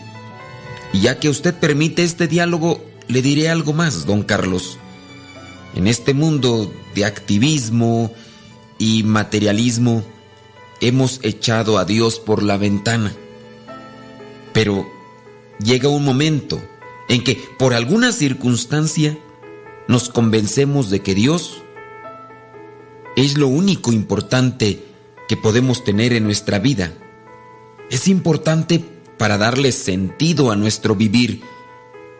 Y ya que usted permite este diálogo, le diré algo más, don Carlos. En este mundo de activismo y materialismo, hemos echado a Dios por la ventana. Pero llega un momento en que por alguna circunstancia nos convencemos de que Dios es lo único importante que podemos tener en nuestra vida. Es importante para darle sentido a nuestro vivir,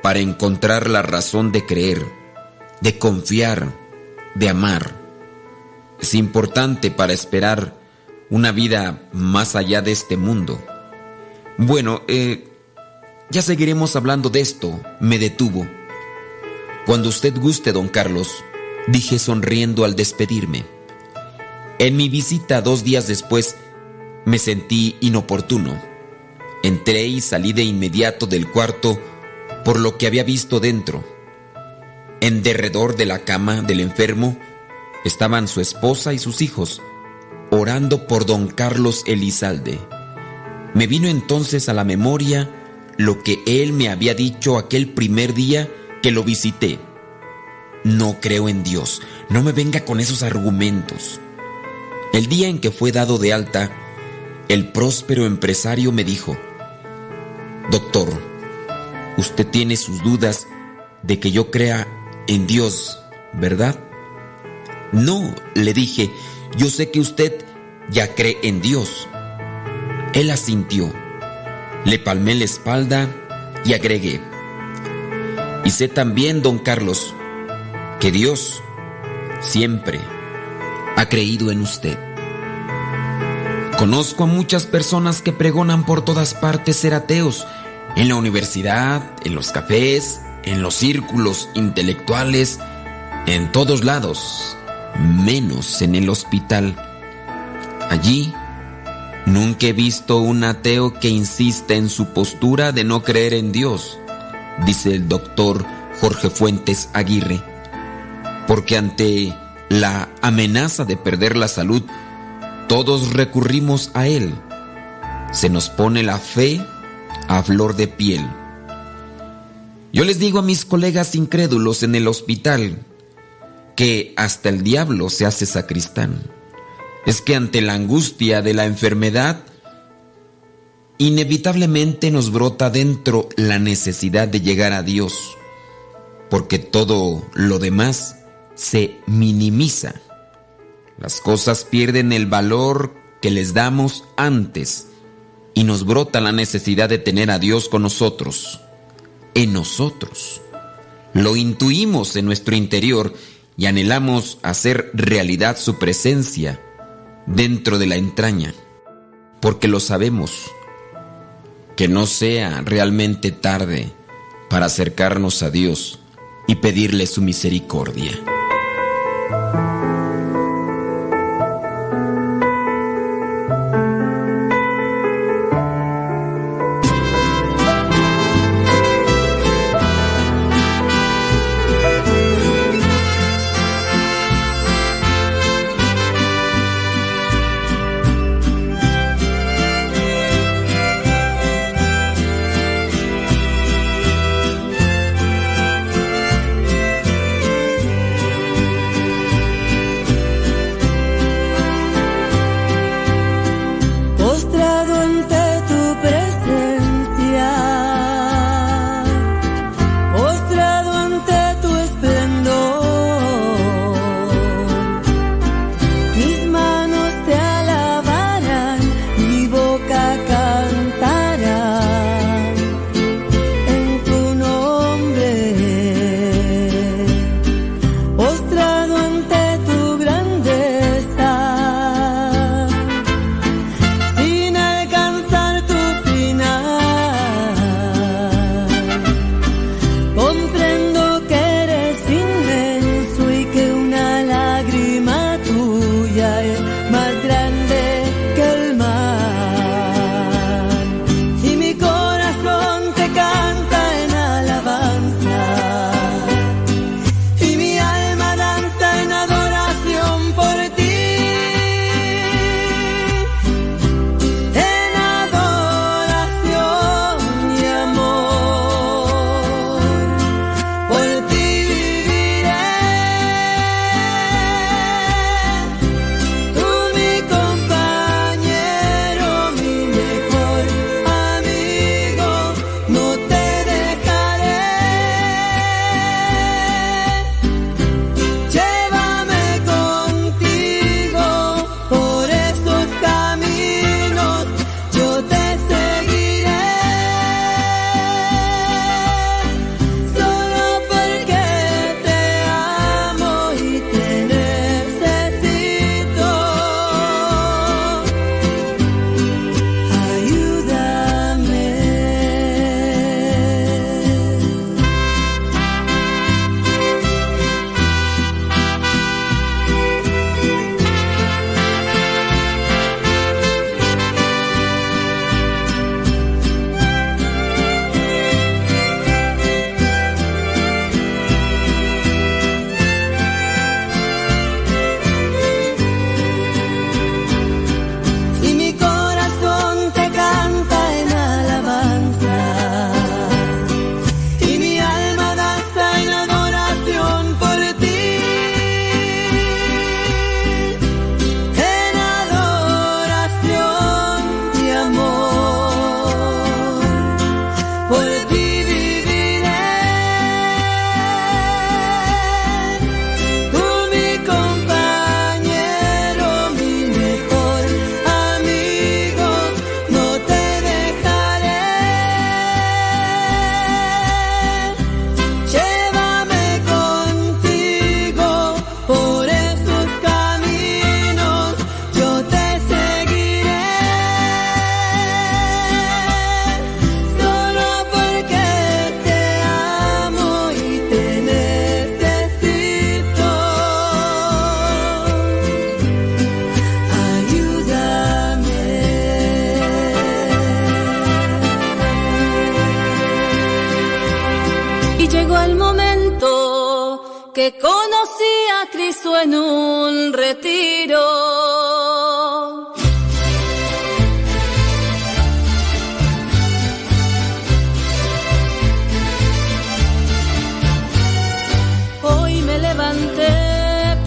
para encontrar la razón de creer, de confiar, de amar. Es importante para esperar una vida más allá de este mundo. Bueno, eh, ya seguiremos hablando de esto, me detuvo. Cuando usted guste, don Carlos, dije sonriendo al despedirme. En mi visita dos días después, me sentí inoportuno. Entré y salí de inmediato del cuarto por lo que había visto dentro. En derredor de la cama del enfermo estaban su esposa y sus hijos, orando por don Carlos Elizalde. Me vino entonces a la memoria lo que él me había dicho aquel primer día que lo visité. no creo en Dios. No me venga con esos argumentos. El día en que fue dado de alta, el próspero empresario me dijo, Doctor, usted tiene sus dudas de que yo crea en Dios, ¿verdad? No, le dije, yo sé que usted ya cree en Dios. Él asintió. Le palmé la espalda y agregué. Y sé también, don Carlos, que Dios siempre ha creído en usted. Conozco a muchas personas que pregonan por todas partes ser ateos, en la universidad, en los cafés, en los círculos intelectuales, en todos lados, menos en el hospital. Allí, nunca he visto un ateo que insista en su postura de no creer en Dios, dice el doctor Jorge Fuentes Aguirre, porque ante la amenaza de perder la salud, todos recurrimos a Él. Se nos pone la fe a flor de piel. Yo les digo a mis colegas incrédulos en el hospital que hasta el diablo se hace sacristán. Es que ante la angustia de la enfermedad, inevitablemente nos brota dentro la necesidad de llegar a Dios, porque todo lo demás se minimiza. Las cosas pierden el valor que les damos antes y nos brota la necesidad de tener a Dios con nosotros, en nosotros. Lo intuimos en nuestro interior y anhelamos hacer realidad su presencia dentro de la entraña, porque lo sabemos. Que no sea realmente tarde para acercarnos a Dios y pedirle su misericordia.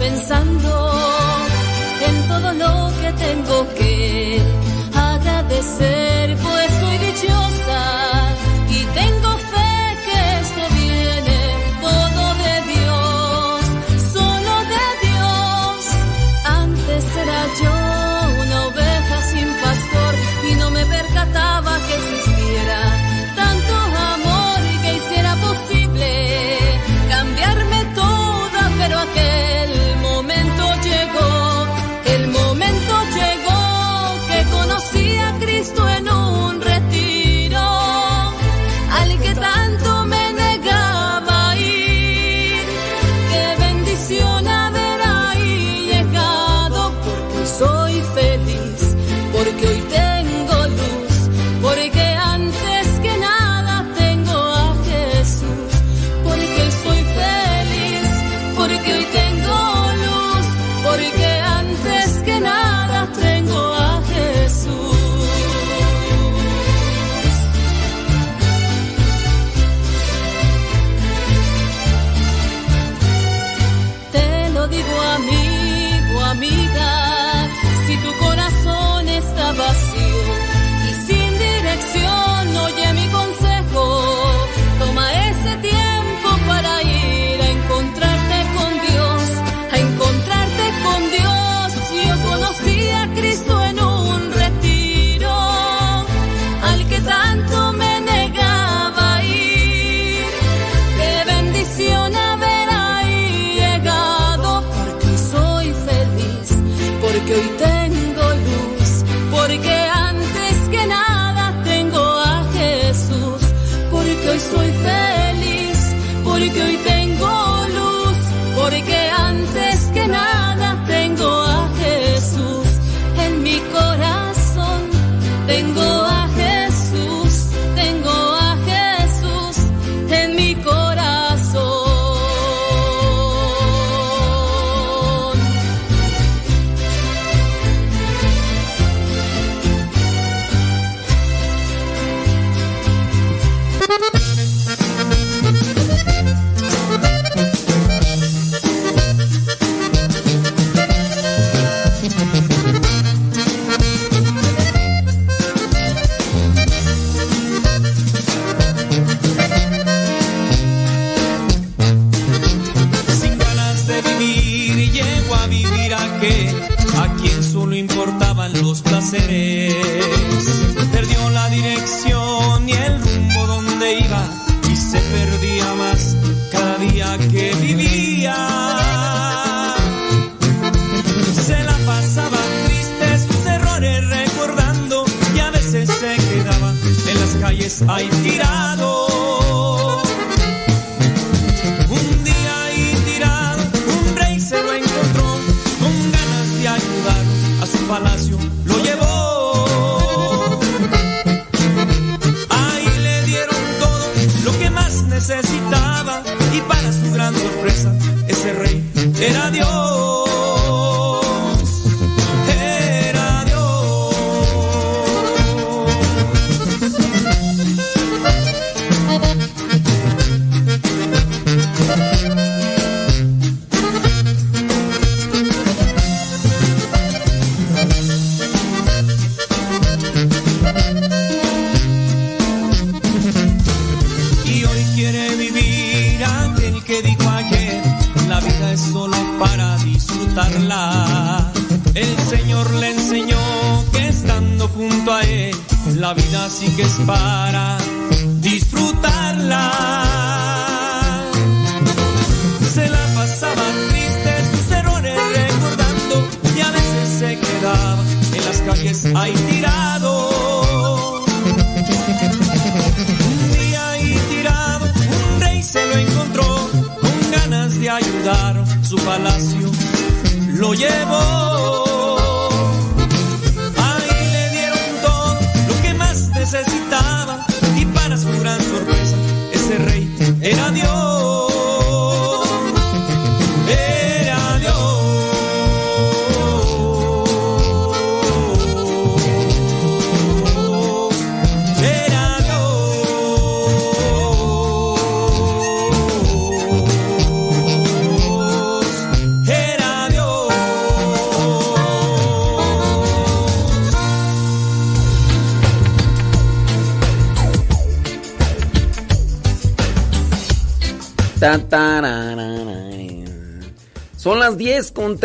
pensando en todo lo que tengo que agradecer, pues soy dichosa.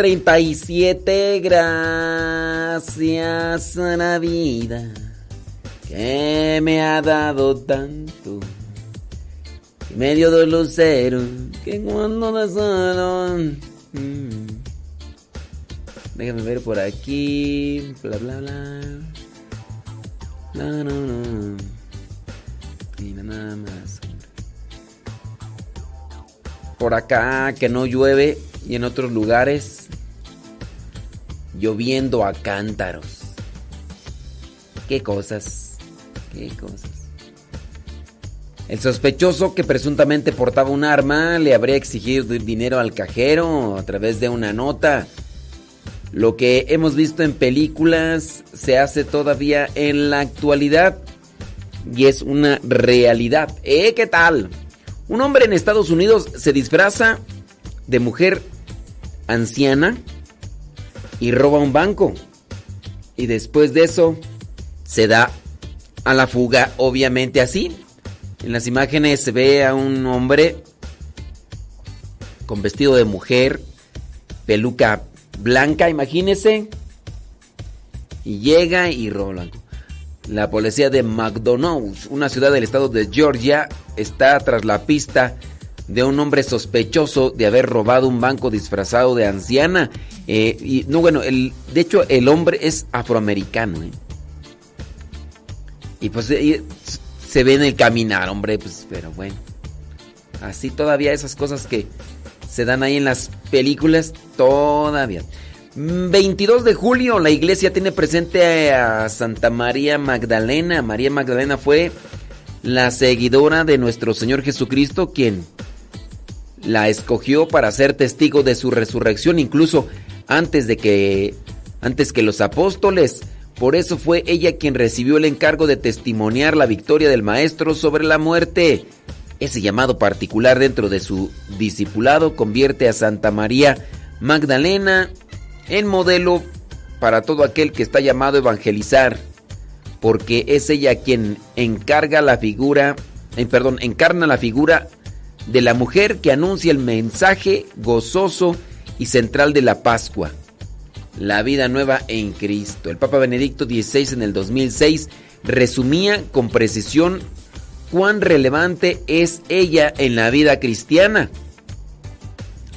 37. Gracias a la vida que me ha dado tanto. En medio del lucero que cuando solo. Mm. Déjame ver por aquí. Bla, bla, bla. No, no, no. Mira nada más. Por acá que no llueve y en otros lugares lloviendo a cántaros. Qué cosas. Qué cosas. El sospechoso que presuntamente portaba un arma le habría exigido dinero al cajero a través de una nota. Lo que hemos visto en películas se hace todavía en la actualidad y es una realidad. ¿Eh? ¿Qué tal? Un hombre en Estados Unidos se disfraza de mujer anciana y roba un banco. Y después de eso se da a la fuga, obviamente así. En las imágenes se ve a un hombre con vestido de mujer, peluca blanca, imagínese. Y llega y roba el banco. La policía de McDonald's, una ciudad del estado de Georgia, está tras la pista de un hombre sospechoso de haber robado un banco disfrazado de anciana. Eh, y no, bueno, el, de hecho el hombre es afroamericano. ¿eh? Y pues eh, se ve en el caminar, hombre, pues, pero bueno. Así todavía esas cosas que se dan ahí en las películas, todavía. 22 de julio, la iglesia tiene presente a Santa María Magdalena. María Magdalena fue la seguidora de nuestro Señor Jesucristo, quien la escogió para ser testigo de su resurrección, incluso antes de que antes que los apóstoles. Por eso fue ella quien recibió el encargo de testimoniar la victoria del maestro sobre la muerte. Ese llamado particular dentro de su discipulado convierte a Santa María Magdalena en modelo para todo aquel que está llamado a evangelizar, porque es ella quien encarga la figura, eh, perdón, encarna la figura de la mujer que anuncia el mensaje gozoso y central de la Pascua, la vida nueva en Cristo. El Papa Benedicto XVI en el 2006 resumía con precisión cuán relevante es ella en la vida cristiana.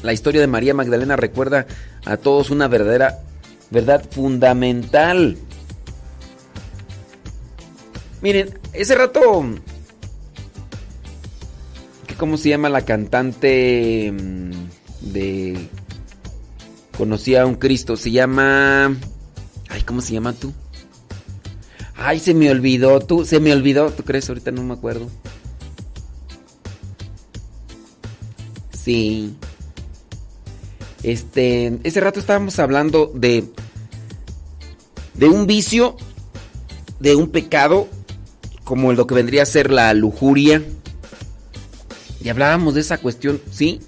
La historia de María Magdalena recuerda a todos una verdadera verdad fundamental. Miren, ese rato ¿cómo se llama la cantante mm, de Conocía a un Cristo? Se llama Ay, ¿cómo se llama tú? Ay, se me olvidó, tú, se me olvidó, ¿tú crees? Ahorita no me acuerdo. Sí. Este, ese rato estábamos hablando de de un vicio, de un pecado como lo que vendría a ser la lujuria. Y hablábamos de esa cuestión, ¿sí?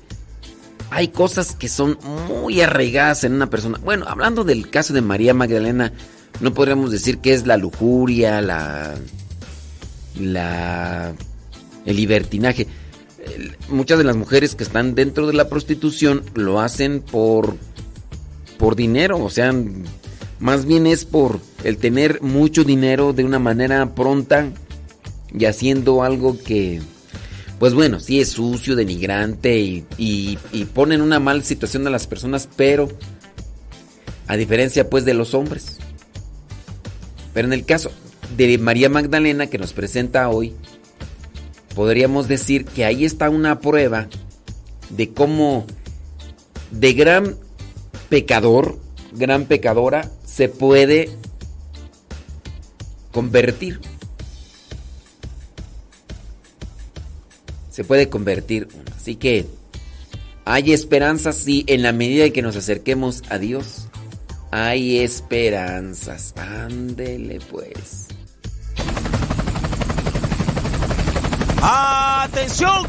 Hay cosas que son muy arraigadas en una persona. Bueno, hablando del caso de María Magdalena, no podríamos decir que es la lujuria, la la el libertinaje. Muchas de las mujeres que están dentro de la prostitución lo hacen por por dinero, o sea, más bien es por el tener mucho dinero de una manera pronta y haciendo algo que pues bueno, sí es sucio, denigrante y, pone en una mala situación a las personas, pero a diferencia pues de los hombres. Pero en el caso de María Magdalena que nos presenta hoy, podríamos decir que ahí está una prueba de cómo de gran pecador, gran pecadora, se puede convertir. Se puede convertir. Así que hay esperanzas, sí, en la medida en que nos acerquemos a Dios. Hay esperanzas. Ándele pues. ¡Atención!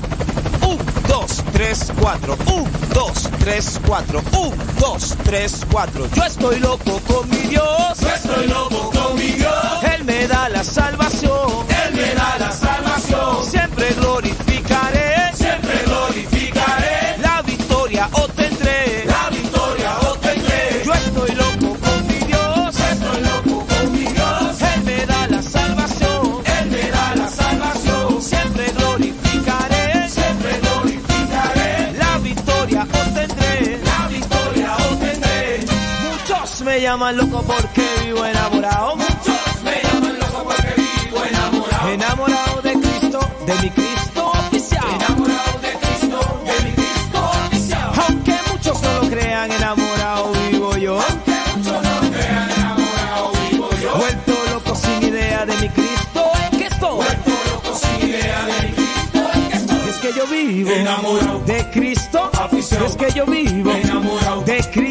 Un, dos, tres, cuatro. Un, dos, tres, cuatro. Un, dos, tres, cuatro. Yo estoy loco con mi Dios. Yo estoy loco con mi Dios. Él me da la salvación. Llaman loco porque vivo enamorado. Muchos me llaman loco porque vivo enamorado. Enamorado de Cristo, de mi Cristo oficial. Enamorado de Cristo, de mi Cristo oficial. Aunque muchos no lo crean, enamorado vivo yo. Aunque muchos no lo crean, enamorado vivo yo. Vuelto loco sin idea de mi Cristo es que estoy. Vuelto loco sin idea de mi Cristo es que estoy. Es que yo vivo enamorado de Cristo. Es que yo vivo enamorado de Cristo.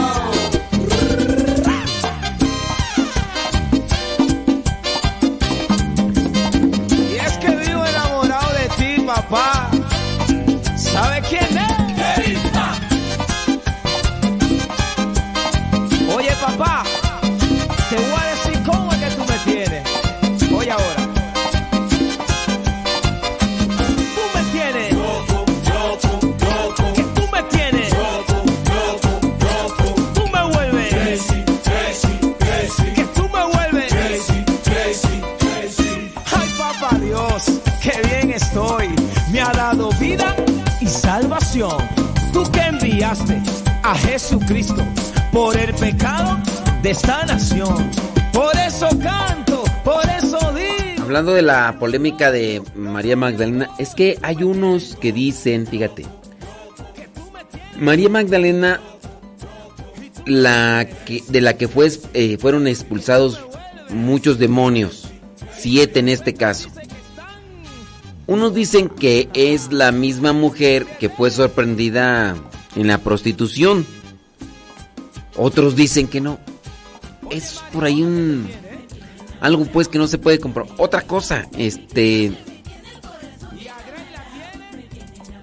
Salvación. Tú que enviaste a Jesucristo por el pecado de esta nación. Por eso canto, por eso digo. Hablando de la polémica de María Magdalena, es que hay unos que dicen, fíjate, María Magdalena, la que, de la que fue, eh, fueron expulsados muchos demonios, siete en este caso. Unos dicen que es la misma mujer que fue sorprendida en la prostitución. Otros dicen que no. Es por ahí un algo pues que no se puede comprar. Otra cosa, este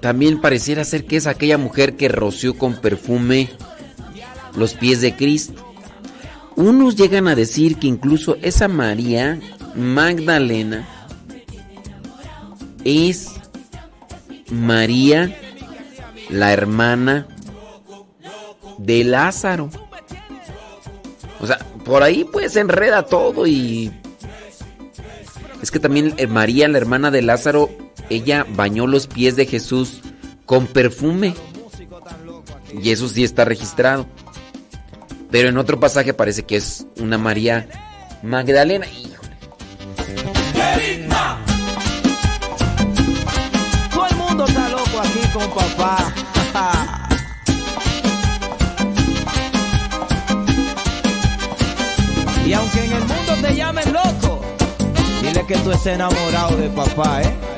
también pareciera ser que es aquella mujer que roció con perfume los pies de Cristo. Unos llegan a decir que incluso esa María Magdalena es María, la hermana de Lázaro. O sea, por ahí pues enreda todo y... Es que también eh, María, la hermana de Lázaro, ella bañó los pies de Jesús con perfume. Y eso sí está registrado. Pero en otro pasaje parece que es una María Magdalena. Híjole. Papá. y aunque en el mundo te llamen loco, dile que tú estés enamorado de papá, ¿eh?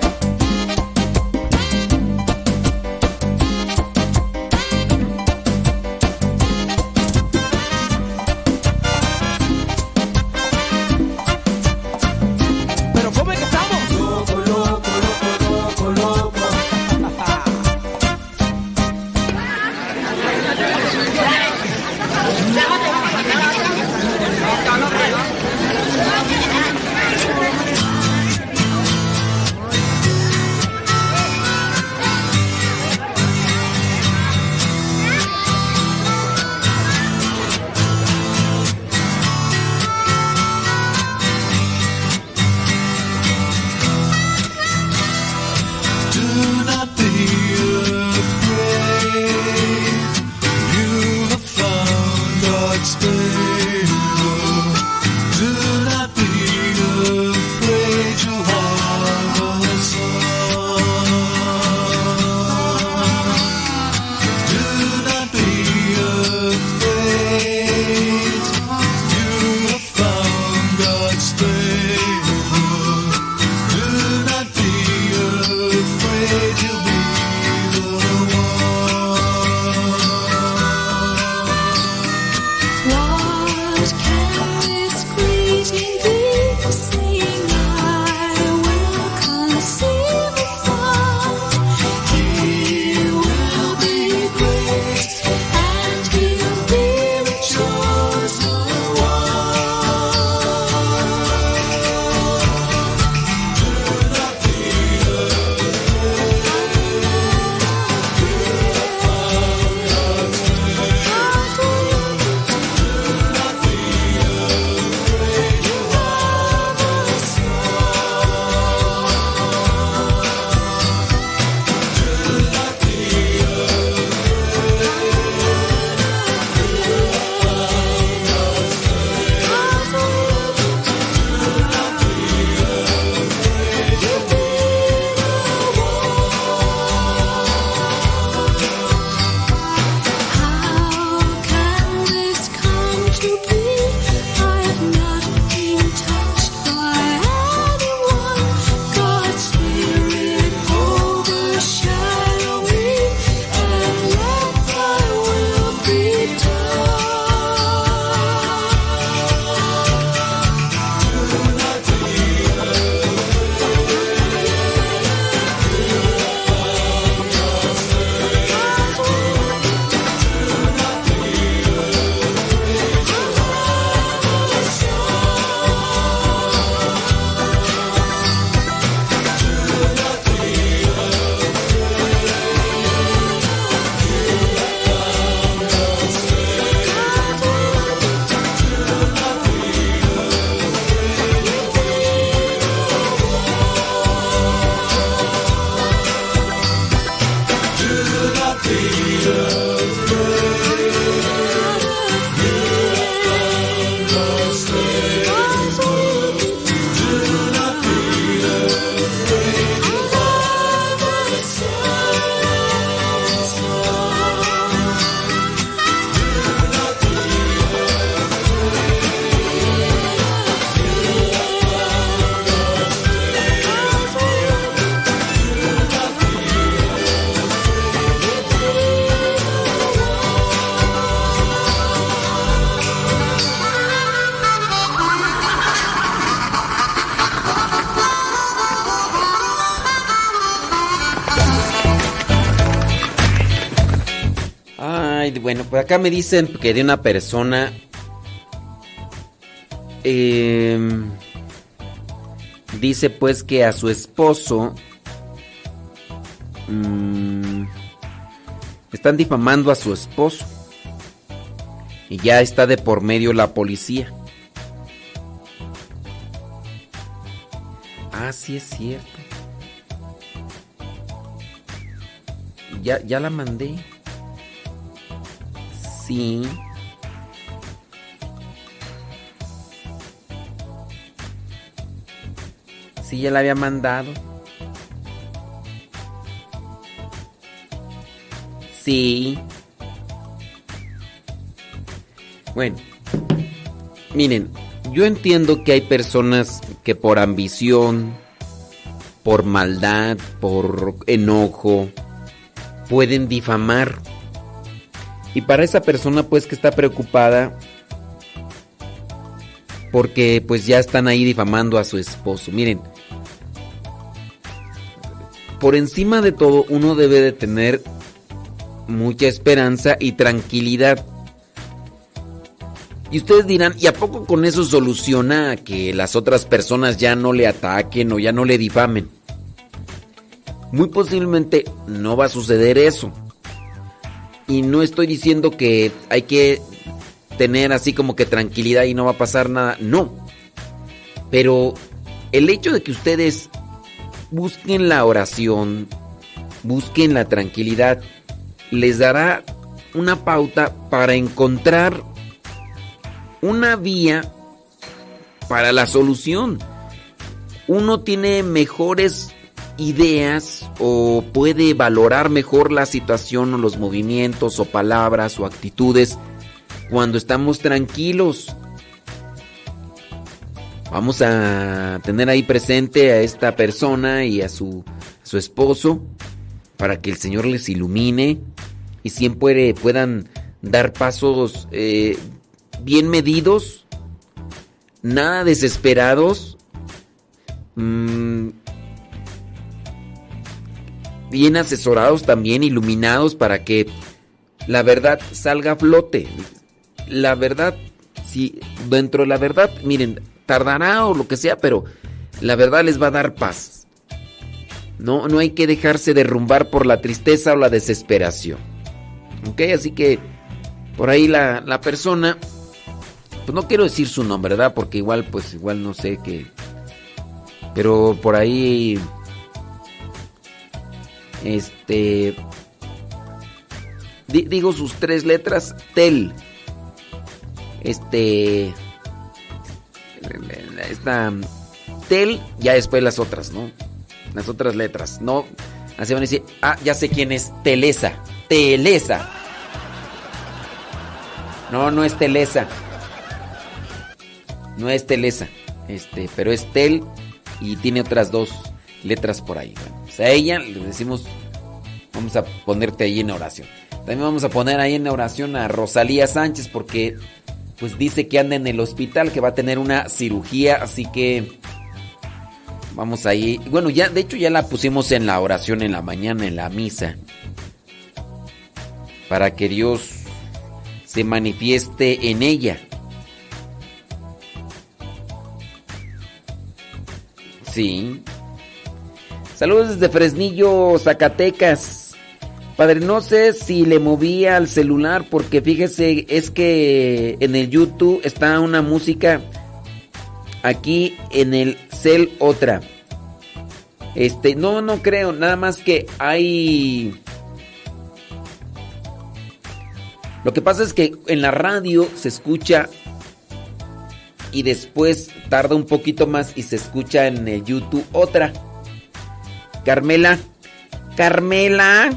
Acá me dicen que de una persona. em, dice pues que a su esposo. mm, están difamando a su esposo. Y ya está de por medio la policía. Ah, sí es cierto. Ya, ya la mandé. Sí. Sí, ya la había mandado. Sí. Bueno, miren, yo entiendo que hay personas que por ambición, por maldad, por enojo, pueden difamar. Y para esa persona pues que está preocupada porque pues ya están ahí difamando a su esposo. Miren, por encima de todo uno debe de tener mucha esperanza y tranquilidad. Y ustedes dirán, ¿y a poco con eso soluciona que las otras personas ya no le ataquen o ya no le difamen? Muy posiblemente no va a suceder eso. Y no estoy diciendo que hay que tener así como que tranquilidad y no va a pasar nada. No. Pero el hecho de que ustedes busquen la oración, busquen la tranquilidad, les dará una pauta para encontrar una vía para la solución. Uno tiene mejores ideas o puede valorar mejor la situación o los movimientos o palabras o actitudes cuando estamos tranquilos. Vamos a tener ahí presente a esta persona y a su, su esposo para que el Señor les ilumine y siempre puedan dar pasos eh, bien medidos, nada desesperados, mm, bien asesorados también, iluminados para que la verdad salga a flote. La verdad, si dentro de la verdad, miren, tardará o lo que sea, pero la verdad les va a dar paz. No, no hay que dejarse derrumbar por la tristeza o la desesperación. ¿Ok? Así que por ahí la, la persona, pues no quiero decir su nombre, ¿verdad? Porque igual, pues igual no sé qué. Pero por ahí, este, di- digo sus tres letras, Tel. Este, esta, Tel, ya después las otras, ¿no? Las otras letras, ¿no? Así van a decir, ah, ya sé quién es, Telesa. Telesa. No, no es Telesa. No es Telesa. Este, pero es Tel y tiene otras dos letras por ahí. Bueno, pues a ella le decimos, vamos a ponerte ahí en oración. También vamos a poner ahí en oración a Rosalía Sánchez porque pues dice que anda en el hospital, que va a tener una cirugía, así que vamos ahí. Bueno, ya de hecho ya la pusimos en la oración en la mañana en la misa. Para que Dios se manifieste en ella. Sí. Saludos desde Fresnillo, Zacatecas. Padre, no sé si le movía al celular porque fíjese, es que en el YouTube está una música aquí en el cel otra. Este, no, no creo, nada más que hay Lo que pasa es que en la radio se escucha y después tarda un poquito más y se escucha en el YouTube otra. Carmela, Carmela,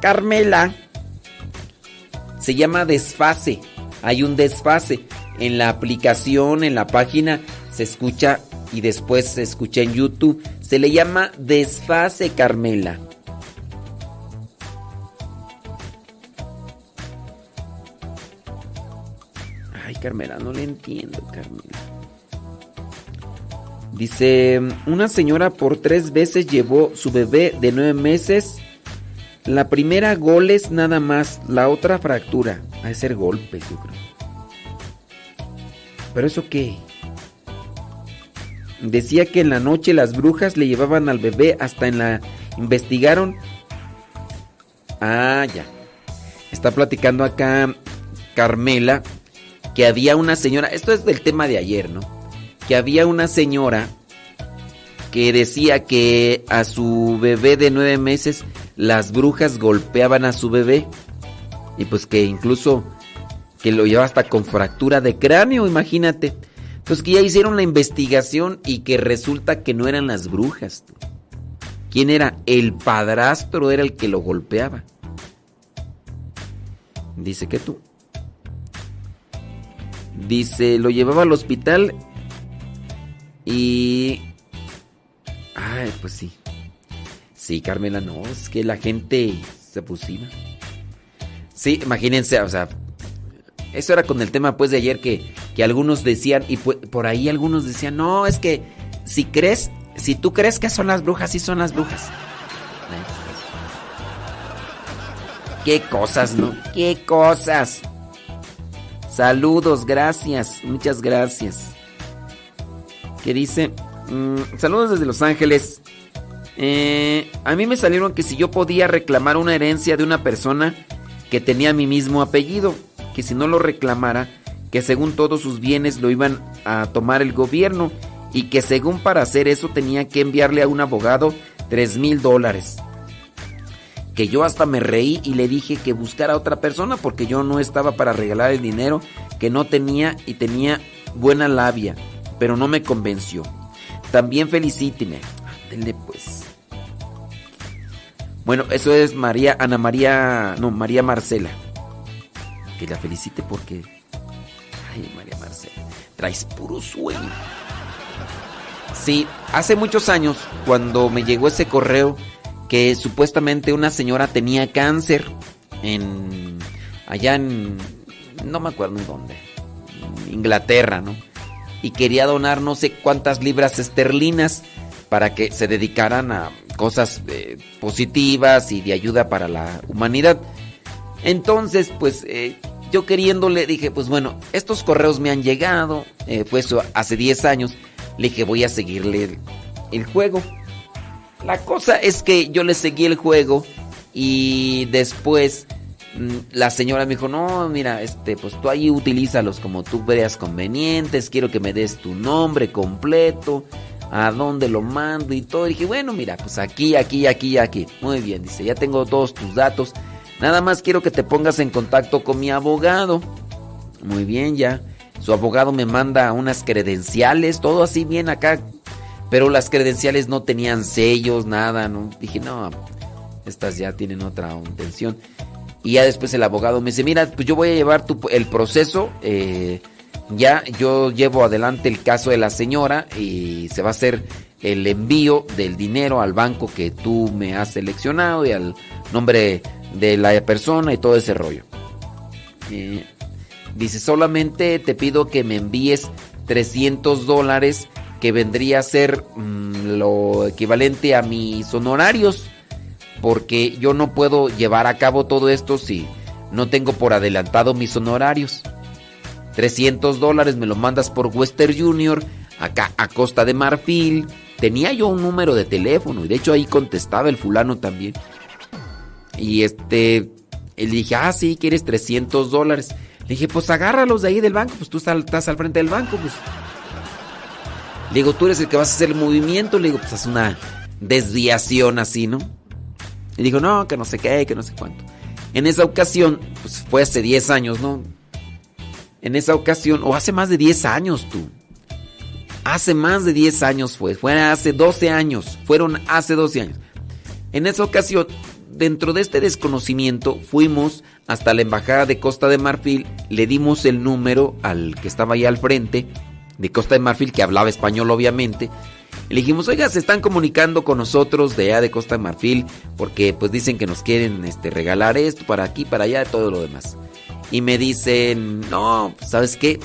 Carmela. Se llama desfase. Hay un desfase. En la aplicación, en la página, se escucha y después se escucha en YouTube. Se le llama desfase, Carmela. Ay, Carmela, no le entiendo, Carmela. Dice, una señora por tres veces llevó su bebé de nueve meses La primera goles nada más, la otra fractura. Ha de ser golpes, yo creo. ¿Pero eso qué? Decía que en la noche las brujas le llevaban al bebé hasta en la... Investigaron. Ah, ya. Está platicando acá Carmela que había una señora, esto es del tema de ayer, ¿no? Que había una señora que decía que a su bebé de nueve meses las brujas golpeaban a su bebé y pues que incluso que lo llevaba hasta con fractura de cráneo, imagínate. Pues que ya hicieron la investigación y que resulta que no eran las brujas. ¿Quién era? El padrastro era el que lo golpeaba. Dice que tú. Dice, lo llevaba al hospital y... Ay, pues sí. Sí, Carmela, no, es que la gente se pusiva. Sí, imagínense, o sea, eso era con el tema pues de ayer que, que algunos decían, y por ahí algunos decían, no, es que si crees, si tú crees que son las brujas, sí son las brujas. Qué cosas, ¿no? Qué cosas. Saludos, gracias, muchas gracias. ¿Qué dice? Mm, saludos desde Los Ángeles. Eh, a mí me salieron que si yo podía reclamar una herencia de una persona que tenía mi mismo apellido, que si no lo reclamara, que según todos sus bienes lo iban a tomar el gobierno y que según para hacer eso tenía que enviarle a un abogado tres mil dólares. Que yo hasta me reí y le dije que buscara a otra persona porque yo no estaba para regalar el dinero que no tenía y tenía buena labia, pero no me convenció. También felicíteme. Ándele pues. Bueno, eso es María, Ana María, no, María Marcela. Que la felicite porque... Ay, María Marcela, traes puro sueño. Sí, hace muchos años, cuando me llegó ese correo que supuestamente una señora tenía cáncer en... allá en... no me acuerdo en dónde. Inglaterra, ¿no? Y quería donar no sé cuántas libras esterlinas para que se dedicaran a cosas eh, positivas y de ayuda para la humanidad. Entonces, pues eh, yo queriéndole dije, pues bueno, estos correos me han llegado, eh, fue hace 10 años, le dije voy a seguirle el, juego. La cosa es que yo le seguí el juego y después la señora me dijo, no, mira, este, pues tú ahí utilízalos como tú veas convenientes, quiero que me des tu nombre completo, a dónde lo mando y todo. Y dije, bueno, mira, pues aquí, aquí, aquí, aquí. Muy bien, dice, ya tengo todos tus datos. Nada más quiero que te pongas en contacto con mi abogado. Muy bien, ya. Su abogado me manda unas credenciales, todo así bien acá. Pero las credenciales no tenían sellos, nada, ¿no? Dije, no, estas ya tienen otra intención. Y ya después el abogado me dice, mira, pues yo voy a llevar tu, el proceso. Eh, ya yo llevo adelante el caso de la señora y se va a hacer el envío del dinero al banco que tú me has seleccionado y al nombre de la persona y todo ese rollo. Eh, dice, solamente te pido que me envíes 300 dólares que vendría a ser mm, lo equivalente a mis honorarios porque yo no puedo llevar a cabo todo esto si no tengo por adelantado mis honorarios. 300 dólares me lo mandas por Western Junior, acá a Costa de Marfil. Tenía yo un número de teléfono y de hecho ahí contestaba el fulano también. Y este, le dije, ah, sí, quieres 300 dólares. Le dije, pues agárralos de ahí del banco, pues tú estás al frente del banco, pues. Le digo, tú eres el que vas a hacer el movimiento. Le digo, pues haz una desviación así, ¿no? Y dijo, no, que no sé qué, que no sé cuánto. En esa ocasión, pues fue hace 10 años, ¿no? En esa ocasión, o hace más de 10 años tú. Hace más de 10 años fue, fue hace 12 años, fueron hace 12 años. En esa ocasión, dentro de este desconocimiento, fuimos hasta la embajada de Costa de Marfil, le dimos el número al que estaba ahí al frente de Costa de Marfil, que hablaba español obviamente, le dijimos, oiga, se están comunicando con nosotros de allá de Costa Marfil porque pues dicen que nos quieren este, regalar esto para aquí, para allá, todo lo demás. Y me dicen, no, ¿sabes qué?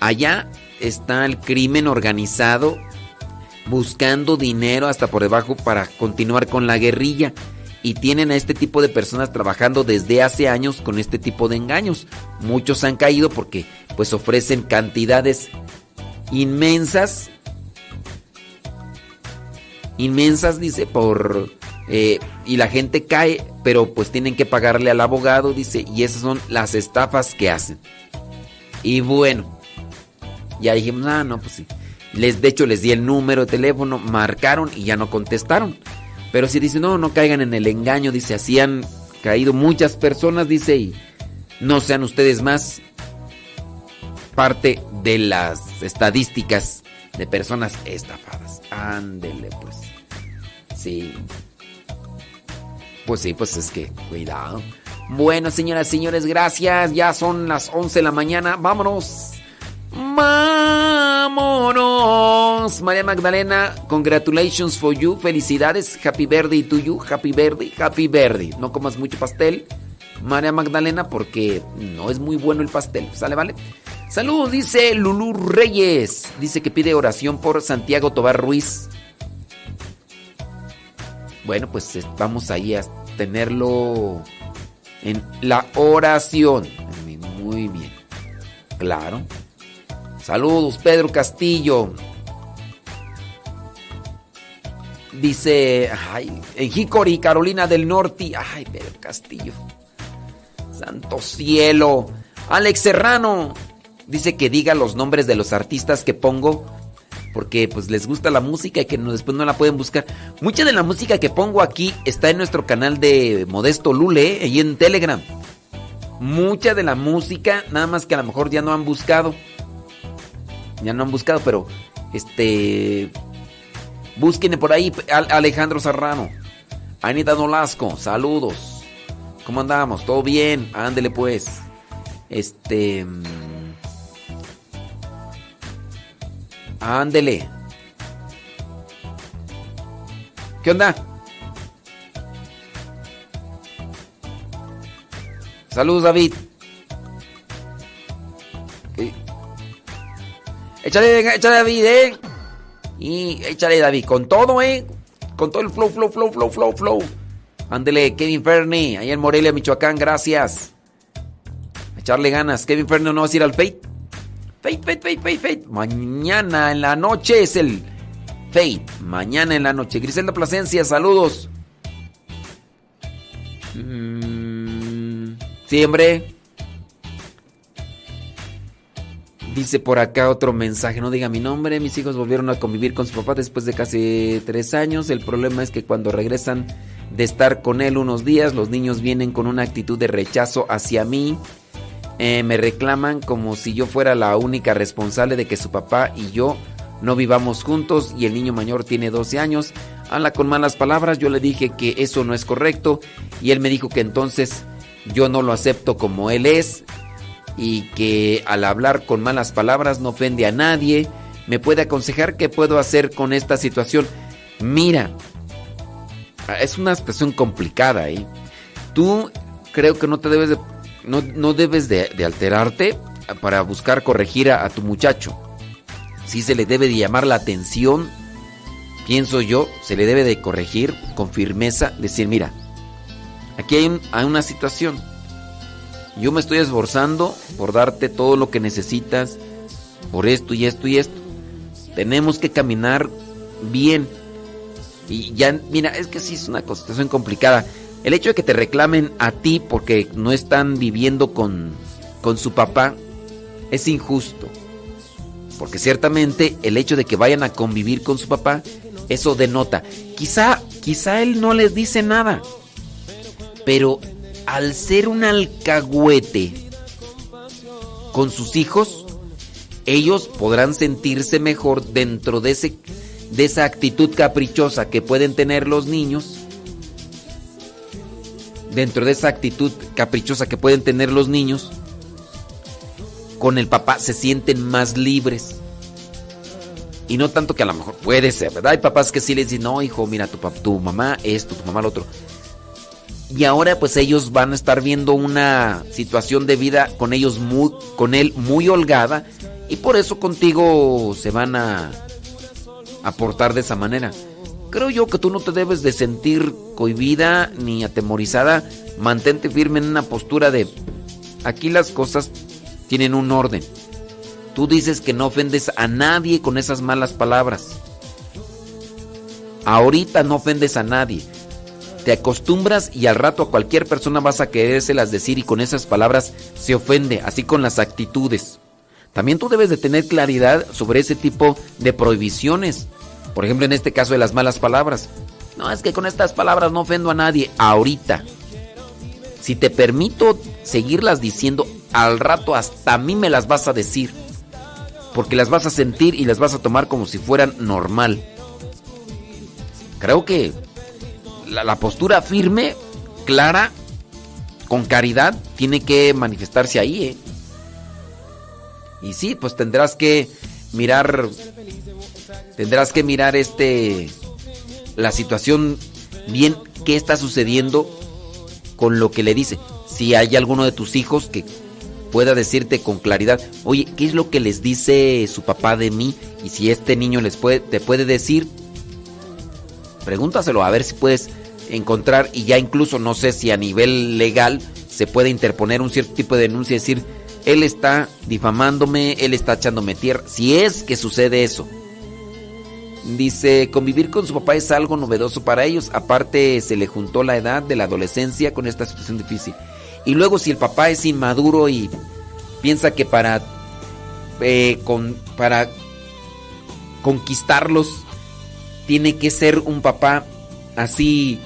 Allá está el crimen organizado buscando dinero hasta por debajo para continuar con la guerrilla. y tienen a este tipo de personas trabajando desde hace años con este tipo de engaños. Muchos han caído porque pues ofrecen cantidades inmensas, inmensas dice, por... eh, y la gente cae, pero pues tienen que pagarle al abogado, dice, y esas son las estafas que hacen. Y bueno, ya dijimos, ah, no, pues sí. Les, de hecho, les di el número de teléfono, marcaron y ya no contestaron. Pero si dice, no, no caigan en el engaño, dice, así han caído muchas personas, dice, y no sean ustedes más parte de las estadísticas de personas estafadas. Ándele, pues. Sí. Pues sí, pues es que, cuidado. Bueno, señoras y señores, gracias. Ya son las 11 de la mañana. Vámonos. Vámonos. María Magdalena, congratulations for you. Felicidades. Happy birthday to you. Happy birthday, happy birthday. No comas mucho pastel, María Magdalena, porque no es muy bueno el pastel. ¿Sale, vale? Saludos, dice Lulú Reyes. Dice que pide oración por Santiago Tobar Ruiz. Bueno, pues vamos ahí a tenerlo en la oración. Muy bien. Claro. Saludos, Pedro Castillo. Dice, ay, en Hickory, Carolina del Norte. Ay, Pedro Castillo. Santo cielo. Alex Serrano. Dice que diga los nombres de los artistas que pongo. Porque pues les gusta la música y que no- después no la pueden buscar. Mucha de la música que pongo aquí está en nuestro canal de Modesto Lule, ahí en Telegram. Mucha de la música, nada más que a lo mejor ya no han buscado. Ya no han buscado, pero este. Búsquenme por ahí, Al- Alejandro Serrano. Anita Nolasco, saludos. ¿Cómo andamos? ¿Todo bien? Ándele pues. Este. Ándele. ¿Qué onda? Saludos, David. Échale, échale, David, ¿eh? Y échale, David, con todo, ¿eh? Con todo el flow, flow, flow, flow, flow, flow. Ándele, Kevin Fernie, ahí en Morelia, Michoacán, gracias. Echarle ganas. Kevin Fernie, ¿no vas a ir al Fate? Fate, Fate. Mañana en la noche es el Fate. Mañana en la noche. Griselda Plasencia, saludos. Mm, Siempre. Dice por acá otro mensaje, no diga mi nombre, mis hijos volvieron a convivir con su papá después de casi tres años. El problema es que cuando regresan de estar con él unos días, los niños vienen con una actitud de rechazo hacia mí. Eh, me reclaman como si yo fuera la única responsable de que su papá y yo no vivamos juntos y el niño mayor tiene 12 años. Habla con malas palabras, yo le dije que eso no es correcto y él me dijo que entonces yo no lo acepto como él es y que al hablar con malas palabras no ofende a nadie. ¿Me puede aconsejar qué puedo hacer con esta situación? Mira, es una situación complicada, ¿eh? Tú creo que no te debes de, no, no debes de, alterarte para buscar corregir a, tu muchacho. Sí se le debe de llamar la atención, pienso yo, se le debe de corregir con firmeza, decir, mira, aquí hay, un- hay una situación. Yo me estoy esforzando por darte todo lo que necesitas, por esto y esto y esto. Tenemos que caminar bien. Y ya, mira, es que sí es una situación complicada. El hecho de que te reclamen a ti porque no están viviendo con, con su papá es injusto. Porque ciertamente el hecho de que vayan a convivir con su papá, eso denota. Quizá, quizá él no les dice nada. Pero al ser un alcahuete con sus hijos, ellos podrán sentirse mejor dentro de, ese, de esa actitud caprichosa que pueden tener los niños. Dentro de esa actitud caprichosa que pueden tener los niños, con el papá se sienten más libres. Y no tanto que a lo mejor puede ser, ¿verdad? Hay papás que sí les dicen, no, hijo, mira, tu, pap- tu mamá esto, tu mamá lo otro. Y ahora pues ellos van a estar viendo una situación de vida con ellos muy, con él muy holgada y por eso contigo se van a aportar de esa manera. Creo yo que tú no te debes de sentir cohibida ni atemorizada. Mantente firme en una postura de aquí las cosas tienen un orden. Tú dices que no ofendes a nadie con esas malas palabras. Ahorita no ofendes a nadie. Te acostumbras y al rato a cualquier persona vas a querérselas decir y con esas palabras se ofende, así con las actitudes. También tú debes de tener claridad sobre ese tipo de prohibiciones. Por ejemplo, en este caso de las malas palabras. No, es que con estas palabras no ofendo a nadie ahorita. Si te permito seguirlas diciendo, al rato hasta a mí me las vas a decir. Porque las vas a sentir y las vas a tomar como si fueran normal. Creo que la, postura firme, clara, con caridad, tiene que manifestarse ahí. ¿eh? Y sí, pues tendrás que mirar, tendrás que mirar este, la situación bien, qué está sucediendo con lo que le dice. Si hay alguno de tus hijos que pueda decirte con claridad, oye, ¿qué es lo que les dice su papá de mí? Y si este niño les puede, te puede decir, pregúntaselo a ver si puedes encontrar y ya incluso no sé si a nivel legal se puede interponer un cierto tipo de denuncia y decir, él está difamándome, él está echándome tierra, si es que sucede eso. Dice, convivir con su papá es algo novedoso para ellos, aparte se le juntó la edad de la adolescencia con esta situación difícil. Y luego si el papá es inmaduro y piensa que para, eh, con, para conquistarlos tiene que ser un papá así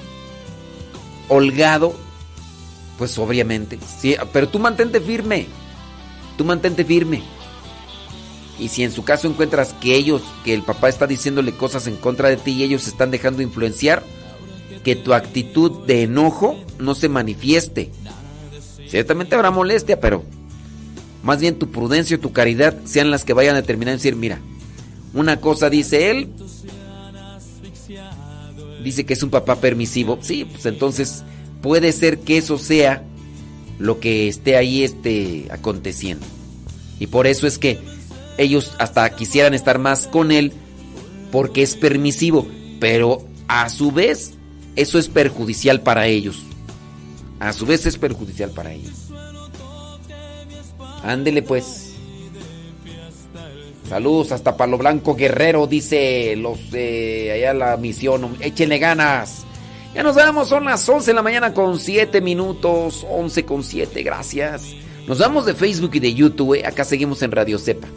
holgado, pues obviamente, sí, pero tú mantente firme, tú mantente firme. Y si en su caso encuentras que ellos, que el papá está diciéndole cosas en contra de ti y ellos se están dejando influenciar, que tu actitud de enojo no se manifieste. Ciertamente habrá molestia, pero más bien tu prudencia y tu caridad sean las que vayan a determinar y decir, mira, una cosa dice él, dice que es un papá permisivo. Sí, pues entonces puede ser que eso sea lo que esté ahí este, aconteciendo. Y por eso es que ellos hasta quisieran estar más con él porque es permisivo, pero a su vez eso es perjudicial para ellos. A su vez es perjudicial para ellos. Ándele pues. Saludos hasta Palo Blanco Guerrero, dice los de allá la misión. Échenle ganas. Ya nos vemos, son las 11 de la mañana con 7 minutos. 11 con 7, gracias. Nos vamos de Facebook y de YouTube. ¿eh? Acá seguimos en Radio Cepa.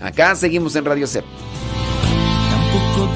Acá seguimos en Radio Cepa. Tampoco